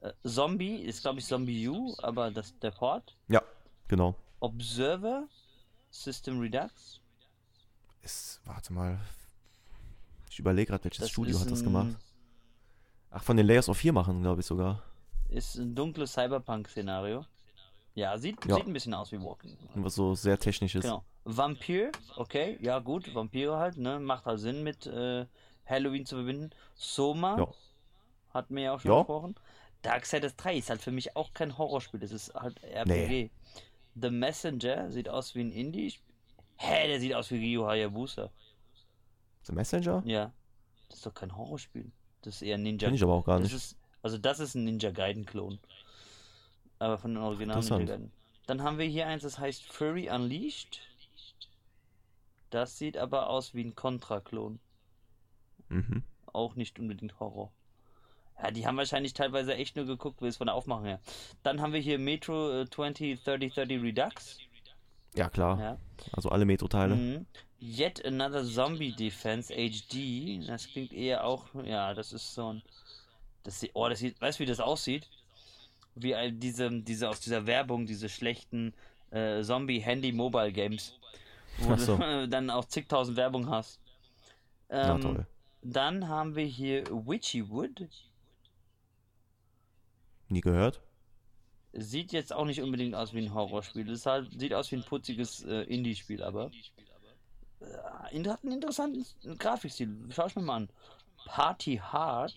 Speaker 1: Äh, Zombie ist, glaube ich, Zombie U, aber das der Port.
Speaker 2: Ja, genau.
Speaker 1: Observer, System Redux.
Speaker 2: Ist, warte mal. Ich überlege gerade, welches
Speaker 1: Das
Speaker 2: Studio hat das gemacht. Ach, von den Layers of 4 machen, glaube ich sogar.
Speaker 1: Ist ein dunkles Cyberpunk-Szenario. Ja, sieht,
Speaker 2: Ja.
Speaker 1: sieht ein bisschen aus wie Walking.
Speaker 2: Was so sehr technisches.
Speaker 1: Genau. Vampir, okay, ja gut, Vampire halt, ne? Macht halt Sinn mit äh, Halloween zu verbinden. Soma,
Speaker 2: Ja.
Speaker 1: hatten wir ja auch schon
Speaker 2: Ja.
Speaker 1: gesprochen. Darksiders 3 ist halt für mich auch kein Horrorspiel, das ist halt RPG. The Messenger sieht aus wie ein Indie. Hä, der sieht aus wie Ryu Hayabusa.
Speaker 2: The Messenger?
Speaker 1: Ja. Das ist doch kein Horrorspiel. Das ist eher Ninja.
Speaker 2: Kenn ich aber auch gar
Speaker 1: das
Speaker 2: nicht.
Speaker 1: ist, also das ist ein Ninja Gaiden-Klon. Aber von den Originalen Ninja. Gaiden. Dann haben wir hier eins, das heißt Furry Unleashed. Das sieht aber aus wie ein Contra-Klon.
Speaker 2: Mhm.
Speaker 1: Auch nicht unbedingt Horror. Ja, die haben wahrscheinlich teilweise echt nur geguckt, wie es von der Aufmachung her. Dann haben wir hier Metro äh, 203030 Redux.
Speaker 2: Ja, klar.
Speaker 1: Ja.
Speaker 2: Also alle Metro-Teile.
Speaker 1: Mhm. Yet Another Zombie Defense HD. Das klingt eher auch, ja, das ist so ein. Das, oh, das sieht, weißt du, wie das aussieht? Wie all diese, diese aus dieser Werbung, diese schlechten äh, Zombie-Handy-Mobile-Games. Wo
Speaker 2: so.
Speaker 1: du [laughs] dann auch zigtausend Werbung hast.
Speaker 2: Na
Speaker 1: Ähm,
Speaker 2: toll.
Speaker 1: Dann haben wir hier Witchy Wood.
Speaker 2: Nie gehört.
Speaker 1: Sieht jetzt auch nicht unbedingt aus wie ein Horrorspiel. Es halt, sieht aus wie ein putziges äh, Indie-Spiel, aber äh, hat einen interessanten Grafikstil. Schau ich mir mal an. Party Hard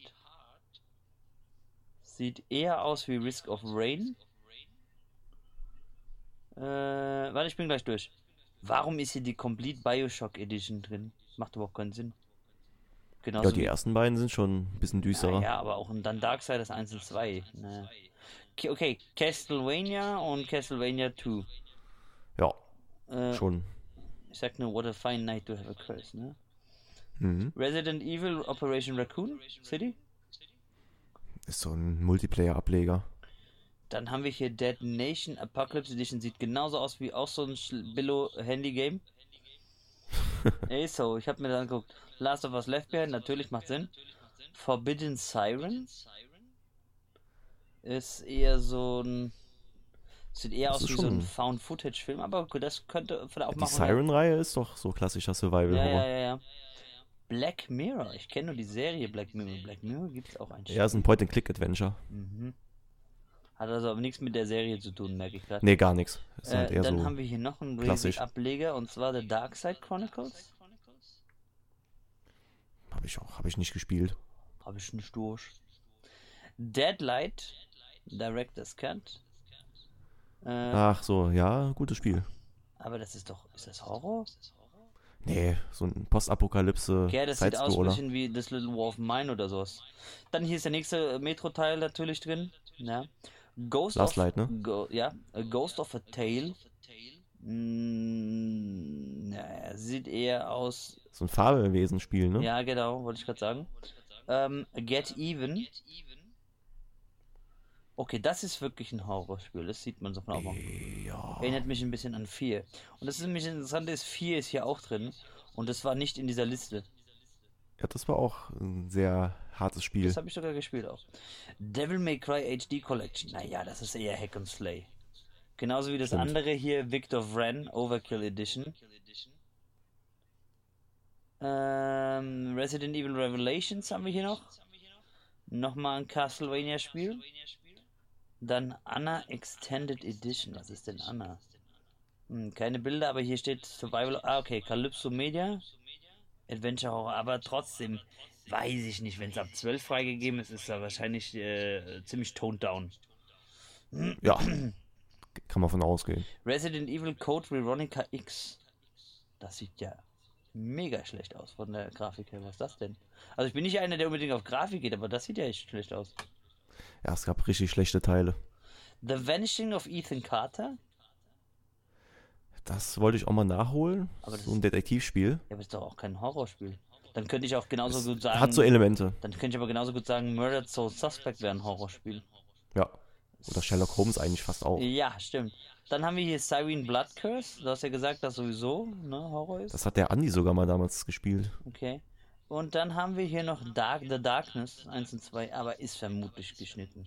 Speaker 1: sieht eher aus wie Risk of Rain. Äh, warte, ich bin gleich durch. Warum ist hier die Complete Bioshock Edition drin? Macht überhaupt keinen Sinn.
Speaker 2: Genauso ja, die ersten beiden sind schon ein bisschen düsterer.
Speaker 1: Ja, aber auch dann Darksiders 1 und 2. Ne. Okay, Castlevania und Castlevania 2.
Speaker 2: Ja, äh, schon.
Speaker 1: Ich sag nur, what a fine night to have a curse, ne? Mhm. Resident Evil Operation Raccoon City?
Speaker 2: Ist so ein Multiplayer-Ableger.
Speaker 1: Dann haben wir hier Dead Nation Apocalypse Edition. Sieht genauso aus wie auch so ein Billo-Handy-Game. [laughs] Ey, so, ich habe mir dann angeguckt. Last of Us Left Behind, natürlich macht Sinn. Forbidden Siren ist eher so ein. Sieht eher das aus wie so ein Found-Footage-Film, aber gut, das könnte vielleicht auch
Speaker 2: ja,
Speaker 1: machen.
Speaker 2: Die Siren-Reihe ist doch so klassischer Survival-Horror.
Speaker 1: Ja, ja, ja, ja. Black Mirror, ich kenne nur die Serie Black Mirror. Black Mirror gibt es auch ein
Speaker 2: Ja, ist ein Point-and-Click-Adventure.
Speaker 1: Mhm. Hat also aber nichts mit der Serie zu tun, merke ich gerade.
Speaker 2: Nee, gar nichts.
Speaker 1: Äh, halt dann so haben wir hier noch einen Ableger und zwar The Dark Side Chronicles.
Speaker 2: Habe ich auch, habe ich nicht gespielt.
Speaker 1: Habe ich nicht durch. Deadlight, Director's Cut.
Speaker 2: Äh, Ach so, ja, gutes Spiel.
Speaker 1: Aber das ist doch, ist das Horror?
Speaker 2: Nee, so ein Postapokalypse.
Speaker 1: Ja, das sieht aus ein bisschen wie das Little War of Mine oder sowas. Dann hier ist der nächste Metro-Teil natürlich drin. Ja. Ghost
Speaker 2: Last
Speaker 1: of,
Speaker 2: Light, ne?
Speaker 1: Go, ja, a Ghost of a Tale. Mm, naja, sieht eher aus.
Speaker 2: So ein Fabelwesen-Spiel, ne?
Speaker 1: Ja, genau, wollte ich gerade sagen. Ähm, Get Even. Okay, das ist wirklich ein Horrorspiel. Das sieht man so von Aufmachung. Ja. Erinnert mich ein bisschen an 4. Und das ist nämlich interessant, ist 4 ist hier auch drin. Und das war nicht in dieser Liste.
Speaker 2: Ja, das war auch ein sehr hartes Spiel.
Speaker 1: Das habe ich sogar gespielt auch. Devil May Cry HD Collection. Naja, das ist eher Hack and Slay. Genauso wie das Stimmt. andere hier, Victor Vran Overkill Edition. Ähm, Resident Evil Revelations haben wir hier noch. Nochmal ein Castlevania-Spiel. Dann Anna Extended Edition. Was ist denn Anna? Hm, keine Bilder, aber hier steht Survival. Ah, okay, Calypso Media. Adventure Horror, aber trotzdem weiß ich nicht, wenn es ab 12 freigegeben ist, ist er wahrscheinlich äh, ziemlich toned down.
Speaker 2: Ja, kann man von ausgehen.
Speaker 1: Resident Evil Code Veronica X. Das sieht ja mega schlecht aus von der Grafik her. Was ist das denn? Also ich bin nicht einer, der unbedingt auf Grafik geht, aber das sieht ja echt schlecht aus.
Speaker 2: Ja, es gab richtig schlechte Teile.
Speaker 1: The Vanishing of Ethan Carter.
Speaker 2: Das wollte ich auch mal nachholen.
Speaker 1: Aber
Speaker 2: so ein Detektivspiel.
Speaker 1: Ja, aber das ist doch auch kein Horrorspiel. Dann könnte ich auch genauso es gut sagen.
Speaker 2: Hat so Elemente.
Speaker 1: Dann könnte ich aber genauso gut sagen, Murdered Soul Suspect wäre ein Horrorspiel.
Speaker 2: Ja. Oder Sherlock Holmes eigentlich fast auch.
Speaker 1: Ja, stimmt. Dann haben wir hier Siren Blood Curse. Du hast ja gesagt, dass sowieso ne, Horror ist.
Speaker 2: Das hat der Andi sogar mal damals gespielt.
Speaker 1: Okay. Und dann haben wir hier noch Dark, The Darkness 1 und 2, aber ist vermutlich geschnitten.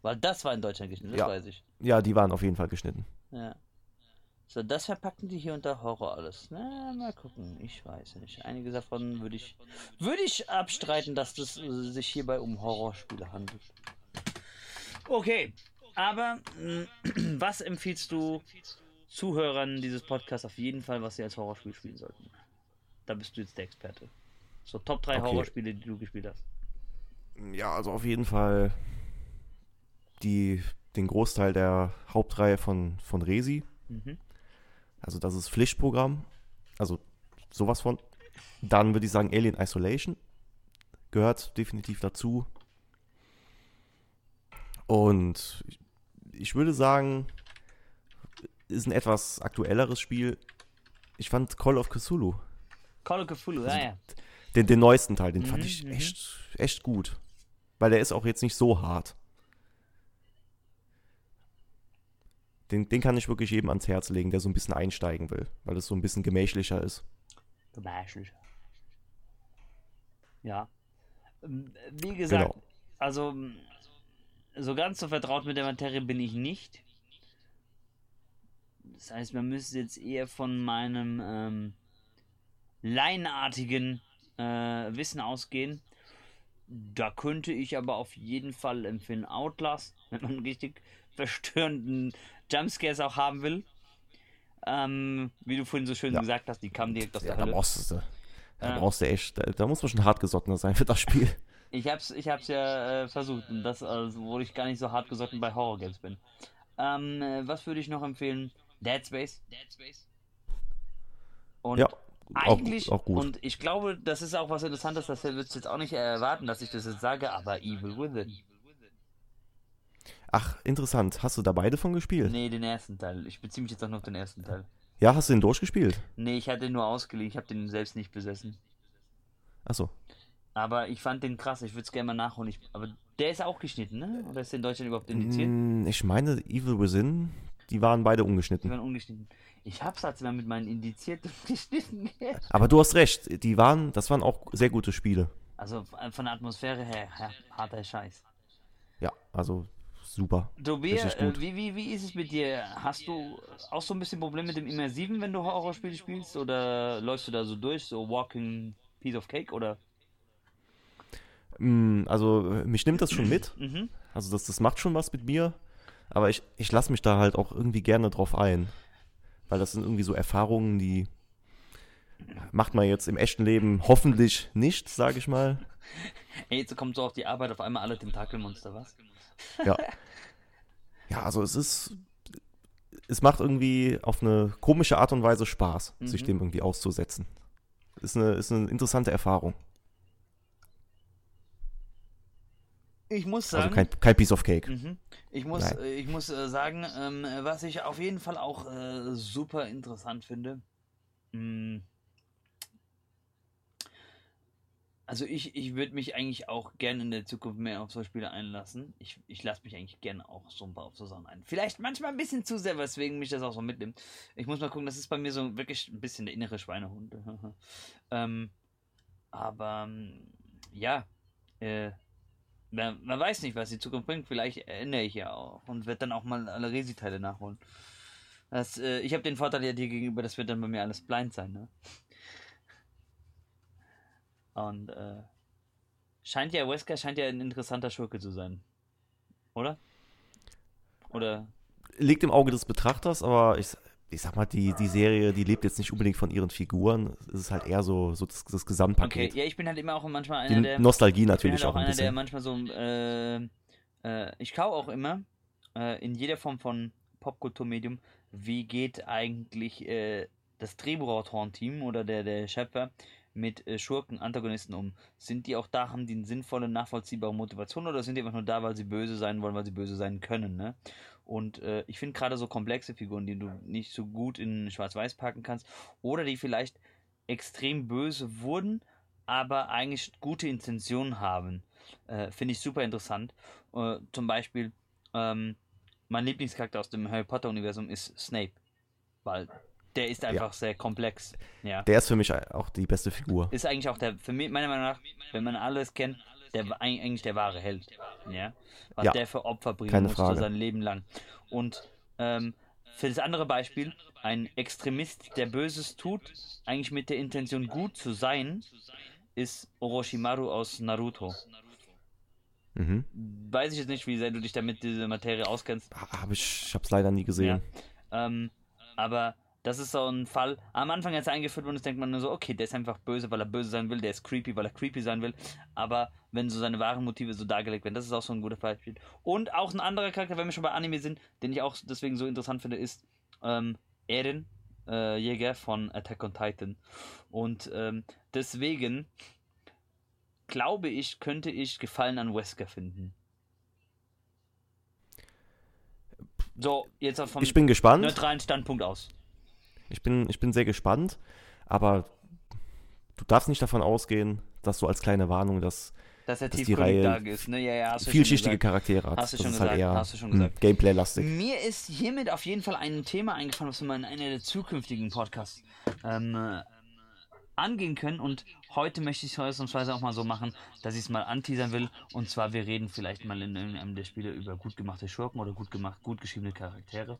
Speaker 1: Weil das war in Deutschland geschnitten, das
Speaker 2: ja.
Speaker 1: weiß ich.
Speaker 2: Ja, die waren auf jeden Fall geschnitten.
Speaker 1: Ja. So, das verpacken die hier unter Horror alles. Na, mal gucken. Ich weiß nicht. Einige davon würde ich, würde ich abstreiten, dass das äh, sich hierbei um Horrorspiele handelt. Okay, aber äh, [clears throat] was empfiehlst du Zuhörern dieses Podcasts auf jeden Fall, was sie als Horrorspiel spielen sollten? Da bist du jetzt der Experte. So Top 3 okay. Horrorspiele, die du gespielt hast.
Speaker 2: Ja, also auf jeden Fall die, den Großteil der Hauptreihe von, von Resi. Mhm. Also das ist Pflichtprogramm. Also sowas von. Dann würde ich sagen Alien Isolation. Gehört definitiv dazu. Und ich würde sagen, ist ein etwas aktuelleres Spiel. Ich fand Call of Cthulhu.
Speaker 1: Call of Cthulhu, also, ja, ja.
Speaker 2: Den, den neuesten Teil, den mhm, fand ich mhm. echt, echt gut. Weil der ist auch jetzt nicht so hart. Den, den kann ich wirklich jedem ans Herz legen, der so ein bisschen einsteigen will, weil es so ein bisschen gemächlicher ist.
Speaker 1: Gemächlicher. Ja. Ähm, wie gesagt, genau. also so ganz so vertraut mit der Materie bin ich nicht. Das heißt, man müsste jetzt eher von meinem ähm, laienartigen äh, Wissen ausgehen. da könnte ich aber auf jeden Fall empfehlen Outlast, [laughs] wenn man richtig verstörenden Jumpscares auch haben will. Ähm, wie du vorhin so schön
Speaker 2: Ja.
Speaker 1: gesagt hast, die kamen direkt aus
Speaker 2: Ja,
Speaker 1: der
Speaker 2: da
Speaker 1: Hölle.
Speaker 2: brauchst du, da
Speaker 1: Ja.
Speaker 2: brauchst du echt, da, da muss man schon hartgesottener sein für das Spiel. [laughs]
Speaker 1: Ich hab's, ich hab's ja äh, versucht, und das, also, wo ich gar nicht so hart gesotten bei Horror Games bin. Ähm, äh, was würde ich noch empfehlen? Dead Space. Und
Speaker 2: Ja,
Speaker 1: eigentlich,
Speaker 2: auch gut.
Speaker 1: und ich glaube, das ist auch was Interessantes, das würdest du jetzt auch nicht erwarten, dass ich das jetzt sage, aber Evil Within.
Speaker 2: Ach, interessant. Hast du da beide von gespielt?
Speaker 1: Nee, den ersten Teil. Ich beziehe mich jetzt auch nur auf den ersten Teil.
Speaker 2: Ja, hast du den durchgespielt?
Speaker 1: Nee, ich hatte den nur ausgeliehen, ich habe den selbst nicht besessen.
Speaker 2: Achso.
Speaker 1: Aber ich fand den krass, ich würde es gerne mal nachholen. Ich, aber der ist auch geschnitten, ne? Oder ist der in Deutschland überhaupt indiziert?
Speaker 2: Mm, Ich meine, Evil Within, die waren beide
Speaker 1: Die
Speaker 2: ungeschnitten.
Speaker 1: waren ungeschnitten. Ich hab's als mal mit meinen indizierten [laughs] geschnitten.
Speaker 2: Aber du hast recht, die waren, das waren auch sehr gute Spiele.
Speaker 1: Also von der Atmosphäre her, harter Scheiß.
Speaker 2: Ja, also super.
Speaker 1: Tobias, äh,
Speaker 2: gut.
Speaker 1: wie, wie, wie ist es mit dir? Hast du auch so ein bisschen Probleme mit dem Immersiven, wenn du Horrorspiele spielst? Oder läufst du da so durch, so Walking Piece of Cake? Oder?
Speaker 2: Mm, Also, äh, mich nimmt das schon mit.
Speaker 1: Mhm.
Speaker 2: Also, das, das macht schon was mit mir. Aber ich, ich lasse mich da halt auch irgendwie gerne drauf ein. Weil das sind irgendwie so Erfahrungen, die macht man jetzt im echten Leben hoffentlich nicht, sage ich mal.
Speaker 1: Ey, [laughs] jetzt kommt so auf die Arbeit auf einmal alle Tentakelmonster, was?
Speaker 2: Ja. [laughs] Ja, also es ist. Es macht irgendwie auf eine komische Art und Weise Spaß, sich
Speaker 1: Mhm.
Speaker 2: dem irgendwie auszusetzen. Ist eine, ist eine interessante Erfahrung.
Speaker 1: Ich muss
Speaker 2: Also
Speaker 1: sagen,
Speaker 2: kein, kein Piece of Cake.
Speaker 1: Mhm. Ich muss,
Speaker 2: Nein.
Speaker 1: äh, ich muss äh, sagen, ähm, äh, was ich auf jeden Fall auch äh, super interessant finde. mh, Also ich, ich würde mich eigentlich auch gerne in der Zukunft mehr auf so Spiele einlassen. Ich, ich lasse mich eigentlich gerne auch so ein paar auf so Sachen ein. Vielleicht manchmal ein bisschen zu sehr, weswegen mich das auch so mitnimmt. Ich muss mal gucken, das ist bei mir so wirklich ein bisschen der innere Schweinehund. [laughs] ähm, aber ähm, ja, äh, man, man weiß nicht, was die Zukunft bringt. Vielleicht ändere ich ja auch und werde dann auch mal alle Resi-Teile nachholen. Das, äh, ich habe den Vorteil ja dir gegenüber, das wird dann bei mir alles blind sein, ne? Und äh, scheint ja, Wesker scheint ja ein interessanter Schurke zu sein. Oder? Oder?
Speaker 2: Liegt im Auge des Betrachters, aber ich, ich sag mal, die, die Serie, die lebt jetzt nicht unbedingt von ihren Figuren. Es ist halt eher so, so das, das
Speaker 1: Okay,
Speaker 2: Gesamtpaket.
Speaker 1: ja, ich bin halt immer auch manchmal
Speaker 2: die
Speaker 1: einer der.
Speaker 2: Nostalgie
Speaker 1: Ich bin
Speaker 2: natürlich
Speaker 1: halt
Speaker 2: auch ein
Speaker 1: einer, der
Speaker 2: bisschen.
Speaker 1: manchmal so. Äh, äh, ich schaue auch immer äh, in jeder Form von Popkulturmedium, wie geht eigentlich äh, das Drehbuchautorenteam oder der, der Schöpfer mit äh, Schurken, Antagonisten um? Sind die auch da, haben die eine sinnvolle, nachvollziehbare Motivation oder sind die einfach nur da, weil sie böse sein wollen, weil sie böse sein können, ne? Und äh, ich finde gerade so komplexe Figuren, die du nicht so gut in Schwarz-Weiß packen kannst oder die vielleicht extrem böse wurden, aber eigentlich gute Intentionen haben, äh, finde ich super interessant. Äh, zum Beispiel, ähm, mein Lieblingscharakter aus dem Harry Potter-Universum ist Snape, weil der ist einfach sehr komplex. Ja.
Speaker 2: Der ist für mich auch die beste Figur.
Speaker 1: Ist eigentlich auch der, für mich, meiner Meinung nach, wenn man alles kennt, der eig- eigentlich der wahre Held. Ja. Was
Speaker 2: Ja,
Speaker 1: der für Opfer bringen musste
Speaker 2: Frage.
Speaker 1: sein Leben lang. Und ähm, für das andere Beispiel, ein Extremist, der Böses tut, eigentlich mit der Intention gut zu sein, ist Orochimaru aus Naruto.
Speaker 2: Mhm.
Speaker 1: Weiß ich jetzt nicht, wie sehr du dich damit diese Materie auskennst.
Speaker 2: Hab ich, ich hab's leider nie gesehen.
Speaker 1: Ähm, aber das ist so ein Fall. Am Anfang, als er eingeführt wurde, denkt man nur so, okay, der ist einfach böse, weil er böse sein will, der ist creepy, weil er creepy sein will. Aber wenn so seine wahren Motive so dargelegt werden, das ist auch so ein guter Beispiel. Und auch ein anderer Charakter, wenn wir schon bei Anime sind, den ich auch deswegen so interessant finde, ist ähm, Eren, äh, Jäger von Attack on Titan. Und ähm, deswegen glaube ich, könnte ich Gefallen an Wesker finden. So, jetzt vom
Speaker 2: Ich bin gespannt.
Speaker 1: neutralen Standpunkt aus.
Speaker 2: Ich bin, ich bin sehr gespannt, aber du darfst nicht davon ausgehen, dass du als kleine Warnung, dass
Speaker 1: Dass
Speaker 2: Dass die Reihe
Speaker 1: ist, ne? Ja, ja,
Speaker 2: vielschichtige. Charaktere hat.
Speaker 1: Hast du
Speaker 2: das
Speaker 1: schon
Speaker 2: ist
Speaker 1: gesagt,
Speaker 2: halt eher
Speaker 1: hast du schon
Speaker 2: hm,
Speaker 1: gesagt.
Speaker 2: Gameplay-lastig.
Speaker 1: Mir ist hiermit auf jeden Fall ein Thema eingefallen, was wir mal in einer der zukünftigen Podcasts ähm, äh, angehen können. Und heute möchte ich es ausnahmsweise auch mal so machen, dass ich es mal anteasern will. Und zwar, wir reden vielleicht mal in irgendeinem der Spiele über gut gemachte Schurken oder gut gemacht, gut geschriebene Charaktere.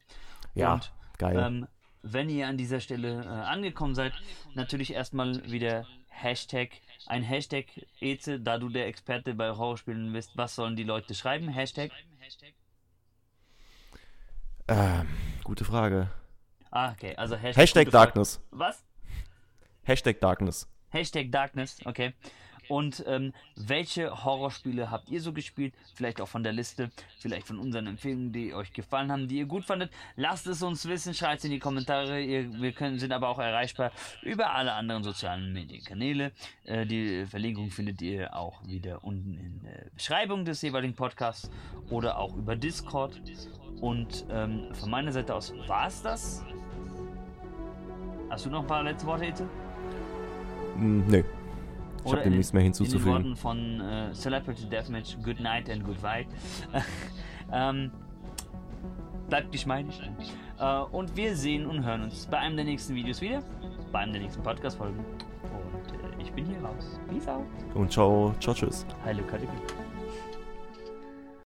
Speaker 2: Ja,
Speaker 1: Und,
Speaker 2: geil.
Speaker 1: Ähm, wenn ihr an dieser Stelle äh, angekommen seid, natürlich erstmal wieder Hashtag ein Hashtag, Eze, da du der Experte bei Horrorspielen bist, was sollen die Leute schreiben? Hashtag?
Speaker 2: Ähm, gute Frage.
Speaker 1: Ah, okay, also Hashtag,
Speaker 2: Hashtag
Speaker 1: Frage.
Speaker 2: Darkness.
Speaker 1: Was?
Speaker 2: Hashtag Darkness.
Speaker 1: Hashtag Darkness, okay. Und ähm, welche Horrorspiele habt ihr so gespielt? Vielleicht auch von der Liste, vielleicht von unseren Empfehlungen, die euch gefallen haben, die ihr gut fandet. Lasst es uns wissen, schreibt es in die Kommentare. Ihr, wir können, sind aber auch erreichbar über alle anderen sozialen Medienkanäle. Äh, die Verlinkung findet ihr auch wieder unten in der Beschreibung des jeweiligen Podcasts oder auch über Discord. Und ähm, von meiner Seite aus war es das. Hast du noch ein paar letzte Worte, Ete?
Speaker 2: Hm, nee. Ich habe dem nichts mehr
Speaker 1: In den
Speaker 2: hinzuzufügen.
Speaker 1: Worten von äh, Celebrity Deathmatch, Good Night and Goodbye. [laughs] ähm, bleibt geschmeidig. Äh, und wir sehen und hören uns bei einem der nächsten Videos wieder, bei einem der nächsten Podcast-Folgen. Und äh, ich bin hier raus. Peace out.
Speaker 2: Und ciao, ciao, tschüss.
Speaker 1: Heile Kategorie.